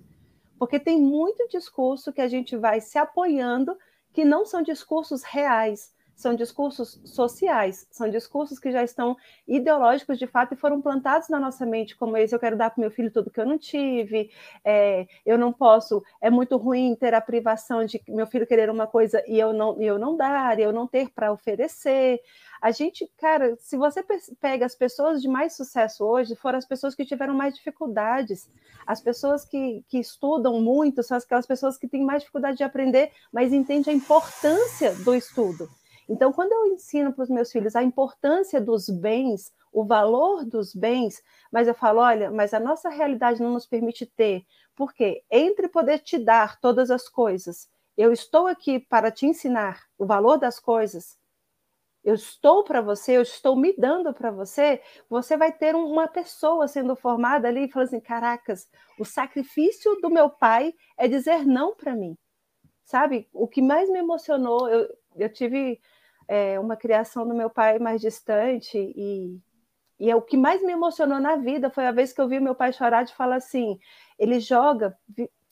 porque tem muito discurso que a gente vai se apoiando que não são discursos reais, são discursos sociais, são discursos que já estão ideológicos de fato e foram plantados na nossa mente, como esse: eu quero dar para meu filho tudo que eu não tive, é, eu não posso, é muito ruim ter a privação de meu filho querer uma coisa e eu não, eu não dar, eu não ter para oferecer. A gente, cara, se você pega as pessoas de mais sucesso hoje, foram as pessoas que tiveram mais dificuldades. As pessoas que, que estudam muito são aquelas pessoas que têm mais dificuldade de aprender, mas entendem a importância do estudo. Então, quando eu ensino para os meus filhos a importância dos bens, o valor dos bens, mas eu falo, olha, mas a nossa realidade não nos permite ter, porque entre poder te dar todas as coisas, eu estou aqui para te ensinar o valor das coisas, eu estou para você, eu estou me dando para você, você vai ter uma pessoa sendo formada ali e falando assim: caracas, o sacrifício do meu pai é dizer não para mim. Sabe? O que mais me emocionou, eu, eu tive é, uma criação do meu pai mais distante e, e é o que mais me emocionou na vida foi a vez que eu vi meu pai chorar de falar assim, ele joga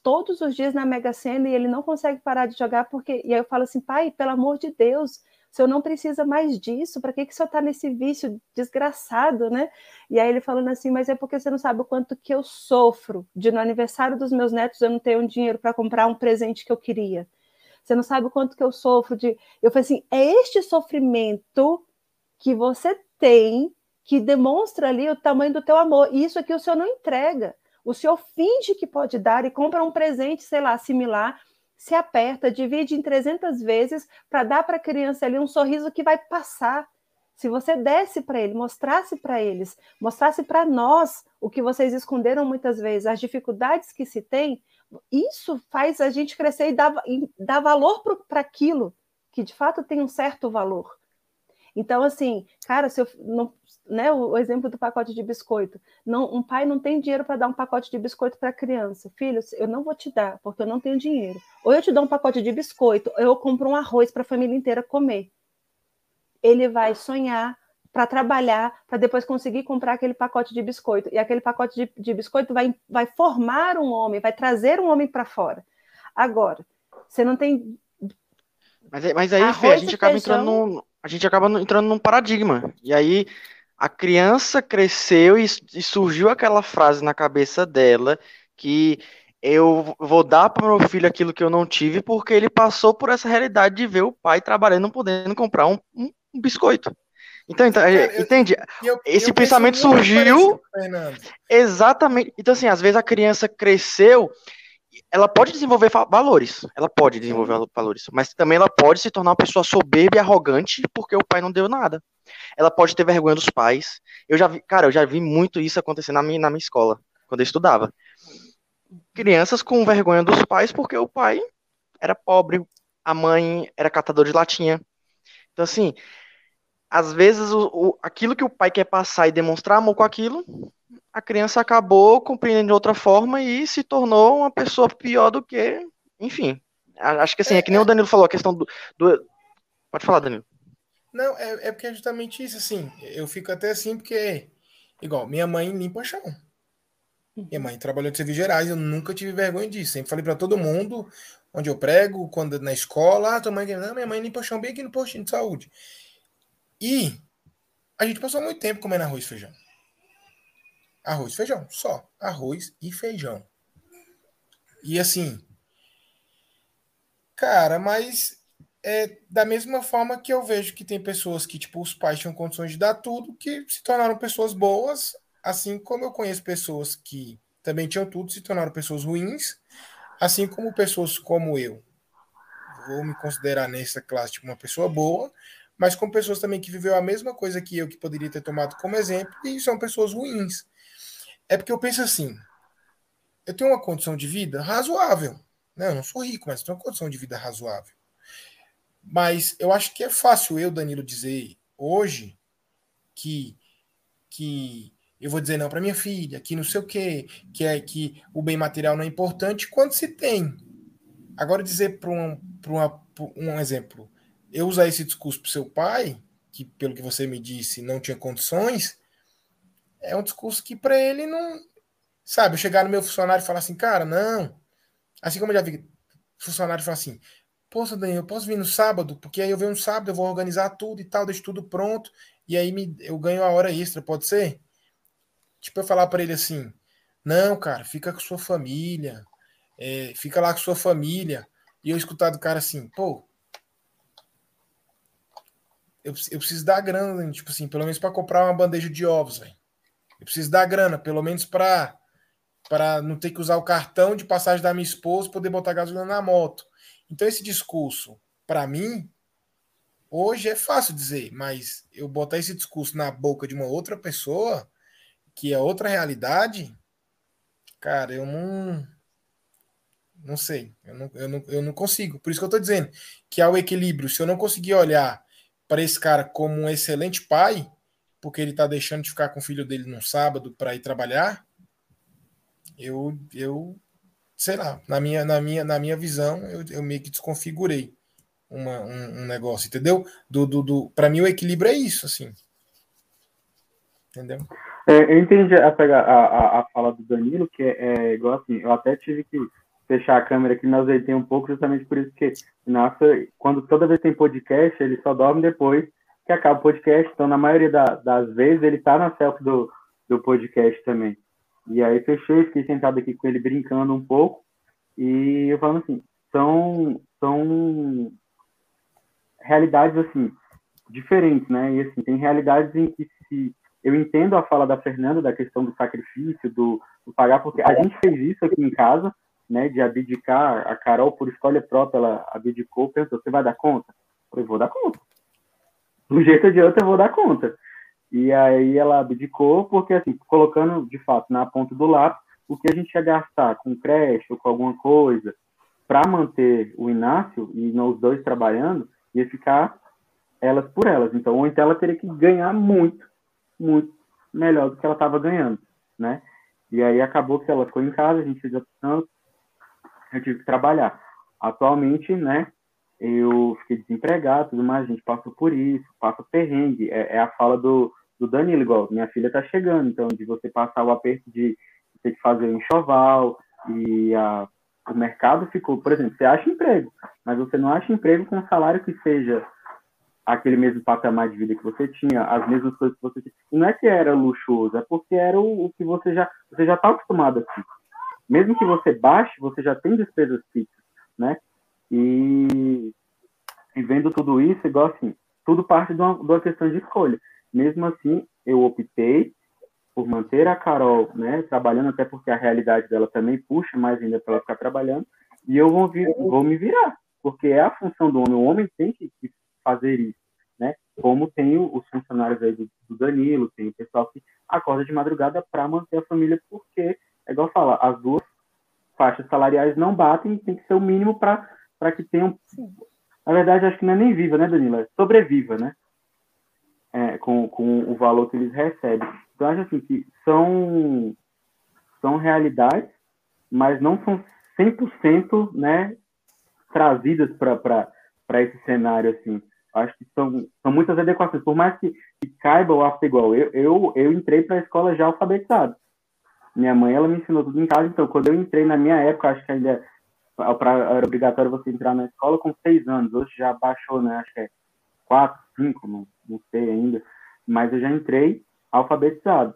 todos os dias na Mega Sena e ele não consegue parar de jogar porque e aí eu falo assim, pai, pelo amor de Deus, o senhor não precisa mais disso, para que, que o senhor está nesse vício desgraçado, né? E aí ele falando assim, mas é porque você não sabe o quanto que eu sofro de no aniversário dos meus netos eu não ter um dinheiro para comprar um presente que eu queria. Você não sabe o quanto que eu sofro de. Eu falei assim: é este sofrimento que você tem que demonstra ali o tamanho do teu amor. E isso aqui o senhor não entrega. O senhor finge que pode dar e compra um presente, sei lá, similar, se aperta, divide em 300 vezes para dar para a criança ali um sorriso que vai passar. Se você desse para ele, mostrasse para eles, mostrasse para nós o que vocês esconderam muitas vezes, as dificuldades que se tem, isso faz a gente crescer e dar, e dar valor para aquilo que de fato tem um certo valor. Então, assim, cara, se eu não, né, o exemplo do pacote de biscoito, não, um pai não tem dinheiro para dar um pacote de biscoito para a criança. Filho, eu não vou te dar, porque eu não tenho dinheiro. Ou eu te dou um pacote de biscoito, ou eu compro um arroz para a família inteira comer. Ele vai sonhar para trabalhar, para depois conseguir comprar aquele pacote de biscoito. E aquele pacote de, de biscoito vai, vai formar um homem, vai trazer um homem para fora. Agora, você não tem. Mas, mas aí, Fê, a gente acaba feijão... entrando num, a gente acaba entrando num paradigma. E aí a criança cresceu e, e surgiu aquela frase na cabeça dela que eu vou dar para meu filho aquilo que eu não tive porque ele passou por essa realidade de ver o pai trabalhando não podendo comprar um, um, um biscoito. Então, então Cara, entende? Eu, Esse eu pensamento surgiu exatamente. Então, assim, às vezes a criança cresceu, ela pode desenvolver valores, ela pode desenvolver valores, mas também ela pode se tornar uma pessoa soberba e arrogante porque o pai não deu nada. Ela pode ter vergonha dos pais. Eu já vi, cara, eu já vi muito isso acontecer na minha, na minha escola, quando eu estudava. Crianças com vergonha dos pais porque o pai era pobre, a mãe era catador de latinha. Então, assim, às vezes o, o, aquilo que o pai quer passar e demonstrar amor com aquilo, a criança acabou compreendendo de outra forma e se tornou uma pessoa pior do que, enfim. Acho que assim, é, que nem o. Danilo falou, a questão do, do... Pode falar, Danilo. Não, é, é porque é justamente isso, assim. Eu fico até assim, porque, igual, minha mãe limpa chão. Minha mãe trabalhou de serviços gerais, eu nunca tive vergonha disso. Sempre falei para todo mundo, onde eu prego, quando na escola, ah, tua mãe, não, minha mãe limpa chão bem aqui no postinho de saúde. E a gente passou muito tempo comendo arroz e feijão. Arroz e feijão, só. Arroz e feijão. E assim. Cara, mas é da mesma forma que eu vejo que tem pessoas que, tipo, os pais tinham condições de dar tudo, que se tornaram pessoas boas, assim como eu conheço pessoas que também tinham tudo, se tornaram pessoas ruins, assim como pessoas como eu. Vou me considerar nessa classe tipo, uma pessoa boa, mas com pessoas também que viveu a mesma coisa que eu, que poderia ter tomado como exemplo, e são pessoas ruins. É porque eu penso assim: eu tenho uma condição de vida razoável. Né? Eu não sou rico, mas tenho uma condição de vida razoável. Mas eu acho que é fácil eu, Danilo, dizer hoje que, que eu vou dizer não para minha filha, que não sei o quê, que é que o bem material não é importante, quando se tem. Agora dizer para um, um exemplo, eu usar esse discurso para seu pai, que pelo que você me disse não tinha condições, é um discurso que para ele não. Sabe, eu chegar no meu funcionário e falar assim, cara, não. Assim como eu já vi funcionário falar assim, poxa, Daniel, eu posso vir no sábado? Porque aí eu venho no sábado, eu vou organizar tudo e tal, deixo tudo pronto, e aí me, eu ganho a hora extra, pode ser? Tipo, eu falar para ele assim, não, cara, fica com sua família, é, fica lá com sua família. E eu escutar do cara assim, pô, eu, eu preciso dar grana, tipo assim, pelo menos para comprar uma bandeja de ovos, velho. Eu preciso dar grana, pelo menos para para não ter que usar o cartão de passagem da minha esposa poder botar gasolina na moto. Então esse discurso, para mim, hoje é fácil dizer, mas eu botar esse discurso na boca de uma outra pessoa, que é outra realidade, cara, eu não não sei, eu não, eu não, eu não consigo. Por isso que eu tô dizendo que há o equilíbrio. Se eu não conseguir olhar para esse cara como um excelente pai, porque ele está deixando de ficar com o filho dele no sábado para ir trabalhar, eu, eu sei lá, na minha, na minha, na minha visão, eu, eu meio que desconfigurei uma, um, um, negócio, entendeu? Do, do, do, para mim, o equilíbrio é isso, assim. Entendeu? É, eu entendi a, a, a, a fala do Danilo, que é, é, igual assim, eu até tive que fechar a câmera aqui, me azeitei um pouco, justamente por isso que, nossa, quando toda vez tem podcast, ele só dorme depois que acaba o podcast, então na maioria da, das vezes ele tá na selfie do, do podcast também. E aí fechei, fiquei sentado aqui com ele brincando um pouco, e eu falando assim, são, são realidades assim, diferentes, né? E assim, tem realidades em que se eu entendo a fala da Fernanda da questão do sacrifício, do, do pagar, porque a gente fez isso aqui em casa, né, de abdicar, a Carol, por escolha própria, ela abdicou, pensou, você vai dar conta? Eu falei, vou dar conta. Do jeito ou de outro, eu vou dar conta. E aí ela abdicou, porque, assim, colocando, de fato, na ponta do lápis, o que a gente ia gastar com creche ou com alguma coisa para manter o Inácio, e nós dois trabalhando, ia ficar elas por elas. Então, ou então ela teria que ganhar muito, muito melhor do que ela estava ganhando, né? E aí acabou que ela ficou em casa, a gente fez a opção, eu tive que trabalhar. Atualmente, né, eu fiquei desempregado, tudo mais, a gente passou por isso, passa perrengue, é, é a fala do, do Danilo, igual, minha filha tá chegando, então, de você passar o aperto de ter que fazer o enxoval, e a, o mercado ficou, por exemplo, você acha emprego, mas você não acha emprego com um salário que seja aquele mesmo patamar de vida que você tinha, as mesmas coisas que você tinha. Não é que era luxuoso, é porque era o, o que você já você já está acostumado assim. Mesmo que você baixe, você já tem despesas fixas, né? E, e vendo tudo isso, igual assim, tudo parte de uma, de uma questão de escolha. Mesmo assim, eu optei por manter a Carol, né, trabalhando, até porque a realidade dela também puxa mais ainda para ela ficar trabalhando, e eu vou, vir, vou me virar, porque é a função do homem. O homem tem que, que fazer isso, né? Como tem os funcionários aí do, do Danilo, tem o pessoal que acorda de madrugada para manter a família, porque, é igual fala, as duas faixas salariais não batem, tem que ser o mínimo para que tenham. Na verdade, acho que não é nem viva, né, Danilo? É sobreviva, né? É, com, com o valor que eles recebem. Então, acho assim que são, são realidades, mas não são 100% né, trazidas para esse cenário, assim. Acho que são, são muitas adequações. Por mais que, que caiba o after igual, eu, eu, eu entrei para a escola já alfabetizado. Minha mãe, ela me ensinou tudo em casa, então quando eu entrei na minha época, acho que ainda pra, era obrigatório você entrar na escola com seis anos. Hoje já baixou, né? Acho que é quatro, cinco, não, não sei ainda. Mas eu já entrei alfabetizado.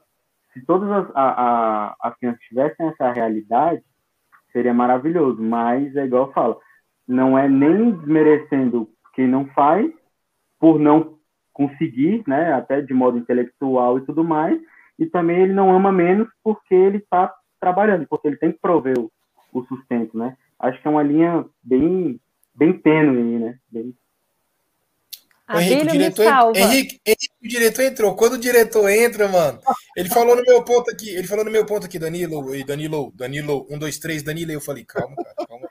Se todas as, a, a, as crianças tivessem essa realidade, seria maravilhoso. Mas é igual eu falo, não é nem desmerecendo quem não faz, por não conseguir, né, até de modo intelectual e tudo mais, e também ele não ama menos porque ele está trabalhando, porque ele tem que prover o, o, sustento, né? Acho que é uma linha bem, bem tênue, né? Bem... Henrique, o diretor, Henrique, Henrique, o diretor entrou. Quando o diretor entra, mano, ele falou no meu ponto aqui, ele falou no meu ponto aqui, Danilo, e Danilo, Danilo, um, dois, três, Danilo, eu falei, calma, cara, calma.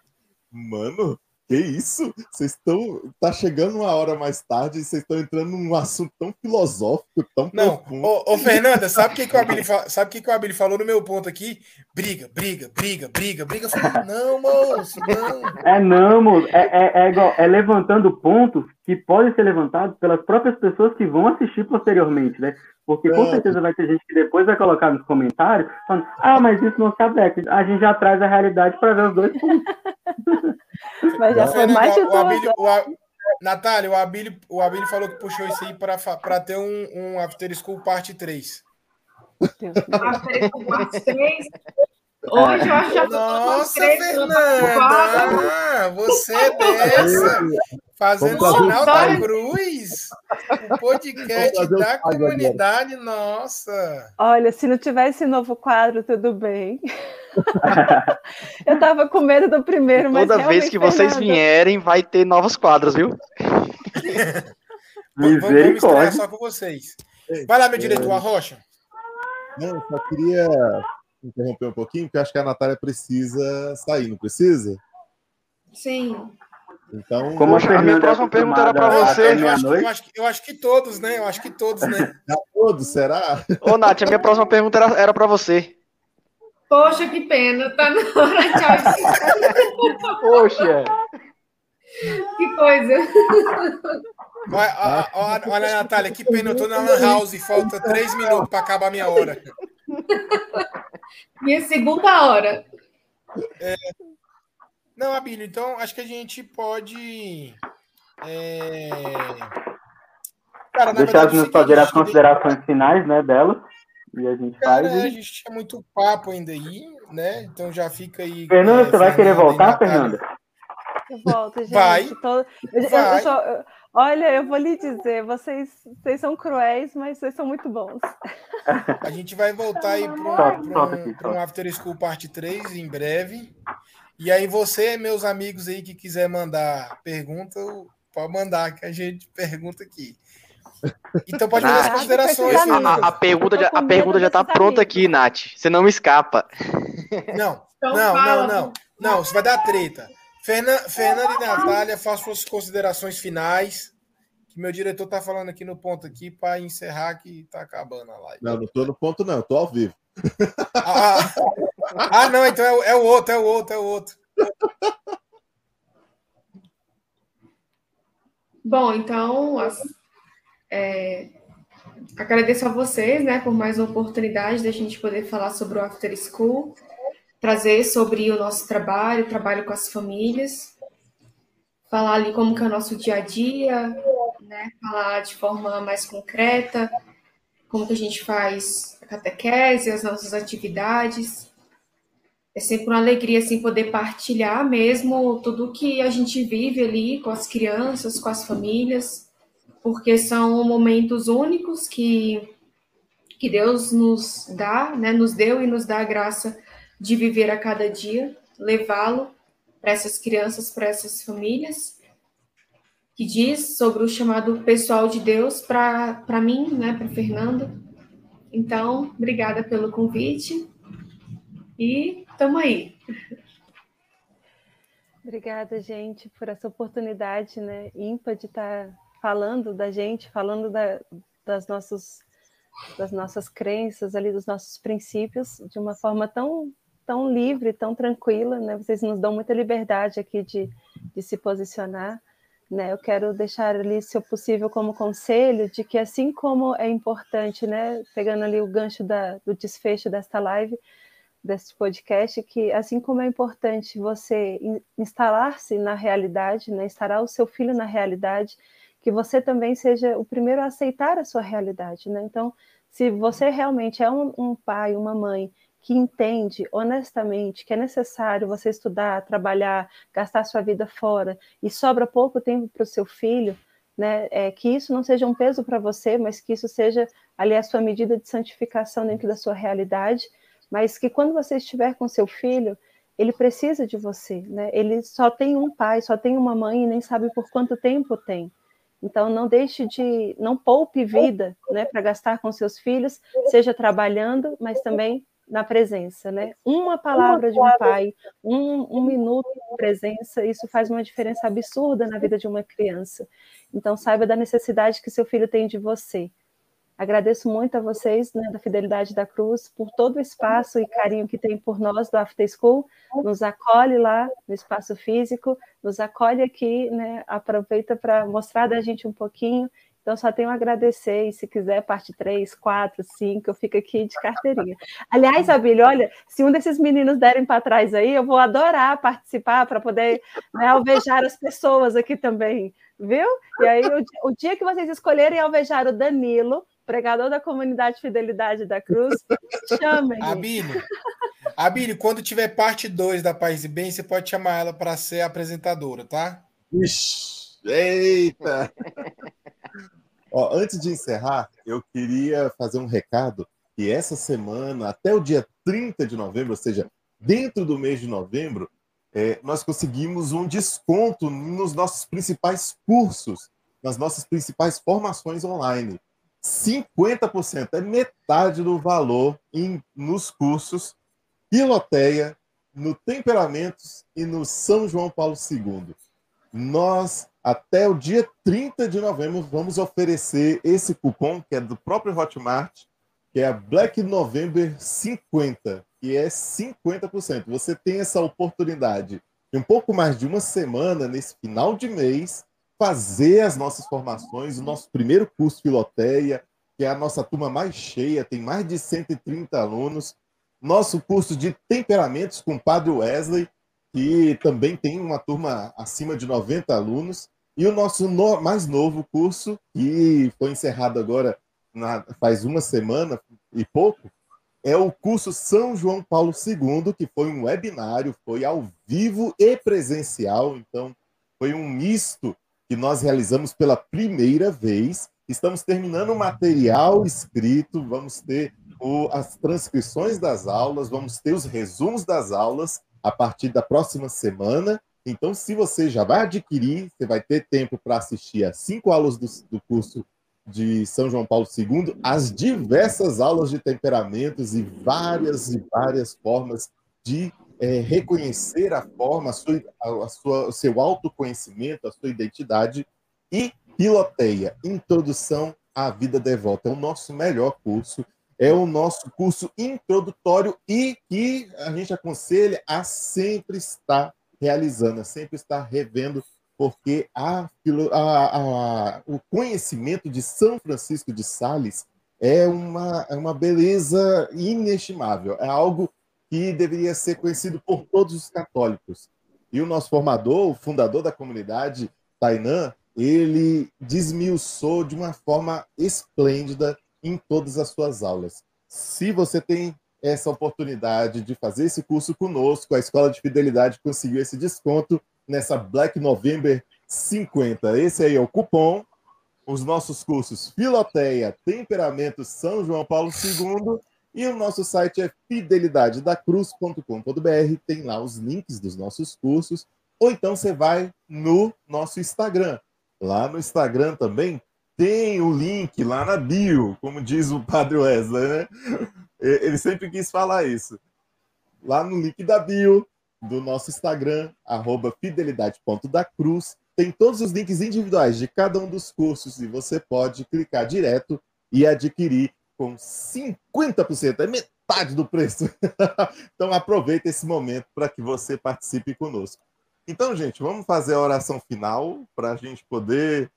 Mano, que isso? Vocês estão. Tá chegando uma hora mais tarde e vocês estão entrando num assunto tão filosófico, tão Não, profundo. Ô, ô, Fernanda, sabe o que, que o Abili sabe que, que o Abili falou no meu ponto aqui? Briga, briga, briga, briga, briga. Falei, não, moço, não. É não, moço. É, é, é, igual, é levantando pontos que podem ser levantados pelas próprias pessoas que vão assistir posteriormente, né? Porque com certeza vai ter gente que depois vai colocar nos comentários falando, ah, mas isso não se adequa. A gente já traz a realidade para ver os dois pontos. Mas já foi mais de duas. Natália, o Abílio, o Abílio falou que puxou isso aí para ter um, um After School parte 3. After School parte 3? Hoje eu acho que Nossa, Fernanda! Você é dessa! Fazendo sinal da cruz! O podcast da comunidade, nossa! Olha, se não tivesse novo quadro, tudo bem. eu tava com medo do primeiro, mas. Toda vez que vocês Fernanda... vierem, vai ter novos quadros, viu? vamos, vamos estrear só com vocês. Vai lá, meu diretor, a Rocha. Não, só queria interromper um pouquinho, porque acho que a Natália precisa sair, não precisa? Sim. Então, como a, minha próxima pergunta era para você. Eu acho, eu, acho, eu acho, que todos, né? Eu acho que todos, né? A todos, será? Ô, Nath, a minha próxima pergunta era, era para você. Poxa, que pena, tá na hora, tchau. Poxa. Que coisa. Olha, olha, olha, Natália, que pena, eu tô na Lan House e falta três minutos para acabar a minha hora. Minha segunda hora. É... Não, Abílio, então acho que a gente pode. É... Cara, Deixar verdade, as fazer as considerações finais né, dela. E a gente Cara, faz. A gente tinha muito papo ainda aí, né? Então já fica aí. Fernanda, é, você vai querer voltar, Fernanda? Eu volto, gente. Vai. Tô... Eu, vai. Eu, eu, olha, eu vou lhe dizer, vocês, vocês são cruéis, mas vocês são muito bons. A gente vai voltar aí para um, um After School Parte 3 em breve. E aí, você, meus amigos aí que quiser mandar pergunta, pode mandar que a gente pergunta aqui. Então pode fazer as considerações. A, a, a, pergunta já, a pergunta já tá pronta aqui, Nath. Você não me escapa. Não, então não, não, não. Não, você vai dar treta. Fernanda, Fernanda e Natália, façam suas considerações finais. que meu diretor tá falando aqui no ponto aqui para encerrar que tá acabando a live. Não, não tô no ponto, não, tô ao vivo. Ah, ah, ah não, então é, é, o outro, é o outro, é o outro. Bom, então, é, agradeço a vocês, né, por mais uma oportunidade da gente poder falar sobre o After School, trazer sobre o nosso trabalho, o trabalho com as famílias, falar ali como que é o nosso dia a dia, né, falar de forma mais concreta, como que a gente faz a catequese, as nossas atividades. É sempre uma alegria assim poder partilhar mesmo tudo que a gente vive ali com as crianças, com as famílias porque são momentos únicos que, que Deus nos dá, né, nos deu e nos dá a graça de viver a cada dia, levá-lo para essas crianças, para essas famílias, que diz sobre o chamado pessoal de Deus para mim, né, para Fernando. Então, obrigada pelo convite e estamos aí. Obrigada, gente, por essa oportunidade né, ímpar de estar falando da gente, falando da, das, nossos, das nossas crenças ali, dos nossos princípios, de uma forma tão, tão livre, tão tranquila, né? Vocês nos dão muita liberdade aqui de, de se posicionar. Né, eu quero deixar ali, se possível, como conselho de que assim como é importante, né, pegando ali o gancho da, do desfecho desta live, deste podcast, que assim como é importante você instalar-se na realidade, né, instalar o seu filho na realidade, que você também seja o primeiro a aceitar a sua realidade, né? Então, se você realmente é um, um pai, uma mãe que entende honestamente que é necessário você estudar, trabalhar, gastar sua vida fora e sobra pouco tempo para o seu filho, né? É, que isso não seja um peso para você, mas que isso seja ali a sua medida de santificação dentro da sua realidade, mas que quando você estiver com seu filho, ele precisa de você, né? Ele só tem um pai, só tem uma mãe e nem sabe por quanto tempo tem. Então, não deixe de, não poupe vida, né, para gastar com seus filhos, seja trabalhando, mas também na presença, né? Uma palavra de um pai, um, um minuto de presença, isso faz uma diferença absurda na vida de uma criança. Então, saiba da necessidade que seu filho tem de você. Agradeço muito a vocês, né, da Fidelidade da Cruz, por todo o espaço e carinho que tem por nós do After School. Nos acolhe lá no espaço físico, nos acolhe aqui, né, aproveita para mostrar da gente um pouquinho. Então, só tenho a agradecer, e se quiser, parte 3, 4, 5, eu fico aqui de carteirinha. Aliás, Abílio, olha, se um desses meninos derem para trás aí, eu vou adorar participar para poder né, alvejar as pessoas aqui também, viu? E aí, o, o dia que vocês escolherem alvejar o Danilo, pregador da comunidade Fidelidade da Cruz, chamem. Abílio, Abílio, quando tiver parte 2 da Paz e Bem, você pode chamar ela para ser apresentadora, tá? Ixi, eita! Ó, antes de encerrar, eu queria fazer um recado que essa semana, até o dia 30 de novembro, ou seja, dentro do mês de novembro, é, nós conseguimos um desconto nos nossos principais cursos, nas nossas principais formações online. 50%, é metade do valor em, nos cursos Piloteia, no Temperamentos e no São João Paulo II. Nós, até o dia 30 de novembro, vamos oferecer esse cupom, que é do próprio Hotmart, que é a Black November 50, que é 50%. Você tem essa oportunidade de um pouco mais de uma semana, nesse final de mês, fazer as nossas formações, o nosso primeiro curso Filoteia, que é a nossa turma mais cheia, tem mais de 130 alunos. Nosso curso de temperamentos com o Padre Wesley, que também tem uma turma acima de 90 alunos. E o nosso no, mais novo curso, que foi encerrado agora na, faz uma semana e pouco, é o curso São João Paulo II, que foi um webinário, foi ao vivo e presencial, então foi um misto que nós realizamos pela primeira vez. Estamos terminando o material escrito, vamos ter o, as transcrições das aulas, vamos ter os resumos das aulas a partir da próxima semana. Então, se você já vai adquirir, você vai ter tempo para assistir as cinco aulas do, do curso de São João Paulo II, as diversas aulas de temperamentos e várias e várias formas de é, reconhecer a forma, a sua, a sua, o seu autoconhecimento, a sua identidade e Piloteia, Introdução à Vida Devota. É o nosso melhor curso, é o nosso curso introdutório e que a gente aconselha a sempre estar realizando, a sempre estar revendo, porque a, a, a, o conhecimento de São Francisco de Sales é uma, é uma beleza inestimável, é algo que deveria ser conhecido por todos os católicos. E o nosso formador, o fundador da comunidade, Tainan, ele desmiuçou de uma forma esplêndida em todas as suas aulas. Se você tem essa oportunidade de fazer esse curso conosco, a Escola de Fidelidade conseguiu esse desconto nessa Black November 50. Esse aí é o cupom. Os nossos cursos Filoteia, Temperamento São João Paulo II e o nosso site é fidelidadedacruz.com.br. Tem lá os links dos nossos cursos. Ou então você vai no nosso Instagram. Lá no Instagram também tem o link lá na bio, como diz o Padre Wesley, né? Ele sempre quis falar isso. Lá no link da bio do nosso Instagram, arroba fidelidade.dacruz, tem todos os links individuais de cada um dos cursos e você pode clicar direto e adquirir com 50%, é metade do preço. então aproveita esse momento para que você participe conosco. Então, gente, vamos fazer a oração final para a gente poder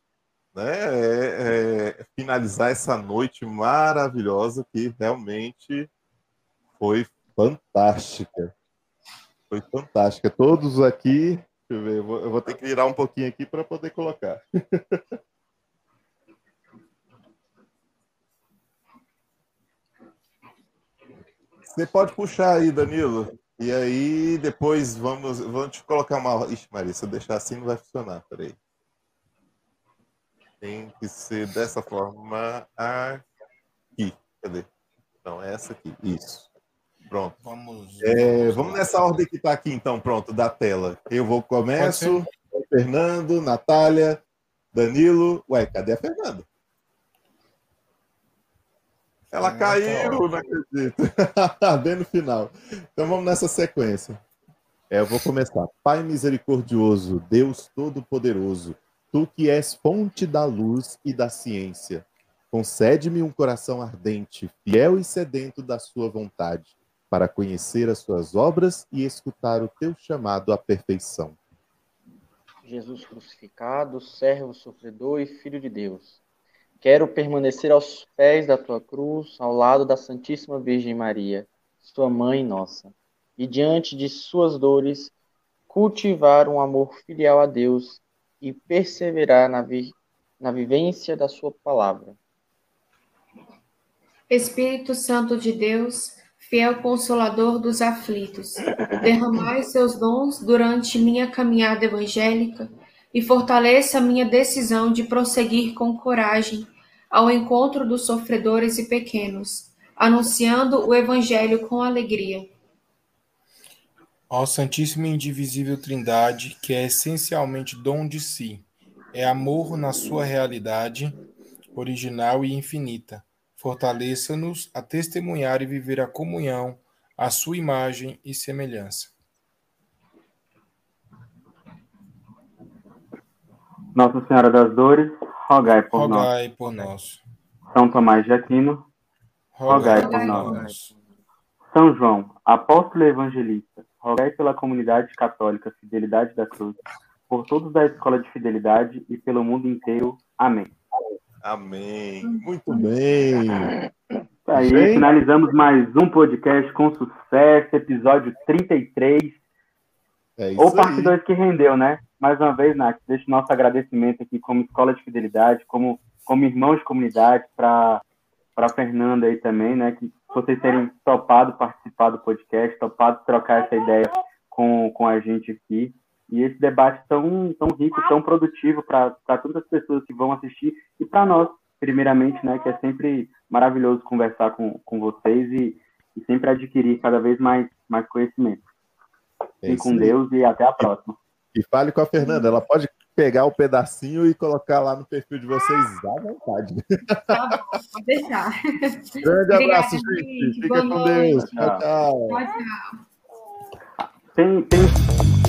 né, é, é, finalizar essa noite maravilhosa que realmente foi fantástica. Foi fantástica. Todos aqui, deixa eu ver, eu vou, eu vou ter que virar um pouquinho aqui para poder colocar. Você pode puxar aí, Danilo. E aí, depois vamos. Vamos te colocar uma. Ixi, Maria, se eu deixar assim não vai funcionar. Peraí. Tem que ser dessa forma aqui. Cadê? É essa aqui. Isso. Pronto. Vamos, é, vamos nessa ordem que está aqui, então, pronto, da tela. Eu vou começo. Fernando, Natália, Danilo. Ué, cadê a Fernanda? Ela caiu, não acredito. Bem no final. Então vamos nessa sequência. É, eu vou começar. Pai misericordioso, Deus todo-poderoso, tu que és fonte da luz e da ciência, concede-me um coração ardente, fiel e sedento da sua vontade, para conhecer as suas obras e escutar o teu chamado à perfeição. Jesus crucificado, servo sofredor e filho de Deus Quero permanecer aos pés da tua cruz, ao lado da Santíssima Virgem Maria, sua mãe nossa, e diante de suas dores, cultivar um amor filial a Deus e perseverar na, vi na vivência da sua palavra. Espírito Santo de Deus, fiel consolador dos aflitos, derramai seus dons durante minha caminhada evangélica e fortaleça minha decisão de prosseguir com coragem ao encontro dos sofredores e pequenos, anunciando o Evangelho com alegria. Ó Santíssima e Indivisível Trindade, que é essencialmente dom de si, é amor na sua realidade original e infinita. Fortaleça-nos a testemunhar e viver a comunhão, a sua imagem e semelhança. Nossa Senhora das Dores, rogai por rogai nós. Rogai por nós. São Tomás de Aquino, rogai, rogai por nós. nós. São João, apóstolo evangelista, rogai pela comunidade católica Fidelidade da Cruz, por todos da Escola de Fidelidade e pelo mundo inteiro. Amém. Amém. Muito bem. Aí, bem? finalizamos mais um podcast com sucesso, episódio 33. É isso Ou parte 2 que rendeu, né? mais uma vez, Nath, deixo nosso agradecimento aqui como Escola de Fidelidade, como, como irmãos de comunidade, para a Fernanda aí também, né? Que vocês terem topado participar do podcast, topado trocar essa ideia com, com a gente aqui. E esse debate tão, tão rico, tão produtivo para tantas pessoas que vão assistir e para nós, primeiramente, né? Que é sempre maravilhoso conversar com, com vocês e, e sempre adquirir cada vez mais, mais conhecimento. Fiquem com Deus e até a próxima. E fale com a Fernanda, ela pode pegar o pedacinho e colocar lá no perfil de vocês à vontade. Tá bom, pode deixar. Grande abraço, gente. Fica com Deus. Tchau, tchau. tchau, tchau. Tem, tem...